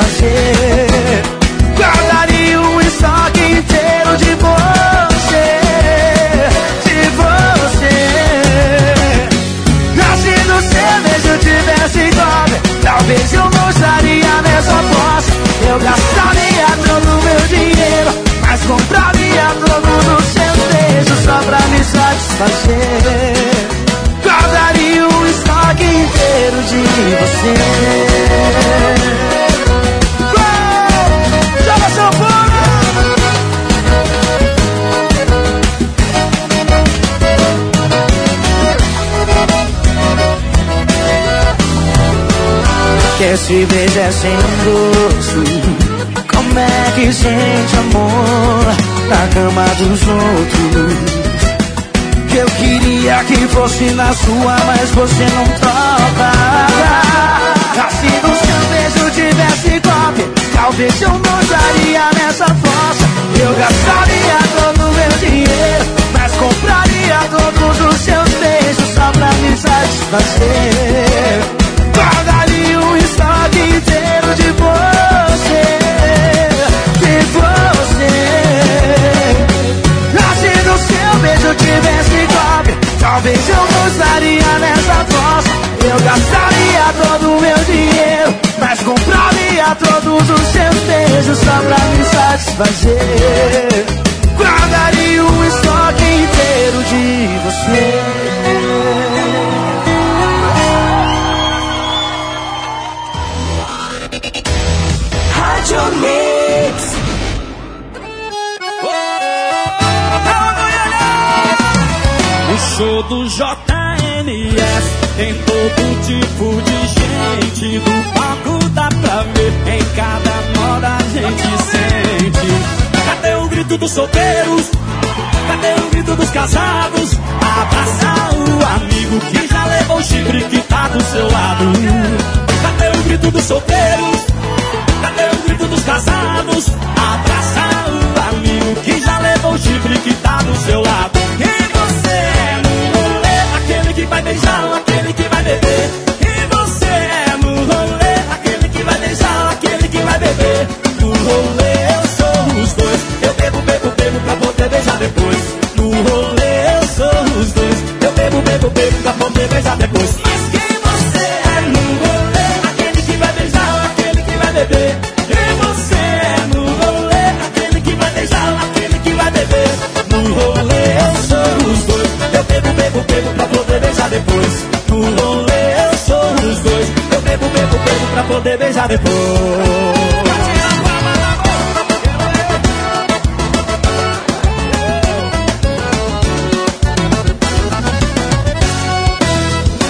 Satisfazer. Esse beijo é sem gosto Como é que sente amor Na cama dos outros? Eu queria que fosse na sua Mas você não topa Se no seu beijo tivesse cópia Talvez eu não estaria nessa fossa. Eu gastaria todo o meu dinheiro Mas compraria todos os seus beijos Só pra me satisfazer de você De você. Ah, se no seu beijo tivesse cópia Talvez eu não estaria nessa fossa Eu gastaria todo o meu dinheiro Mas compraria todos os seus beijos Só pra me satisfazer. Guardaria um estoque inteiro de você Rádio Mix. O show do JMS tem todo tipo de gente. Do palco dá pra ver, em cada moda a gente sente. Cadê o grito dos solteiros? Cadê o grito dos casados? Abraça o amigo que já levou o chifre que tá do seu lado. Cadê o grito dos solteiros? Dos casados? Abraça o amigo que já levou o chifre que tá do seu lado. E você é no rolê, aquele que vai beijar, aquele que vai beber. E você é no rolê, aquele que vai beijar, aquele que vai beber. No rolê eu sou os dois, eu bebo, bebo, bebo pra poder beijar depois. No rolê eu sou os dois, eu bebo, bebo, bebo pra poder beijar depois. Mas quem você é no rolê, aquele que vai beijar, aquele que vai beber. Poder beijar depois.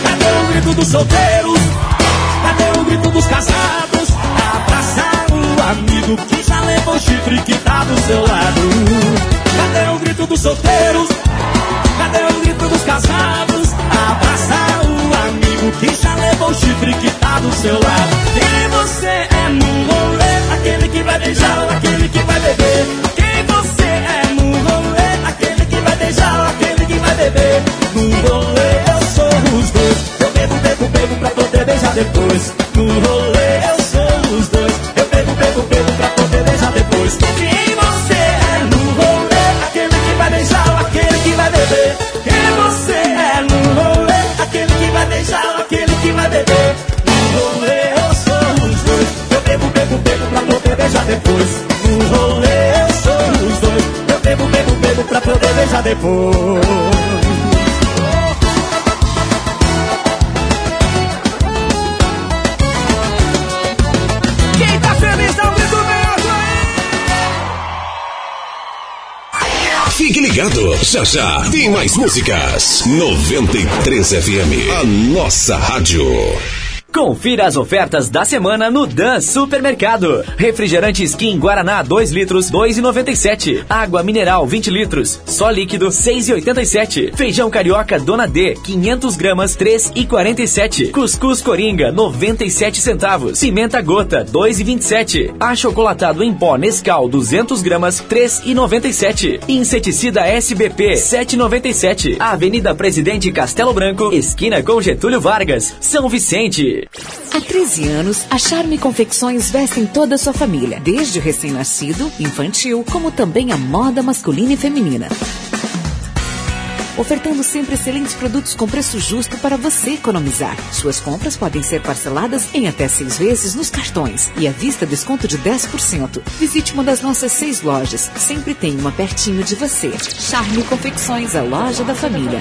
Cadê o grito dos solteiros? Cadê o grito dos casados? Abraçar o amigo que já levou o chifre que tá do seu lado. Cadê o grito dos solteiros? Quem tá feliz dá um grito aí. Fique ligado, já já tem mais músicas. 93 FM, a nossa rádio. Confira as ofertas da semana no Dan Supermercado. Refrigerante Skin Guaraná 2 litros, 2,97. Água mineral 20 litros, só líquido 6,87. Feijão carioca Dona D 500 gramas 3,47. Cuscuz Coringa 97 centavos. Pimenta gota 2,27. Achocolatado em pó Nescau 200 gramas 3,97. Inseticida SBP 7,97. Avenida Presidente Castelo Branco, esquina com Getúlio Vargas, São Vicente. Há 13 anos, a Charme Confecções vestem toda a sua família, desde o recém-nascido, infantil, como também a moda masculina e feminina. Ofertando sempre excelentes produtos com preço justo para você economizar. Suas compras podem ser parceladas em até seis vezes nos cartões e à vista desconto de 10%. Visite uma das nossas seis lojas. Sempre tem uma pertinho de você. Charme Confecções, a loja da família.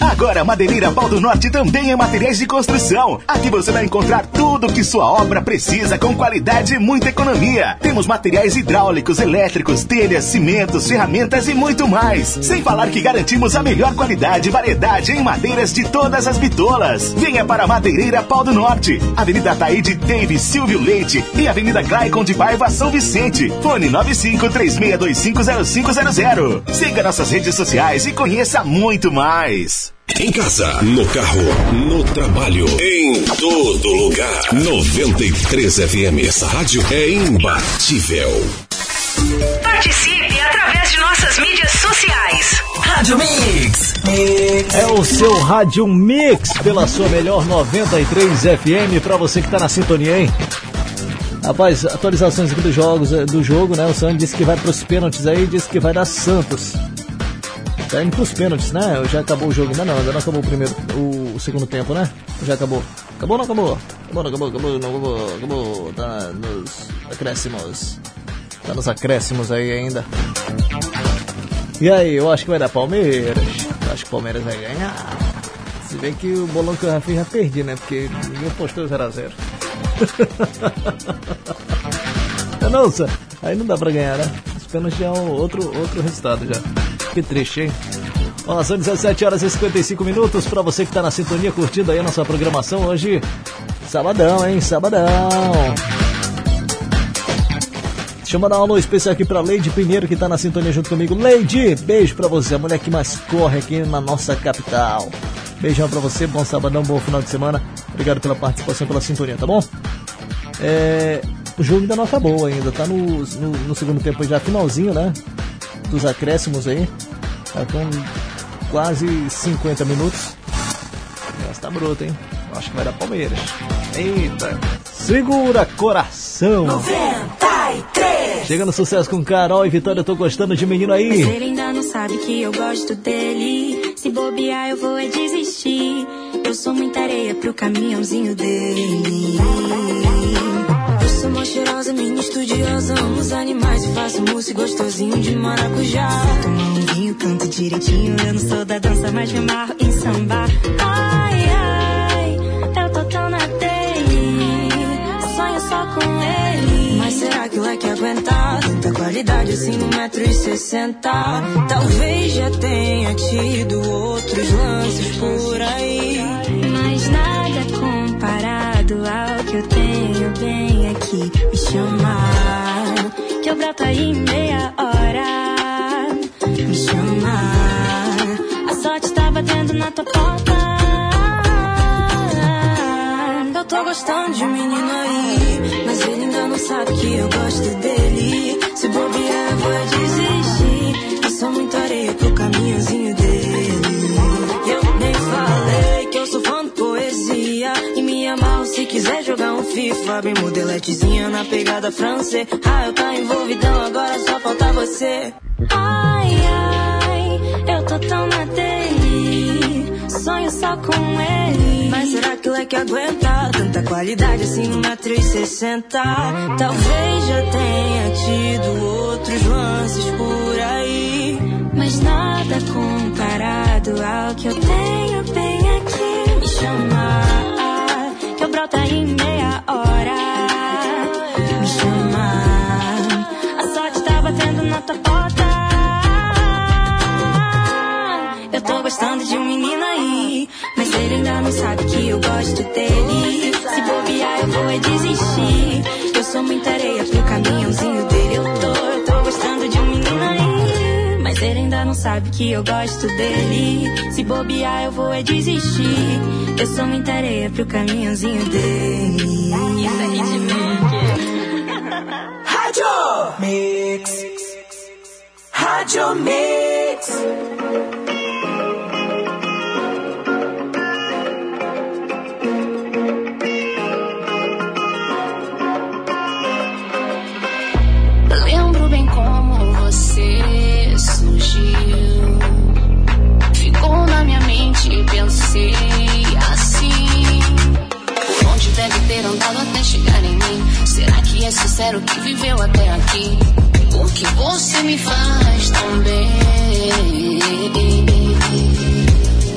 Agora, Madeireira Pau do Norte também é materiais de construção. Aqui você vai encontrar tudo que sua obra precisa com qualidade e muita economia. Temos materiais hidráulicos, elétricos, telhas, cimentos, ferramentas e muito mais. Sem falar que garantimos a melhor qualidade e variedade em madeiras de todas as bitolas. Venha para Madeireira Pau do Norte, Avenida Taíde Davis Silvio Leite e Avenida Glaicon de Paiva São Vicente. Fone 9536250500. Siga nossas redes sociais e conheça muito mais. Em casa, no carro, no trabalho, em todo lugar. 93 FM, essa rádio é imbatível. Participe através de nossas mídias sociais. Rádio Mix. É o seu Rádio Mix pela sua melhor 93 FM para você que tá na sintonia, hein? Rapaz, atualizações aqui dos jogos, eh, do jogo, né? O Santos disse que vai pros pênaltis aí, disse que vai dar Santos. Tá indo pros pênaltis, né? Já acabou o jogo, ainda não, ainda não acabou o primeiro, o, o segundo tempo, né? Já acabou. Acabou ou não acabou? Acabou, não acabou, acabou, não acabou, acabou. Tá nos acréscimos. Tá nos acréscimos aí ainda. E aí, eu acho que vai dar Palmeiras. Eu acho que o Palmeiras vai ganhar. Se bem que o bolão que eu já fiz já perdi, né? Porque ninguém postou 0x0. Não, não, Sam. Aí não dá pra ganhar, né? Os pênaltis já é outro, outro resultado já. Que triste, hein? Ó, são 17 horas e 55 minutos pra você que tá na sintonia curtindo aí a nossa programação hoje. Sabadão, hein? Sabadão. Deixa eu mandar um alô especial aqui pra Leide Pinheiro que tá na sintonia junto comigo. Leide, beijo pra você, a mulher que mais corre aqui na nossa capital. Beijão pra você, bom sabadão, bom final de semana. Obrigado pela participação, pela sintonia, tá bom? É, o jogo ainda não acabou ainda, tá no, no, no segundo tempo já, finalzinho, né? Dos acréscimos aí. Tá com quase 50 minutos. Mas tá bruto, hein? Acho que vai dar Palmeiras. Eita! Segura coração! 93! Chega no sucesso com Carol e Vitória, eu tô gostando de menino Mas aí. ele ainda não sabe que eu gosto dele. Se bobear, eu vou é desistir. Eu sou muita areia pro caminhãozinho dele. Cheirosa, minha estudiosa. Amo os animais e faço mousse gostosinho de maracujá. Se tomar um vinho, canto direitinho. Eu não sou da dança, mas me amarro em samba. Ai, ai, eu tô tão na dele. Sonho só com ele. Mas será que o leque aguentar? Tanta qualidade assim no metro e sessenta. Talvez já tenha tido outros lances por aí. Mas nada comparado ao que eu tenho bem aqui. Me chamar, que eu broto aí em meia hora. me chama. A sorte tá batendo na tua porta. Eu tô gostando de um menino aí, mas ele ainda não sabe que eu gosto dele. Se bobear, eu vou desistir. Quiser jogar um FIFA. Bem modeletezinha na pegada francês. Ah, eu tá envolvidão, agora só falta você. Ai, ai, eu tô tão na dele. Sonho só com ele. Mas será que o leque aguenta tanta qualidade assim e sessenta? Talvez já tenha tido outros lances por aí. Mas nada comparado ao que eu tenho broto em meia hora. Me chamar, a sorte tá batendo na tua porta. Eu tô gostando de um menino aí, mas ele ainda não sabe que eu gosto dele. Se bobear, eu vou desistir. Eu sou muita areia pro caminhãozinho não sabe que eu gosto dele. Se bobear, eu vou é desistir. Eu sou muita areia pro caminhãozinho dele. Isso aqui de Rádio Mix. Rádio Mix. Pensei assim. Por onde deve ter andado até chegar em mim? Será que é sincero que viveu até aqui? O que você me faz tão bem?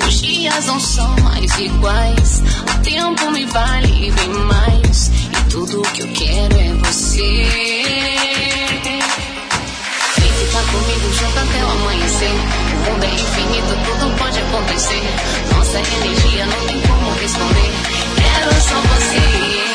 Os dias não são mais iguais. O tempo me vale bem mais. E tudo que eu quero é você. Comigo junto até o amanhecer. O mundo é infinito, tudo pode acontecer. Nossa energia não tem como responder. Quero só você.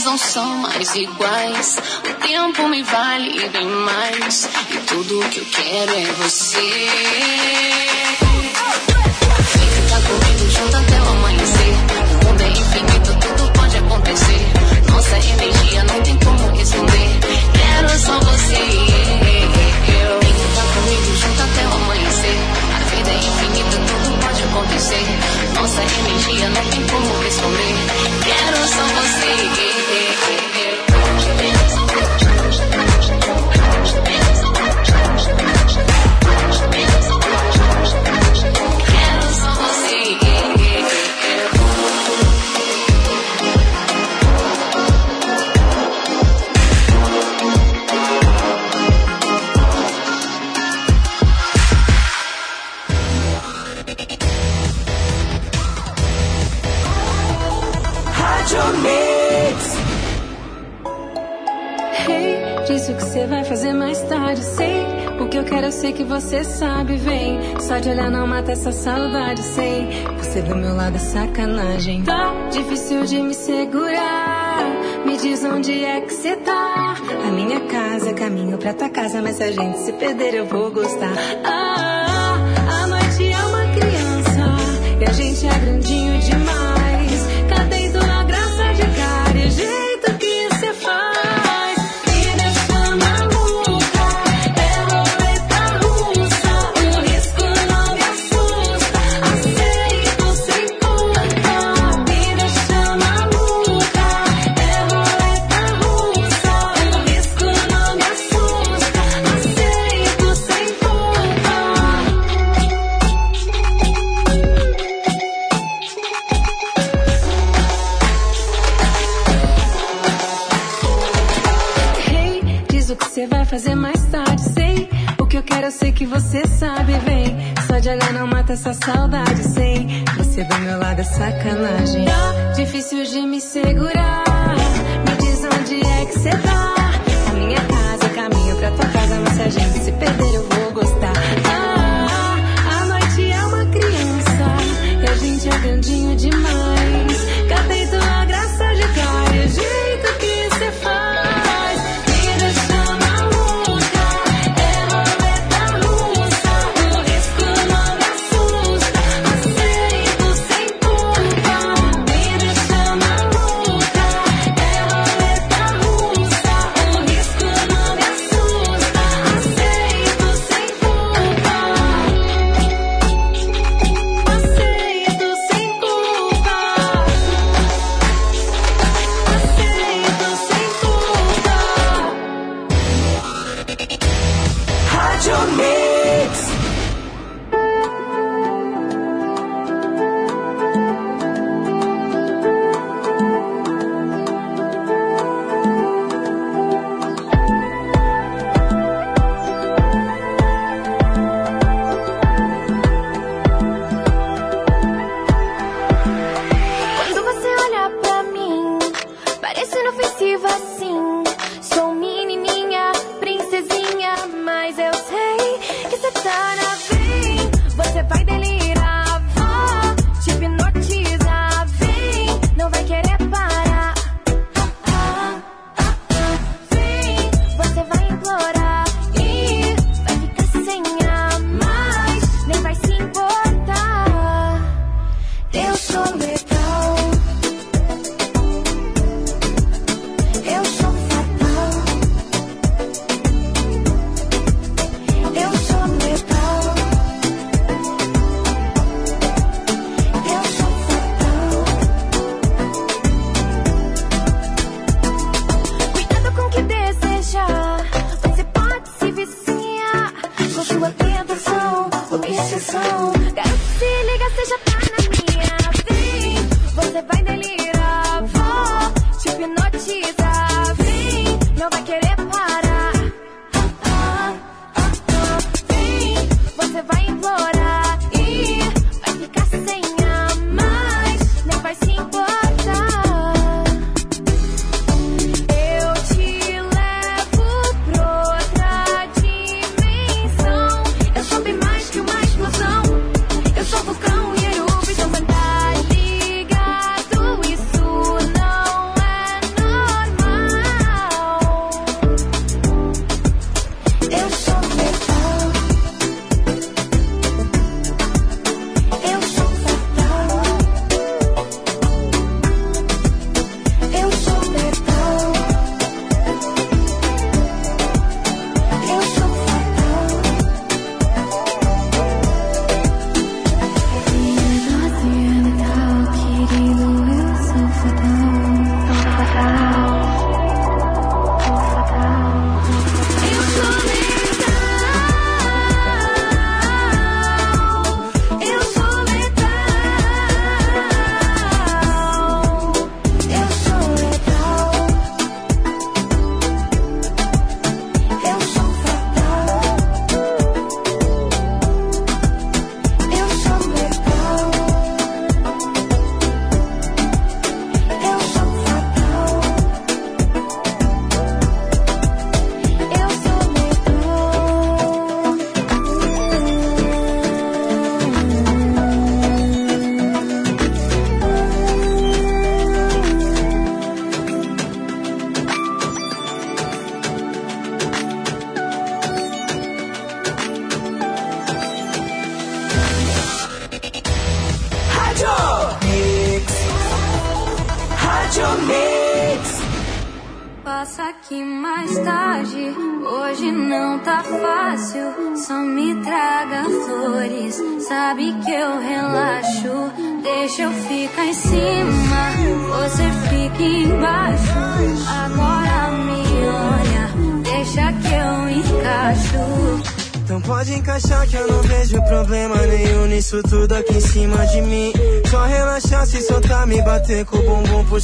Dias não são mais iguais. O tempo me vale bem mais. E tudo que eu quero é você. Vem ficar comigo junto até o amanhecer. O mundo é infinito, tudo pode acontecer. Nossa energia não tem como responder. Quero só você. Vem ficar comigo junto até o amanhecer. A vida é infinita, tudo pode acontecer. Nossa energia não tem como responder. Quero só você. Yeah. Sei que você sabe, vem. Só de olhar não mata essa saudade, sei. Você do meu lado é sacanagem. Tá difícil de me segurar. Me diz onde é que você tá. A minha casa, caminho pra tua casa, mas se a gente se perder eu vou gostar. Ah, mata essa saudade, sei. Você do meu lado é sacanagem. Tá difícil de me segurar.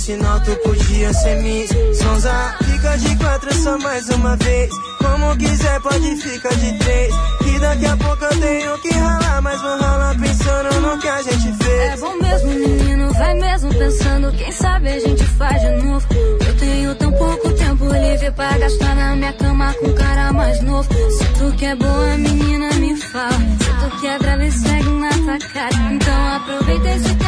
Sinal tu podia ser miss. Sonza, fica de quatro só mais uma vez. Como quiser, pode ficar de três. Que daqui a pouco eu tenho que ralar, mas vou ralar pensando no que a gente fez. É bom mesmo, menino, vai mesmo pensando. Quem sabe a gente faz de novo. Eu tenho tão pouco tempo livre pra gastar na minha cama com cara mais novo. Se tu quer boa, menina, me fala. Se tu quer brava e segue na tua cara. Então aproveita esse tempo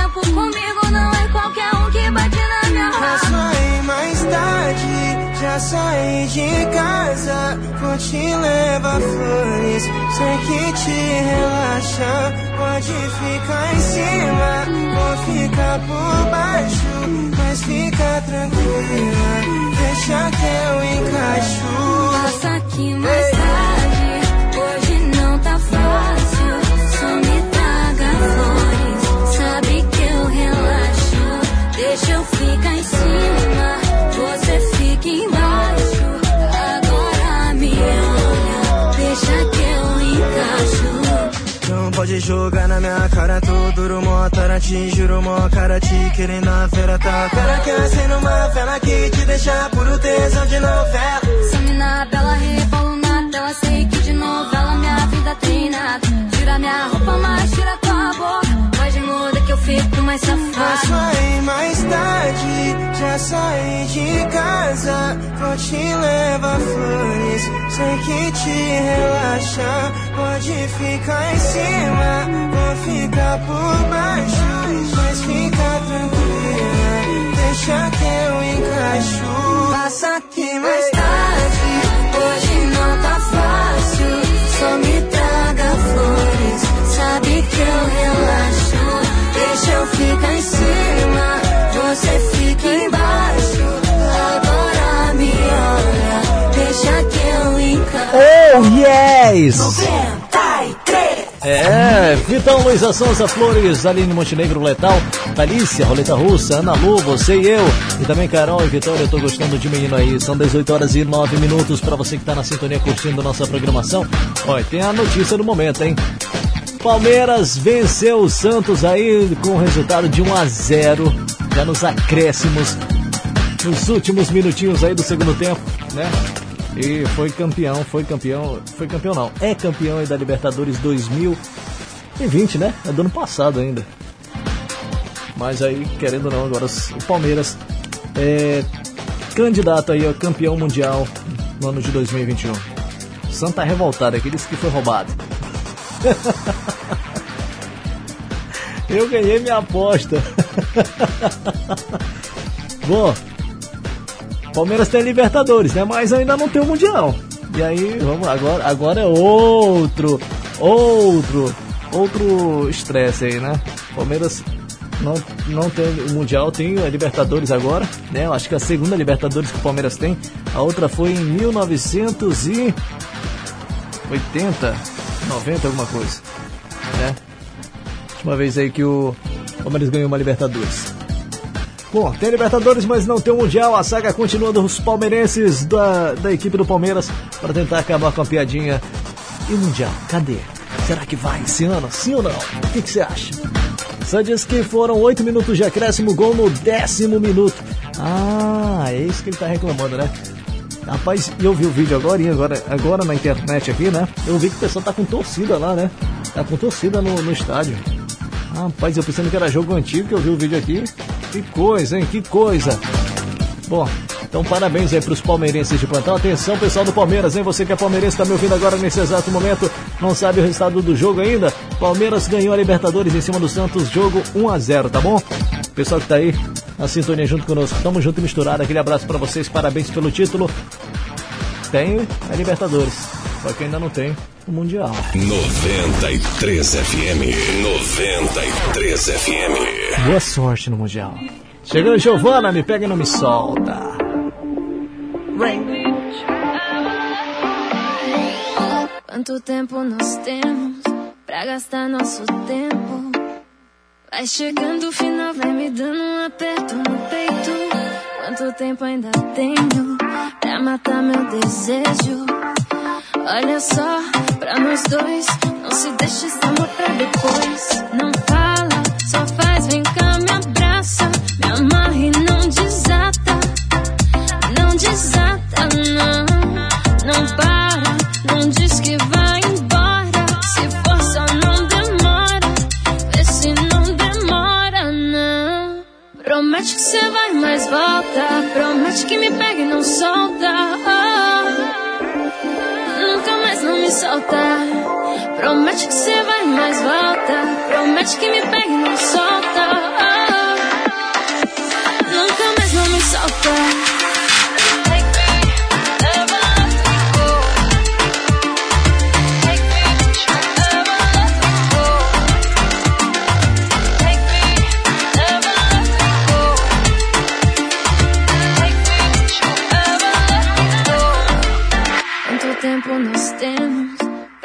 já saí de casa. Vou te levar flores, sei que te relaxa. Pode ficar em cima, vou ficar por baixo. Mas fica tranquila, deixa que eu encaixo. Passa aqui mais tarde, hoje não tá fácil. Só me traga flores, sabe que eu relaxo. Deixa eu ficar em cima, pode jogar na minha cara, tô duro, mó tara, te juro, mó cara, te querendo a fera, tá? Cara que acende uma vela que te deixa puro tesão de novela. Essa mina bela rebolo na tela, sei que de novela minha vida tem nada. Tira minha roupa, mas tira tua boca. Pode muda que eu fico mais Já safada. saí mais tarde, já saí de casa. Vou te levar flores, sei que te relaxa. Pode ficar em cima, vou ficar por baixo. Mas fica tranquila, deixa que eu encaixo. Passa aqui mais tarde, Hoje não tá fácil, só me traga flores. Sabe que eu relaxo, Oh, yes! 93 É, Vitão, Luísa Souza, Flores, Aline Montenegro, Letal, Thalícia, Roleta Russa, Ana Lu, você e eu. E também Carol e Vitória, eu tô gostando de menino aí. São 18 horas e 9 minutos pra você que tá na sintonia curtindo nossa programação. Olha, tem a notícia do momento, hein? Palmeiras venceu o Santos aí com o resultado de 1 a 0 já nos acréscimos, nos últimos minutinhos aí do segundo tempo, né? E foi campeão, foi campeão, foi campeão não, é campeão da Libertadores 2020, né? É do ano passado ainda. Mas aí, querendo ou não, agora o Palmeiras é candidato aí a campeão mundial no ano de 2021. O Santos tá revoltado, aquele que foi roubado. Eu ganhei minha aposta. Bom, Palmeiras tem Libertadores, né? Mas ainda não tem o Mundial. E aí, vamos lá, agora, agora é outro, outro, outro estresse aí, né? Palmeiras não, não tem o Mundial, tem a Libertadores agora, né? Eu acho que a segunda Libertadores que o Palmeiras tem, a outra foi em 1980, 90, alguma coisa, né? Última vez aí que o Palmeiras ganhou uma Libertadores. Bom, tem Libertadores, mas não tem o Mundial. A saga continua dos palmeirenses da, da equipe do Palmeiras para tentar acabar com a piadinha. E o Mundial? Cadê? Será que vai esse ano? Sim ou não? O que, você acha? Só diz que foram 8 minutos de acréscimo, gol no décimo minuto. Ah, é isso que ele tá reclamando, né? Rapaz, eu vi o vídeo agora, agora, agora na internet aqui, né? Eu vi que o pessoal tá com torcida lá, né? Tá com torcida no, no estádio. Rapaz, eu pensando que era jogo antigo, que eu vi o vídeo aqui. Que coisa, hein? Que coisa. Bom, então parabéns aí pros palmeirenses de plantão. Atenção, pessoal do Palmeiras, hein? Você que é palmeirense, tá me ouvindo agora nesse exato momento, não sabe o resultado do jogo ainda? Palmeiras ganhou a Libertadores em cima do Santos, jogo 1 a 0 tá bom? Pessoal que tá aí na sintonia junto conosco, tamo junto e misturado. Aquele abraço para vocês, parabéns pelo título. Tem a Libertadores, só que ainda não tem o Mundial. 93 FM. 93 FM. Boa sorte no Mundial. Chegando Giovana, me pega e não me solta. Quanto tempo nós temos pra gastar nosso tempo? Vai chegando o final, vai me dando um aperto no peito. Quanto tempo ainda tenho pra matar meu desejo? Olha só, pra nós dois. Não se deixe esse amor pra depois. Não fala, só faz, vem cá, me abraça. Me amarra e não desata. Não desata, não. Não para, não diz que vai embora. Se for só não demora. Vê se não demora, não. Promete que você vai, mas volta. Promete que me pega e não solta. Não me solta. Promete que você vai, mas volta. Promete que me pega e não solta.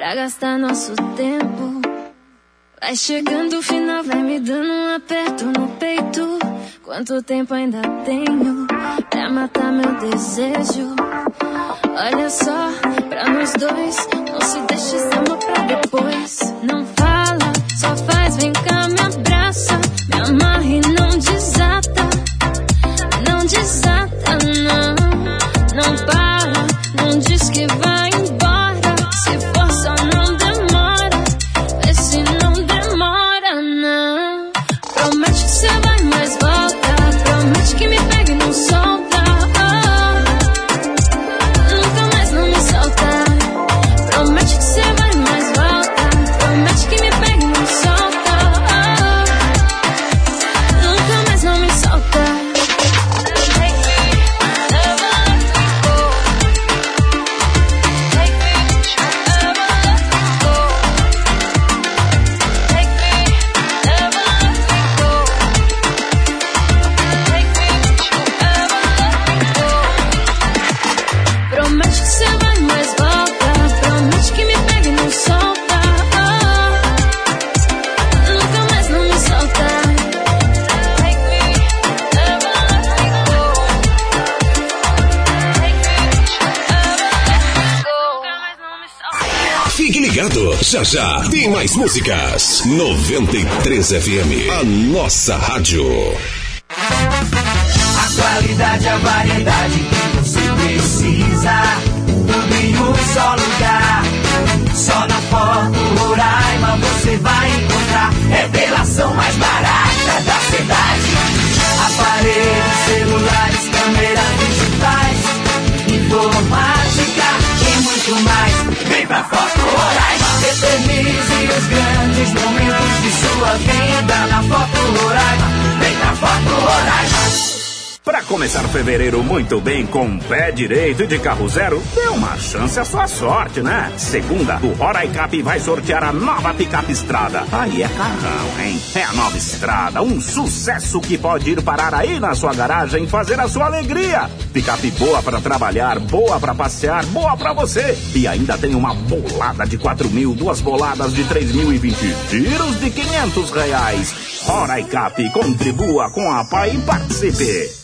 Pra gastar nosso tempo? Vai chegando o final, vai me dando um aperto no peito. Quanto tempo ainda tenho pra matar meu desejo? Olha só, pra nós dois, não se deixe esse amor pra depois. Não fala, só faz, vem cá, me já já tem mais músicas. 93 FM, a nossa rádio. A qualidade, a variedade que você precisa. Tudo em um só lugar. Só na Foto Roraima você vai encontrar. Revelação mais barata da cidade. Aparelhos, celulares, câmeras digitais. Informática e muito mais. Vem pra Foto Roraima. Eternize os grandes momentos de sua vida na Foto Roraima. Vem pra Foto Roraima. Para começar fevereiro muito bem com o pé direito de carro zero, dê uma chance à sua sorte, né? Segunda, o Roraicap vai sortear a nova picape estrada. Aí é carrão, hein? É a nova estrada, um sucesso que pode ir parar aí na sua garagem e fazer a sua alegria. Picape boa para trabalhar, boa para passear, boa para você. E ainda tem uma bolada de 4 mil, duas boladas de 3 mil e 20 tiros de 500 reais. Roraicap, contribua com a PAI e participe.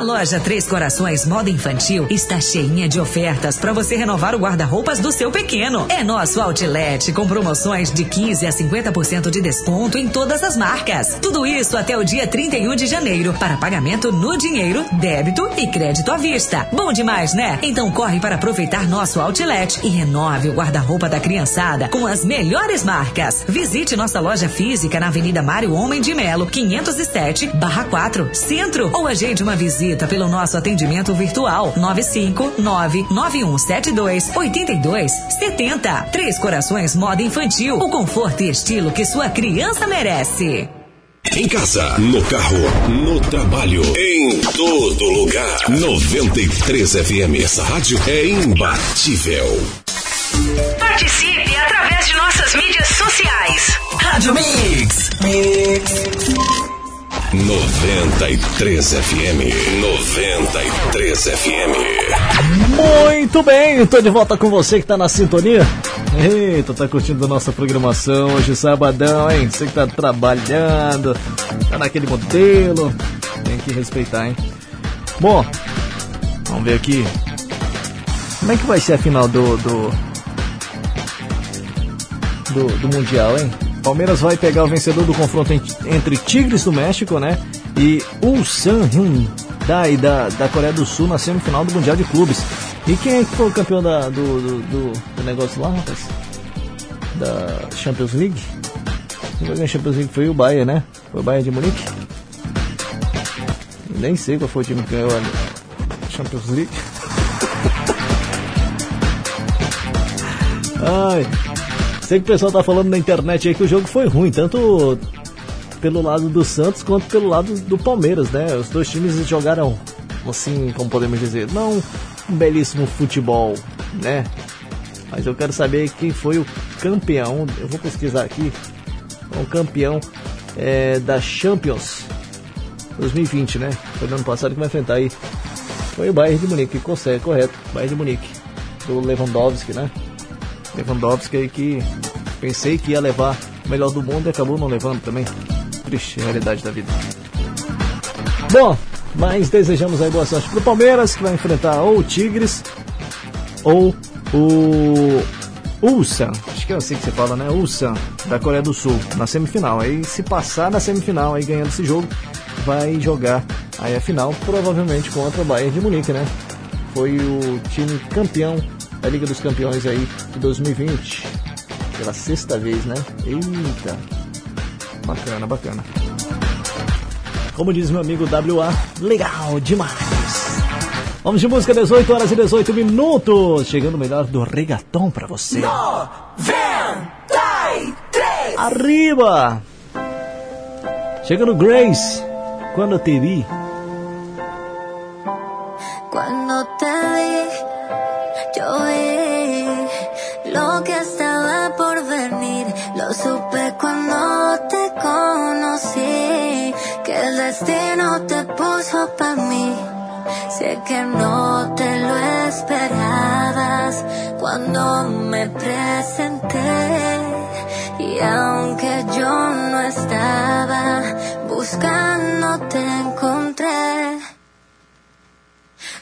A loja Três Corações Moda Infantil está cheinha de ofertas para você renovar o guarda-roupas do seu pequeno. É nosso outlet com promoções de 15 a 50% de desconto em todas as marcas. Tudo isso até o dia 31 de janeiro para pagamento no dinheiro, débito e crédito à vista. Bom demais, né? Então corre para aproveitar nosso outlet e renove o guarda-roupa da criançada com as melhores marcas. Visite nossa loja física na Avenida Mário Homem de Melo, 507/4, Centro, ou agende uma visita pelo nosso atendimento virtual 95991728270. Três Corações Moda Infantil, o conforto e estilo que sua criança merece. Em casa, no carro, no trabalho, em todo lugar. 93 FM, essa rádio é imbatível. Participe através de nossas mídias sociais. Rádio Mix. Mix. 93 FM, 93 FM. Muito bem, tô de volta com você que tá na sintonia. Eita, tá curtindo a nossa programação hoje, sabadão, hein? Você que tá trabalhando, tá naquele modelo, tem que respeitar, hein? Bom, vamos ver aqui. Como é que vai ser a final do. do... do, do Mundial, hein? Palmeiras vai pegar o vencedor do confronto en- entre Tigres do México, né? E Ulsan Hyundai da, da Coreia do Sul na semifinal do Mundial de Clubes. E quem é que foi o campeão da, do, do, do- do negócio lá, rapaz? Da Champions League? Quem ganhar a Champions League foi o Bayern, né? Foi o Bayern de Munique? Nem sei qual foi o time que ganhou a Champions League. Ai, sei que o pessoal tá falando na internet aí que o jogo foi ruim, tanto pelo lado do Santos quanto pelo lado do Palmeiras, né? Os dois times jogaram, assim, como podemos dizer, não um belíssimo futebol, né? Mas eu quero saber quem foi o campeão, eu vou pesquisar aqui, o campeão é, da Champions 2020, né? Foi no ano passado que vai enfrentar aí. Foi o Bayern de Munique, consegue, correto, Bayern de Munique, do Lewandowski, né? Lewandowski aí que pensei que ia levar o melhor do mundo e acabou não levando também. Triste realidade da vida. Bom, mas desejamos aí boa sorte pro Palmeiras, que vai enfrentar ou o Tigres ou o Ulsan, acho que é assim que você fala, né? Ulsan, da Coreia do Sul, na semifinal. Aí se passar na semifinal, aí ganhando esse jogo, vai jogar aí a final, provavelmente contra o Bayern de Munique, né? Foi o time campeão da Liga dos Campeões aí de 2020. Pela sexta vez, né? Eita! Bacana, bacana. Como diz meu amigo WA, legal demais! Vamos de música, 18 horas e 18 minutos. Chegando o melhor do regatão pra você. Arriba! Chegando Grace, quando te vi. Cuando te vi, que estaba por venir. Lo supe cuando te conocí, que el destino te puso para mí. Sé que no te lo esperabas cuando me presenté. Y aunque yo no estaba buscando, te encontré.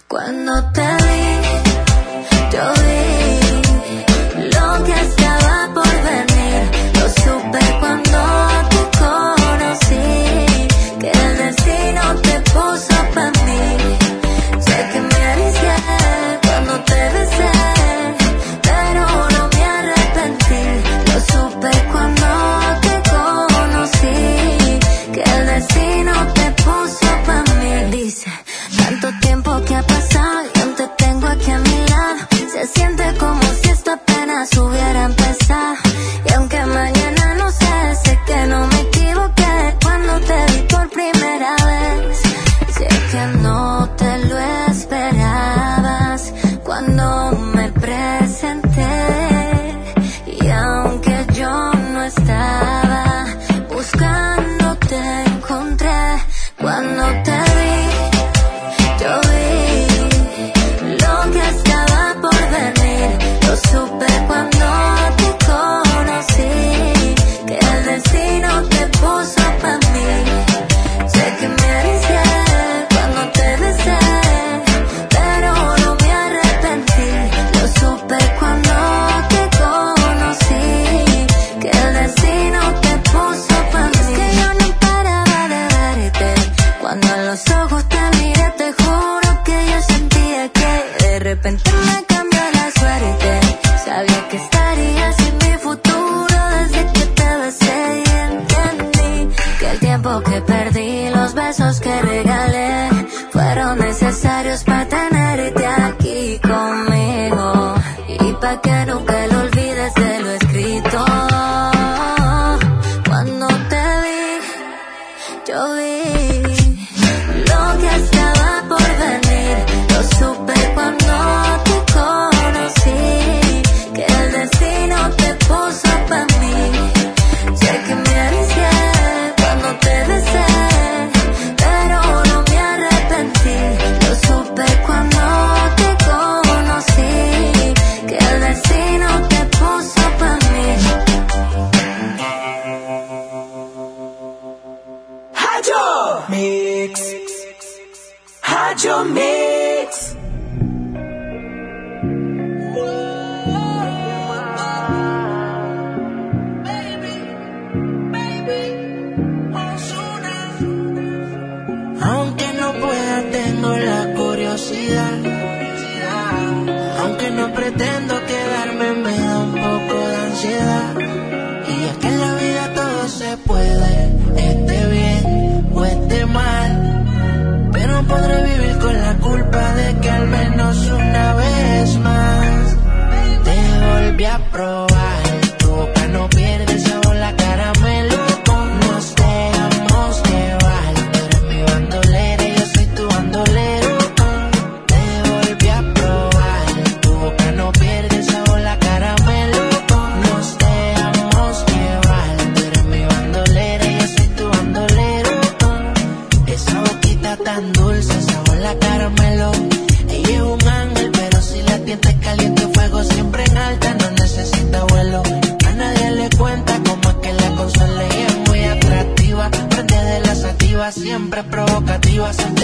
Cuando te vi, yo vi apenas pro siempre provocativa, se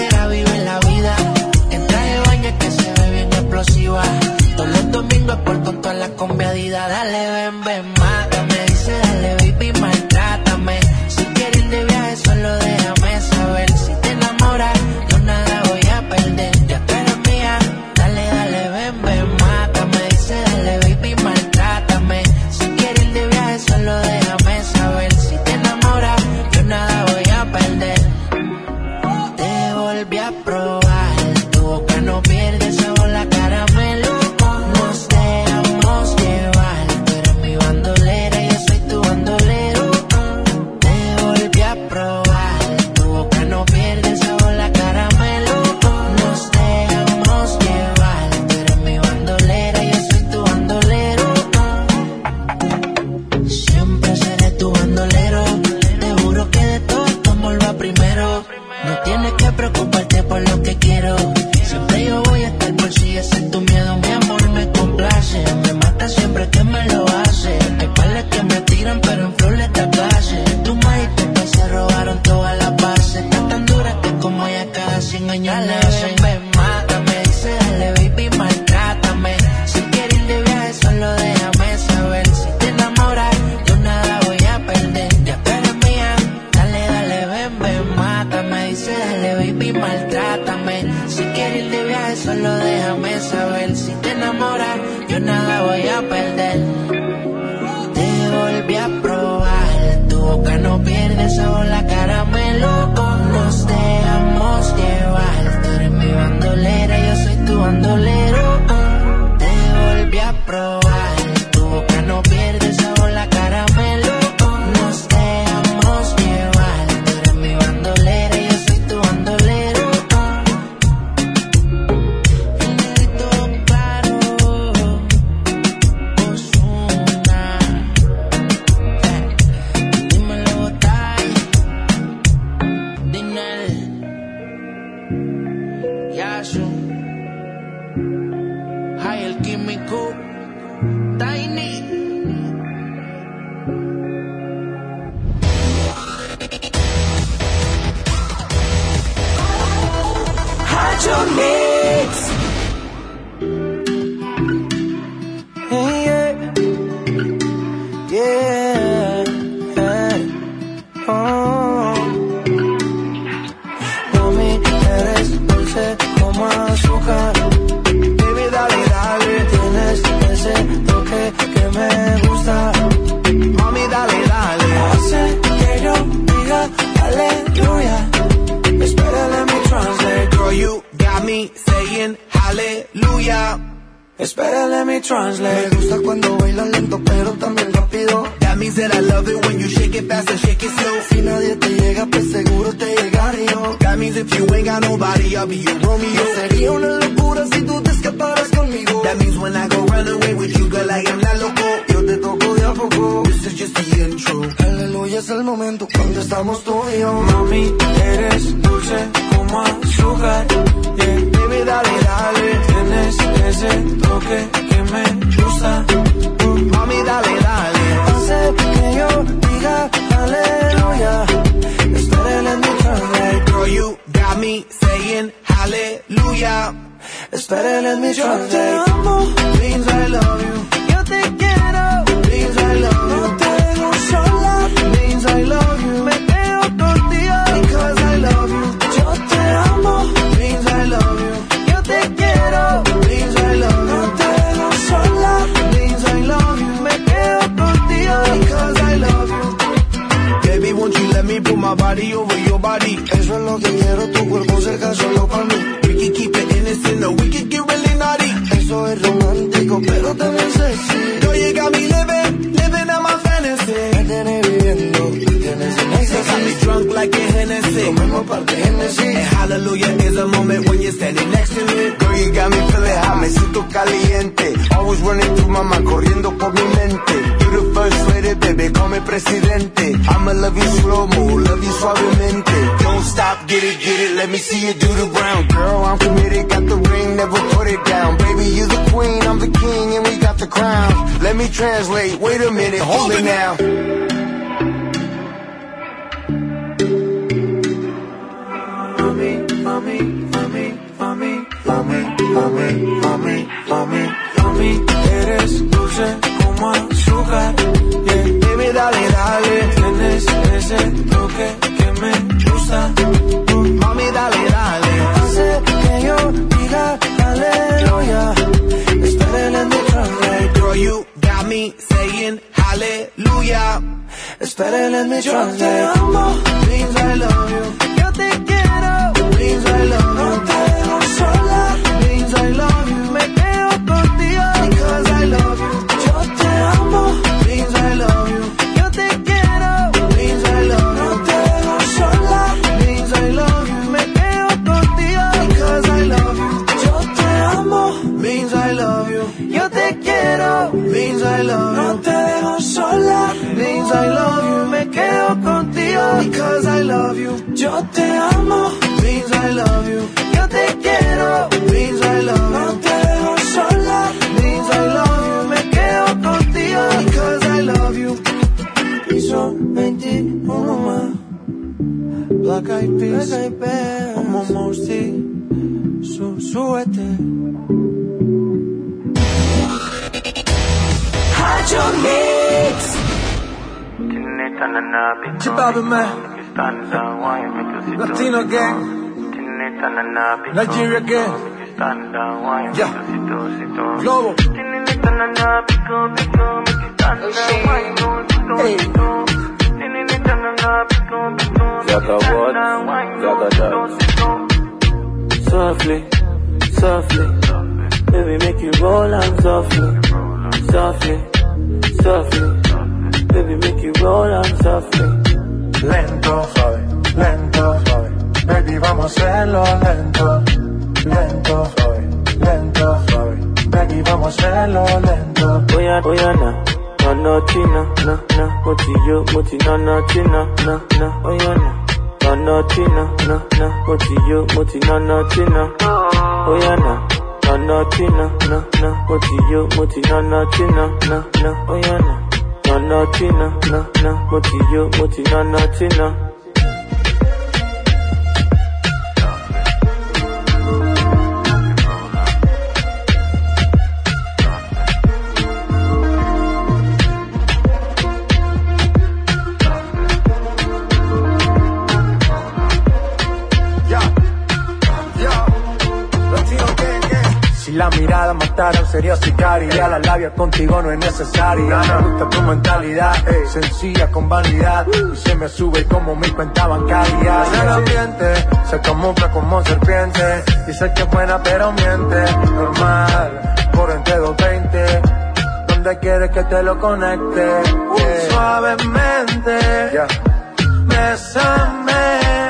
Bésame,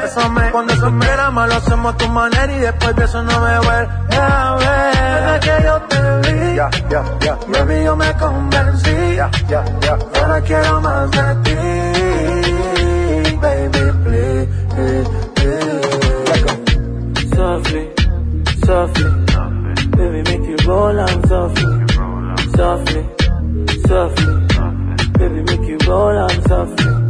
bésame. Cuando eso me ama, lo hacemos a tu manera y después de eso no me vuelve a ver. Desde que yo te vi, ya, ya, ya. Baby, yo me convencí, ya, ya, ya. Ahora quiero más de ti, baby, please, please. Softly, softly. Baby, make you roll on softly. Softly, softly. Baby, make you roll on softly.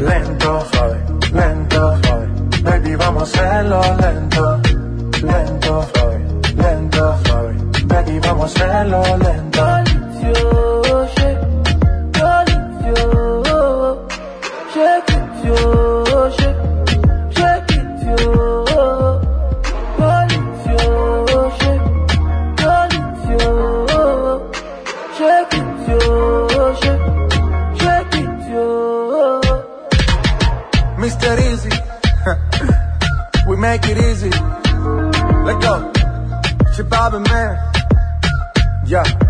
Lento, suave, lento, suave. Baby, vamos a hacerlo lento. Lento, suave, lento, suave. Baby, vamos a hacerlo lento. Bobby Man. Yeah.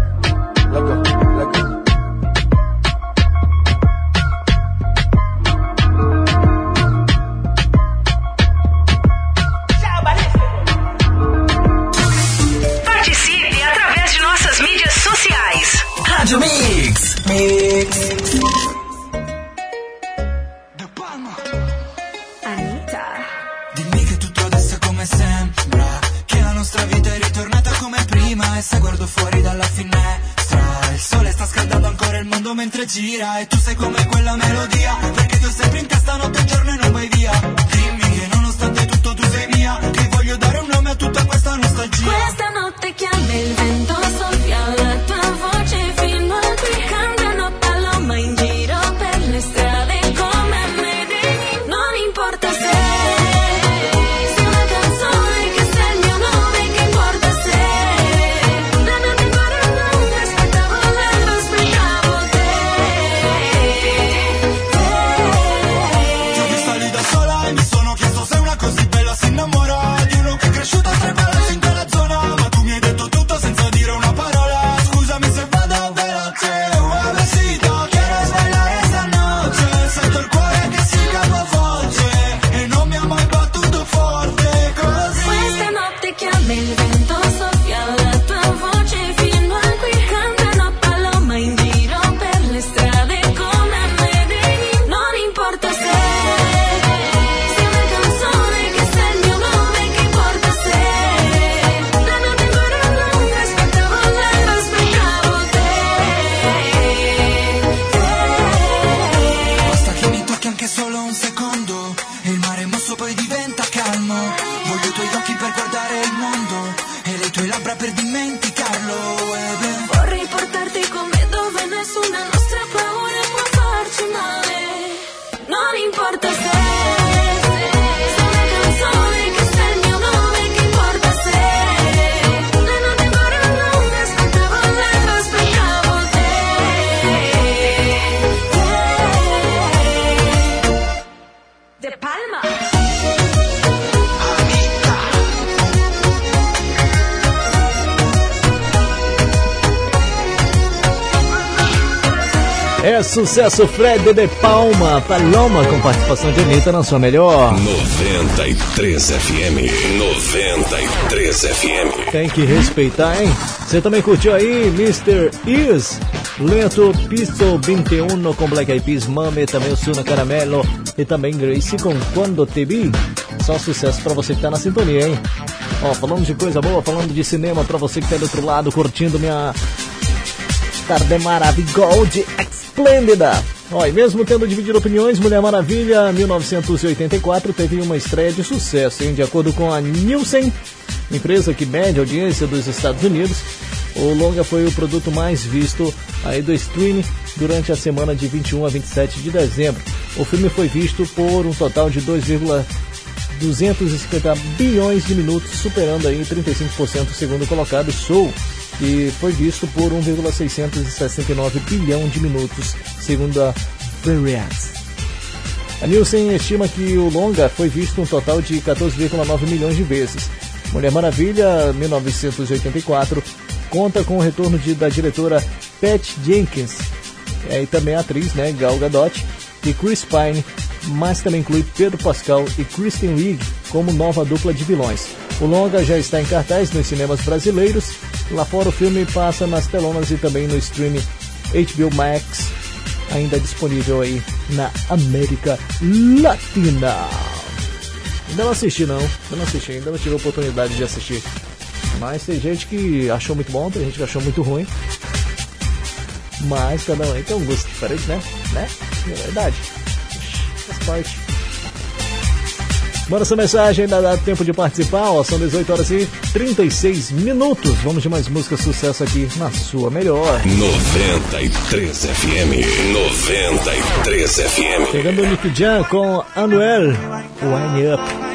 Sucesso Fred de Palma, Paloma com participação de Anitta na sua melhor. 93 FM. 93 FM. Tem que respeitar, hein? Você também curtiu aí Mr. Is, Lento Pistol 21 com Black Eyed Peas, Mame, também o Suna Caramelo e também Gracie com Quando Te Vi. Só sucesso pra você que tá na sintonia, hein? Ó, falando de coisa boa, falando de cinema pra você que tá do outro lado curtindo minha tarde maravilhosa, esplêndida. Ó, mesmo tendo dividido opiniões, Mulher Maravilha 1984 teve uma estreia de sucesso, hein? De acordo com a Nielsen, empresa que mede a audiência dos Estados Unidos, o longa foi o produto mais visto aí do streaming durante a semana de 21 a 27 de dezembro. O filme foi visto por um total de 2,250 bilhões de minutos, superando aí 35% segundo colocado Soul, que foi visto por 1,669 bilhão de minutos, segundo a Variety. A Nielsen estima que o longa foi visto um total de 14,9 milhões de vezes. Mulher Maravilha 1984 conta com o retorno de- da diretora Pat Jenkins é, e também a atriz né, Gal Gadot e Chris Pine, mas também inclui Pedro Pascal e Kristen Wiig como nova dupla de vilões. O longa já está em cartaz nos cinemas brasileiros. Lá fora o filme passa nas telonas e também no streaming HBO Max, ainda disponível aí na América Latina. Ainda não assisti não, ainda não assisti, ainda não tive a oportunidade de assistir. Mas tem gente que achou muito bom, tem gente que achou muito ruim. Mas cada um aí tem um gosto diferente, né? Né? É verdade. Faz parte. Manda sua mensagem, ainda dá tempo de participar. Ó, são 18 horas e 36 minutos. Vamos de mais música sucesso aqui na sua melhor. 93 FM. 93 FM. Chegando o Nick Jan com Anuel, Wine Up.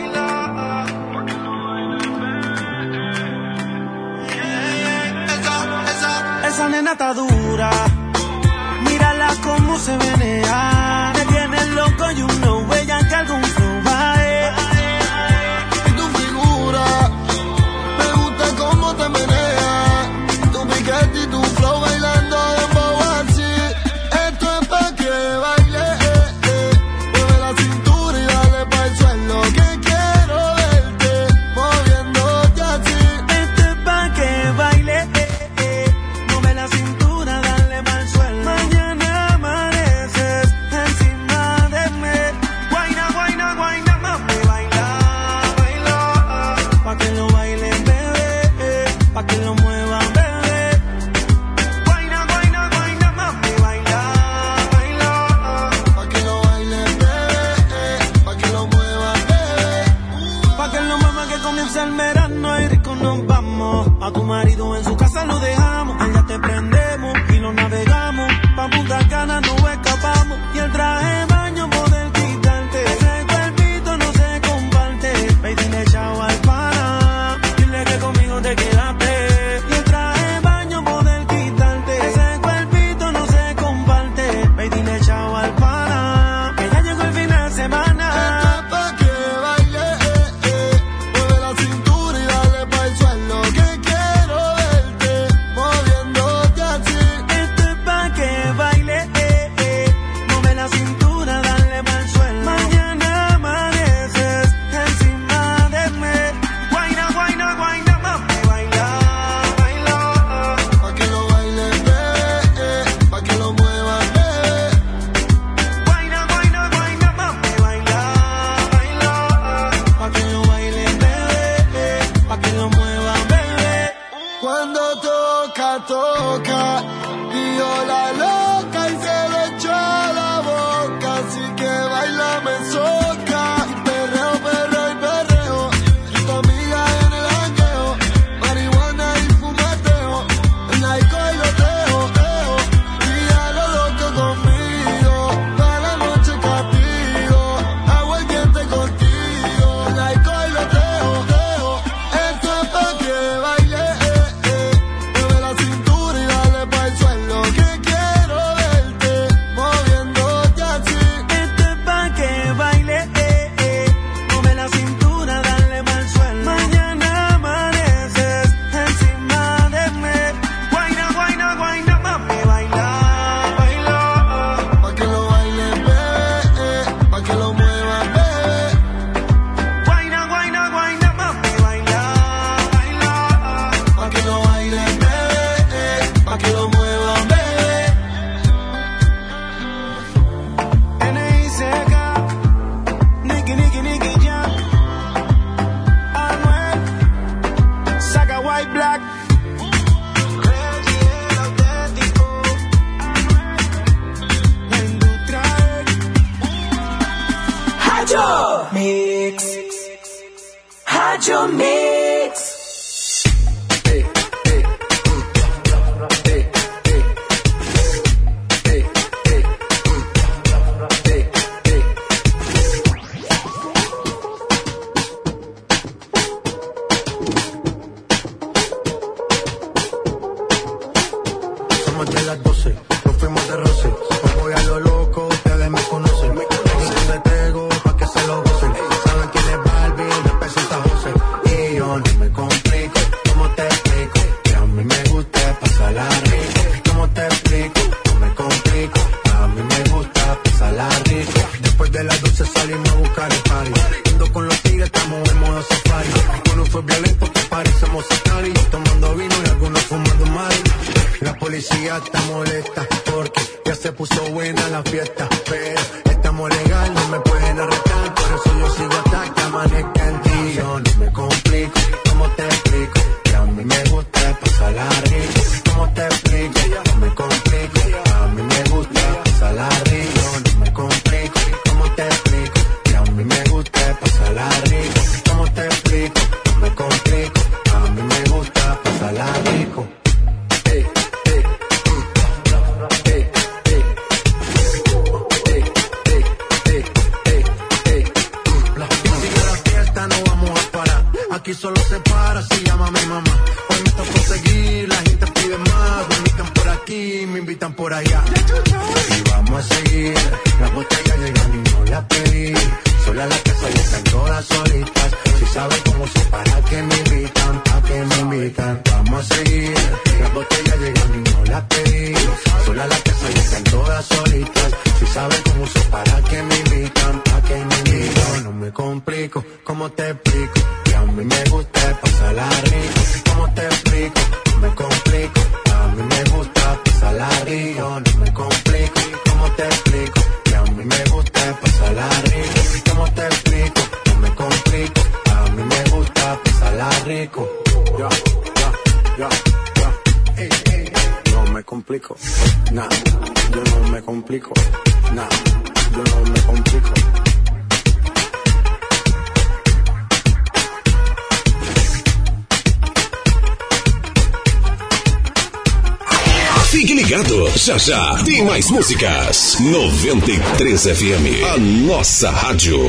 93 FM, a nossa rádio.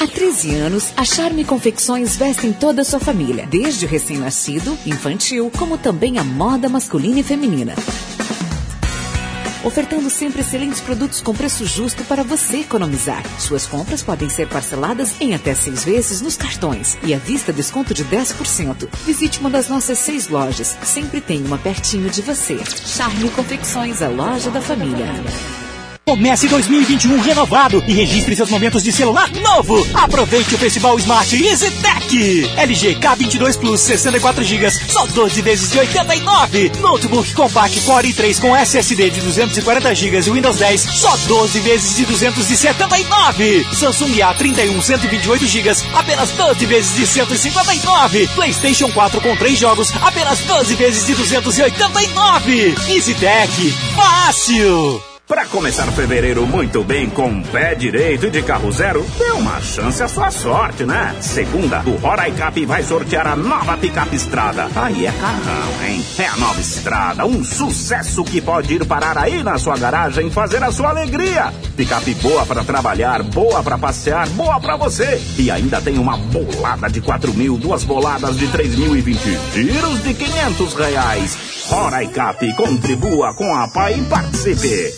Há 13 anos, a Charme Confecções vestem toda a sua família, desde o recém-nascido, infantil, como também a moda masculina e feminina. Ofertando sempre excelentes produtos com preço justo para você economizar. Suas compras podem ser parceladas em até seis vezes nos cartões e à vista desconto de 10%. Visite uma das nossas seis lojas. Sempre tem uma pertinho de você. Charme Confecções, a loja da família. Comece 2021 renovado e registre seus momentos de celular novo. Aproveite o festival Smart EasyTech. LG K22 Plus 64 GB, só 12 vezes de 89. Notebook Compact Core i3 com SSD de 240 GB e Windows 10, só 12 vezes de 279. Samsung A31 128 GB, apenas 12 vezes de 159. PlayStation 4 com 3 jogos, apenas 12 vezes de 289. EasyTech, fácil. Começar fevereiro muito bem com pé direito e de carro zero, dê uma chance à sua sorte, né? Segunda, o Roraicap vai sortear a nova picape estrada. Aí é carrão, hein? É a nova estrada, um sucesso que pode ir parar aí na sua garagem fazer a sua alegria. Picape boa para trabalhar, boa para passear, boa para você. E ainda tem uma bolada de 4 mil, duas boladas de 3 mil e 20 tiros de 500 reais. Roraicap, contribua com a PAI e participe.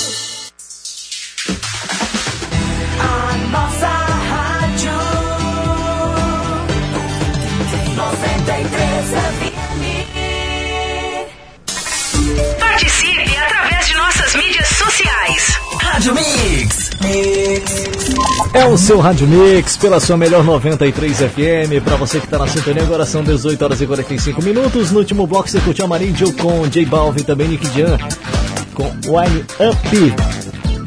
Rádio Mix. É o seu Rádio Mix pela sua melhor 93 FM. Pra você que tá na sintonia, agora são 18 horas e 45 minutos. No último bloco você curtiu a Marinho com J Balvin, também Nick Jan com Wine Up.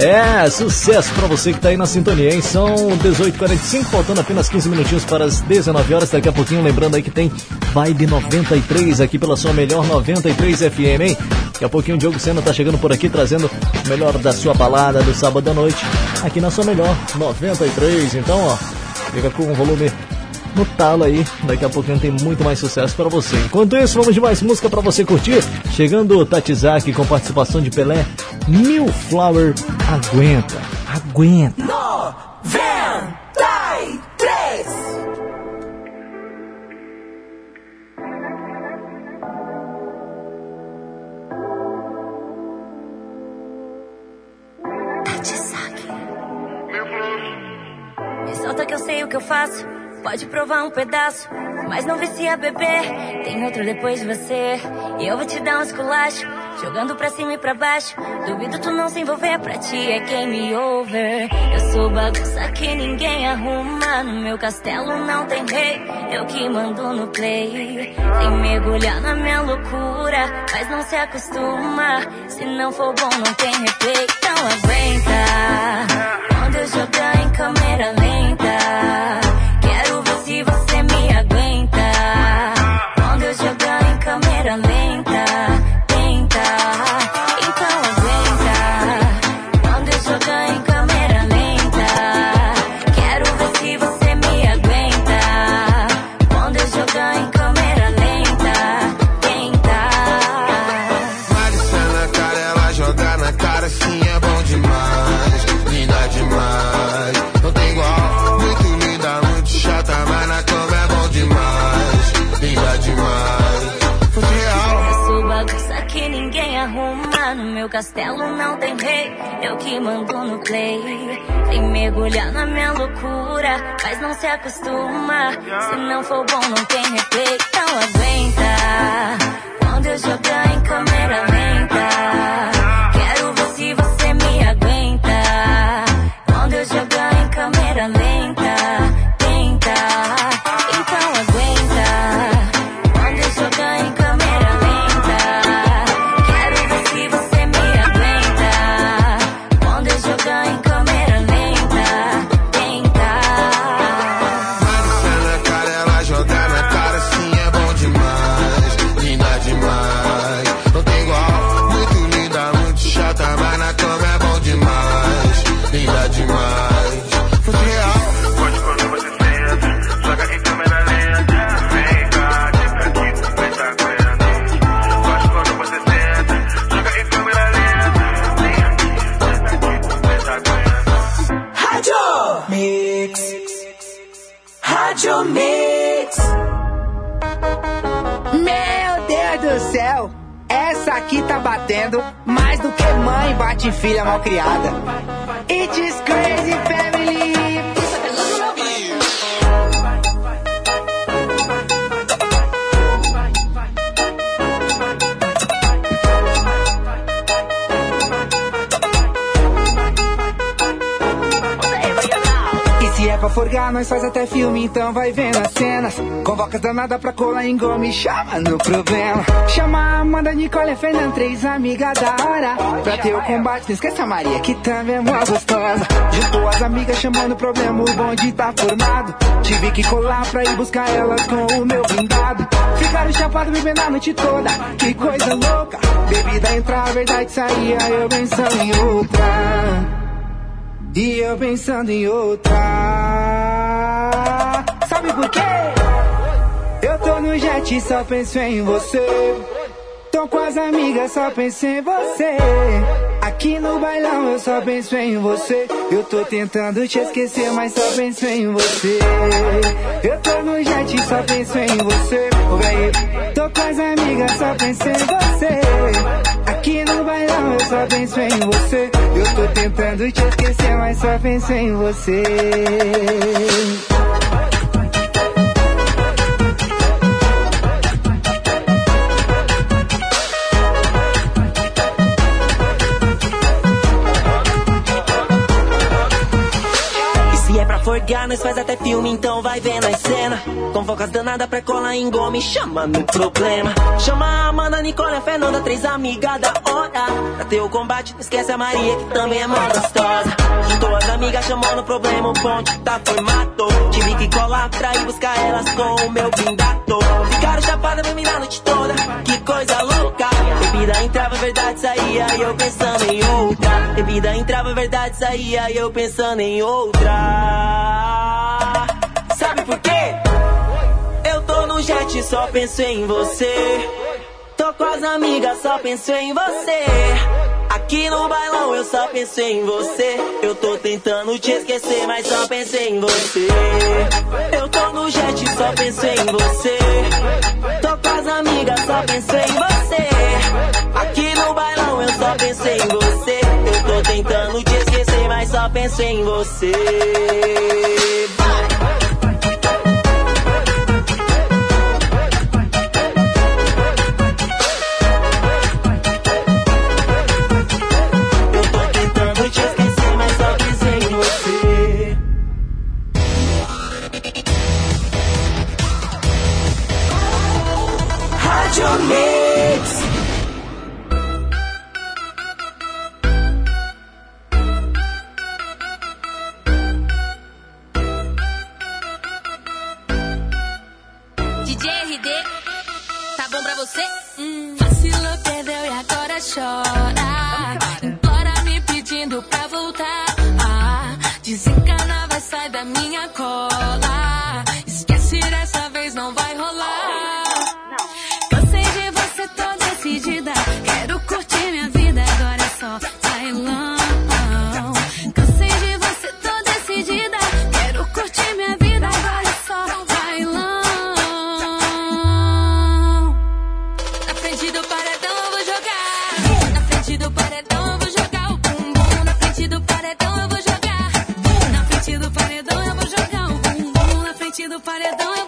É, sucesso pra você que tá aí na sintonia, hein? São 18h45, faltando apenas 15 minutinhos para as 19 horas. Daqui a pouquinho, lembrando aí que tem Vibe 93 aqui pela sua melhor 93 FM, hein? Daqui a pouquinho o Diogo Sena tá chegando por aqui trazendo o melhor da sua balada do sábado à noite, aqui na sua melhor 93. Então, ó, fica com o volume no talo aí. Daqui a pouquinho tem muito mais sucesso para você. Enquanto isso, vamos de mais música para você curtir. Chegando o Tatizaki com participação de Pelé. New Flower aguenta, aguenta. 93 que eu faço. Pode provar um pedaço, mas não vicia beber. Tem outro depois de você. E eu vou te dar um esculacho, jogando pra cima e pra baixo. Duvido tu não se envolver, pra ti é game over. Eu sou bagunça que ninguém arruma. No meu castelo não tem rei, eu que mando no play. Sem mergulhar na minha loucura, mas não se acostuma. Se não for bom, não tem replay. Então aguenta. Quando eu jogar em câmera lenta. Castelo não tem rei, eu que mando no play. Sem mergulhar na minha loucura, mas não se acostuma. Se não for bom, não tem replay. Então aguenta. Quando eu jogar em câmera lenta, batendo mais do que mãe bate filha mal criada. It is crazy forgar, nós faz até filme, então vai vendo as cenas. Convoca danada pra colar em gome, chama no problema. Chama Amanda, Nicole e Fernanda, três amigas da hora. Pra ter o combate, não esqueça a Maria, que também é mó gostosa. Juntou as amigas, chamando o problema, o bonde tá formado. Tive que colar pra ir buscar elas com o meu blindado. Ficaram chapados bebendo a noite toda, que coisa louca. Bebida entrar, a verdade saía, eu pensando em outra. E eu pensando em outra. Sabe por quê? Eu tô no jet e só penso em você. Tô com as amigas, só penso em você. Aqui no bailão eu só penso em você. Eu tô tentando te esquecer, mas só penso em você. Eu tô no jet e só penso em você. Tô com as amigas, só penso em você. Aqui no bailão eu só penso em você. Eu tô tentando te esquecer, mas só penso em você. Forgar, nós faz até filme, então vai vendo as cena. Convoca as danadas pra colar em gome, chama no problema. Chama a Amanda, Nicole, a Fernanda, três amigas da hora. Pra ter o combate, não esquece a Maria, que também é mó gostosa. Juntou as amigas, chamou no problema, o ponte tá formado. Tive que colar pra ir buscar elas com o meu blindado. Ficaram chapadas, dormindo a noite toda, que coisa louca. Bebida entrava, verdade saía, eu pensando em outra. Bebida entrava, verdade saía, eu pensando em outra. Sabe por quê? Eu tô no jet, só penso em você. Tô com as amigas, só penso em você. Aqui no bailão eu só penso em você. Eu tô tentando te esquecer, mas só penso em você. Eu tô no jet, só penso em você. Tô com as amigas, só penso em você. Só penso em você. Paredão eu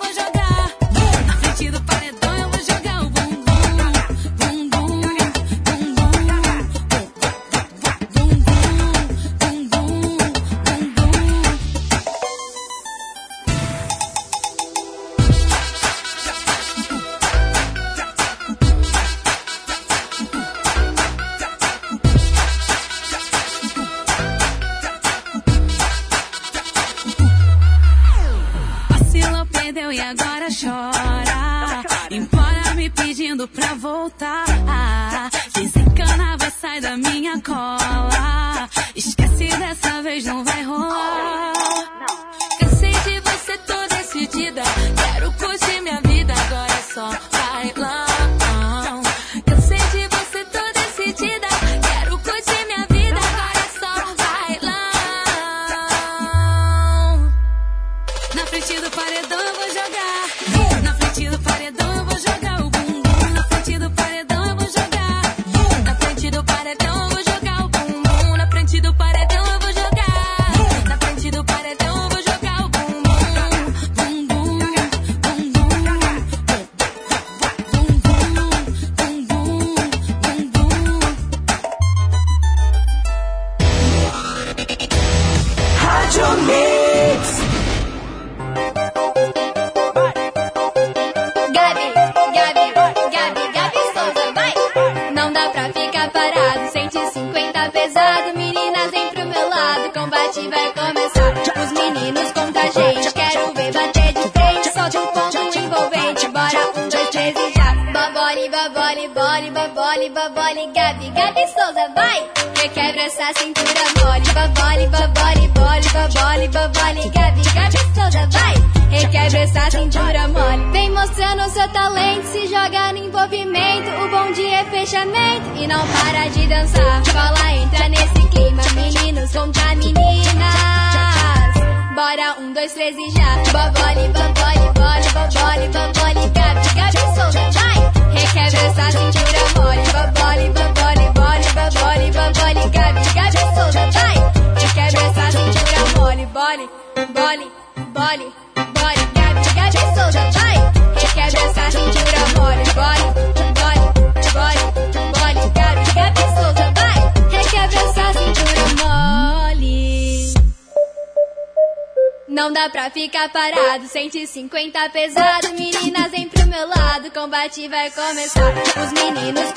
vai começar. Os meninos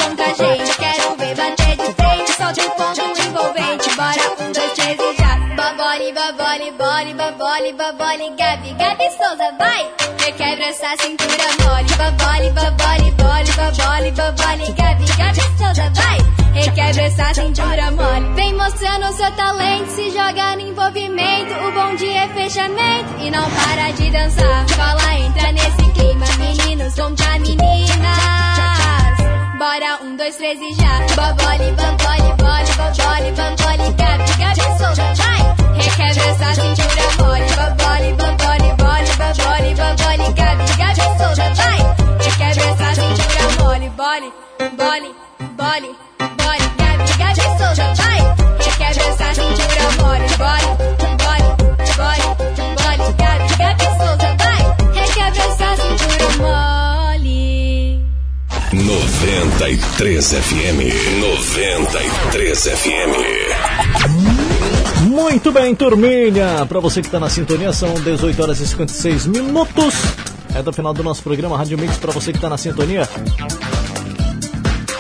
bem, turminha. Pra você que tá na sintonia, são 18 horas e 56 minutos. É do final do nosso programa Rádio Mix. Pra você que tá na sintonia.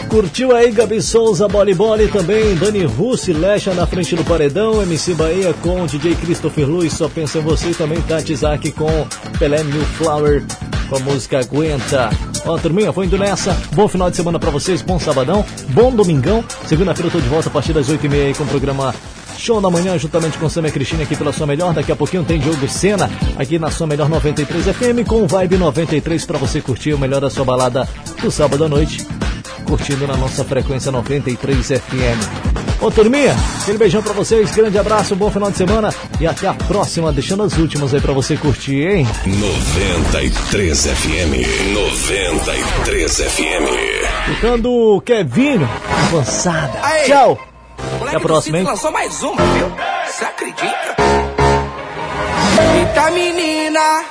Curtiu aí Gabi Souza, Boli Boli também, Dani Russi, Lecha na frente do paredão, MC Bahia com DJ Christopher Luiz, só pensa em você e também Tati Isaac com Pelé New Flower com a música Aguenta. Ó, turminha, foi indo nessa. Bom final de semana pra vocês, bom sabadão, bom domingão. Segunda-feira eu tô de volta a partir das 8h30 aí com o programa Show da Manhã, juntamente com Samia Cristina aqui pela Sua Melhor. Daqui a pouquinho tem Diogo Sena aqui na Sua Melhor 93 FM com Vibe 93 pra você curtir o melhor da sua balada do sábado à noite. Curtindo na nossa frequência 93 FM. Ô turminha, aquele beijão pra vocês, grande abraço, bom final de semana e até a próxima, deixando as últimas aí pra você curtir, hein? 93 FM. 93 FM. Ficando o Kevinho, avançada. Aí. Até a próxima, hein? Lançou mais uma, viu? Você acredita? Eita menina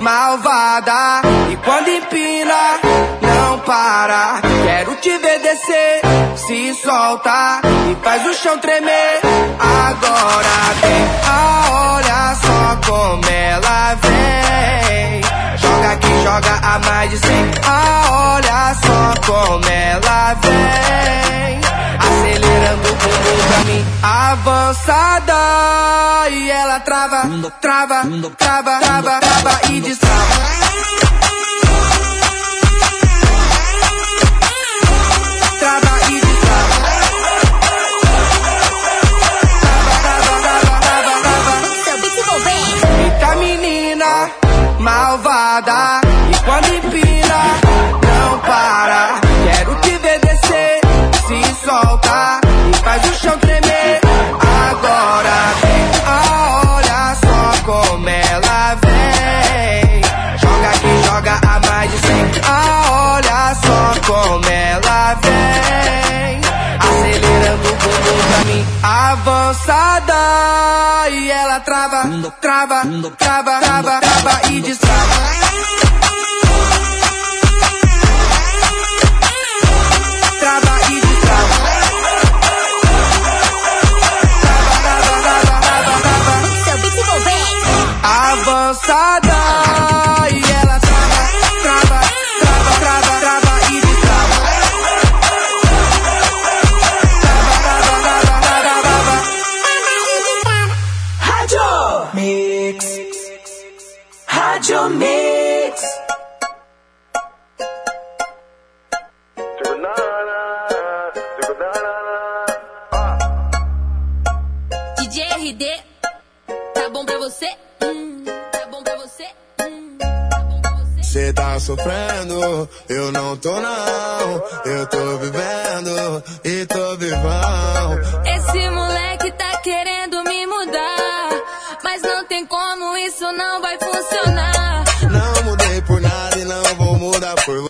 malvada E quando empina não para Quero te ver descer, se solta E faz o chão tremer Agora vem, ah, olha só como ela vem Joga aqui, joga a mais de cem Ah, olha só como ela vem Pra mim. Avançada E ela trava, trava, trava, trava, trava e destrava como ela vem. Acelerando o bumbum pra mim, avançada. E ela trava, trava, trava, trava, trava e destrava. Sofrendo, eu não tô não. Eu tô vivendo e tô vivão. Esse moleque tá querendo me mudar, mas não tem como, isso não vai funcionar. Não mudei por nada e não vou mudar por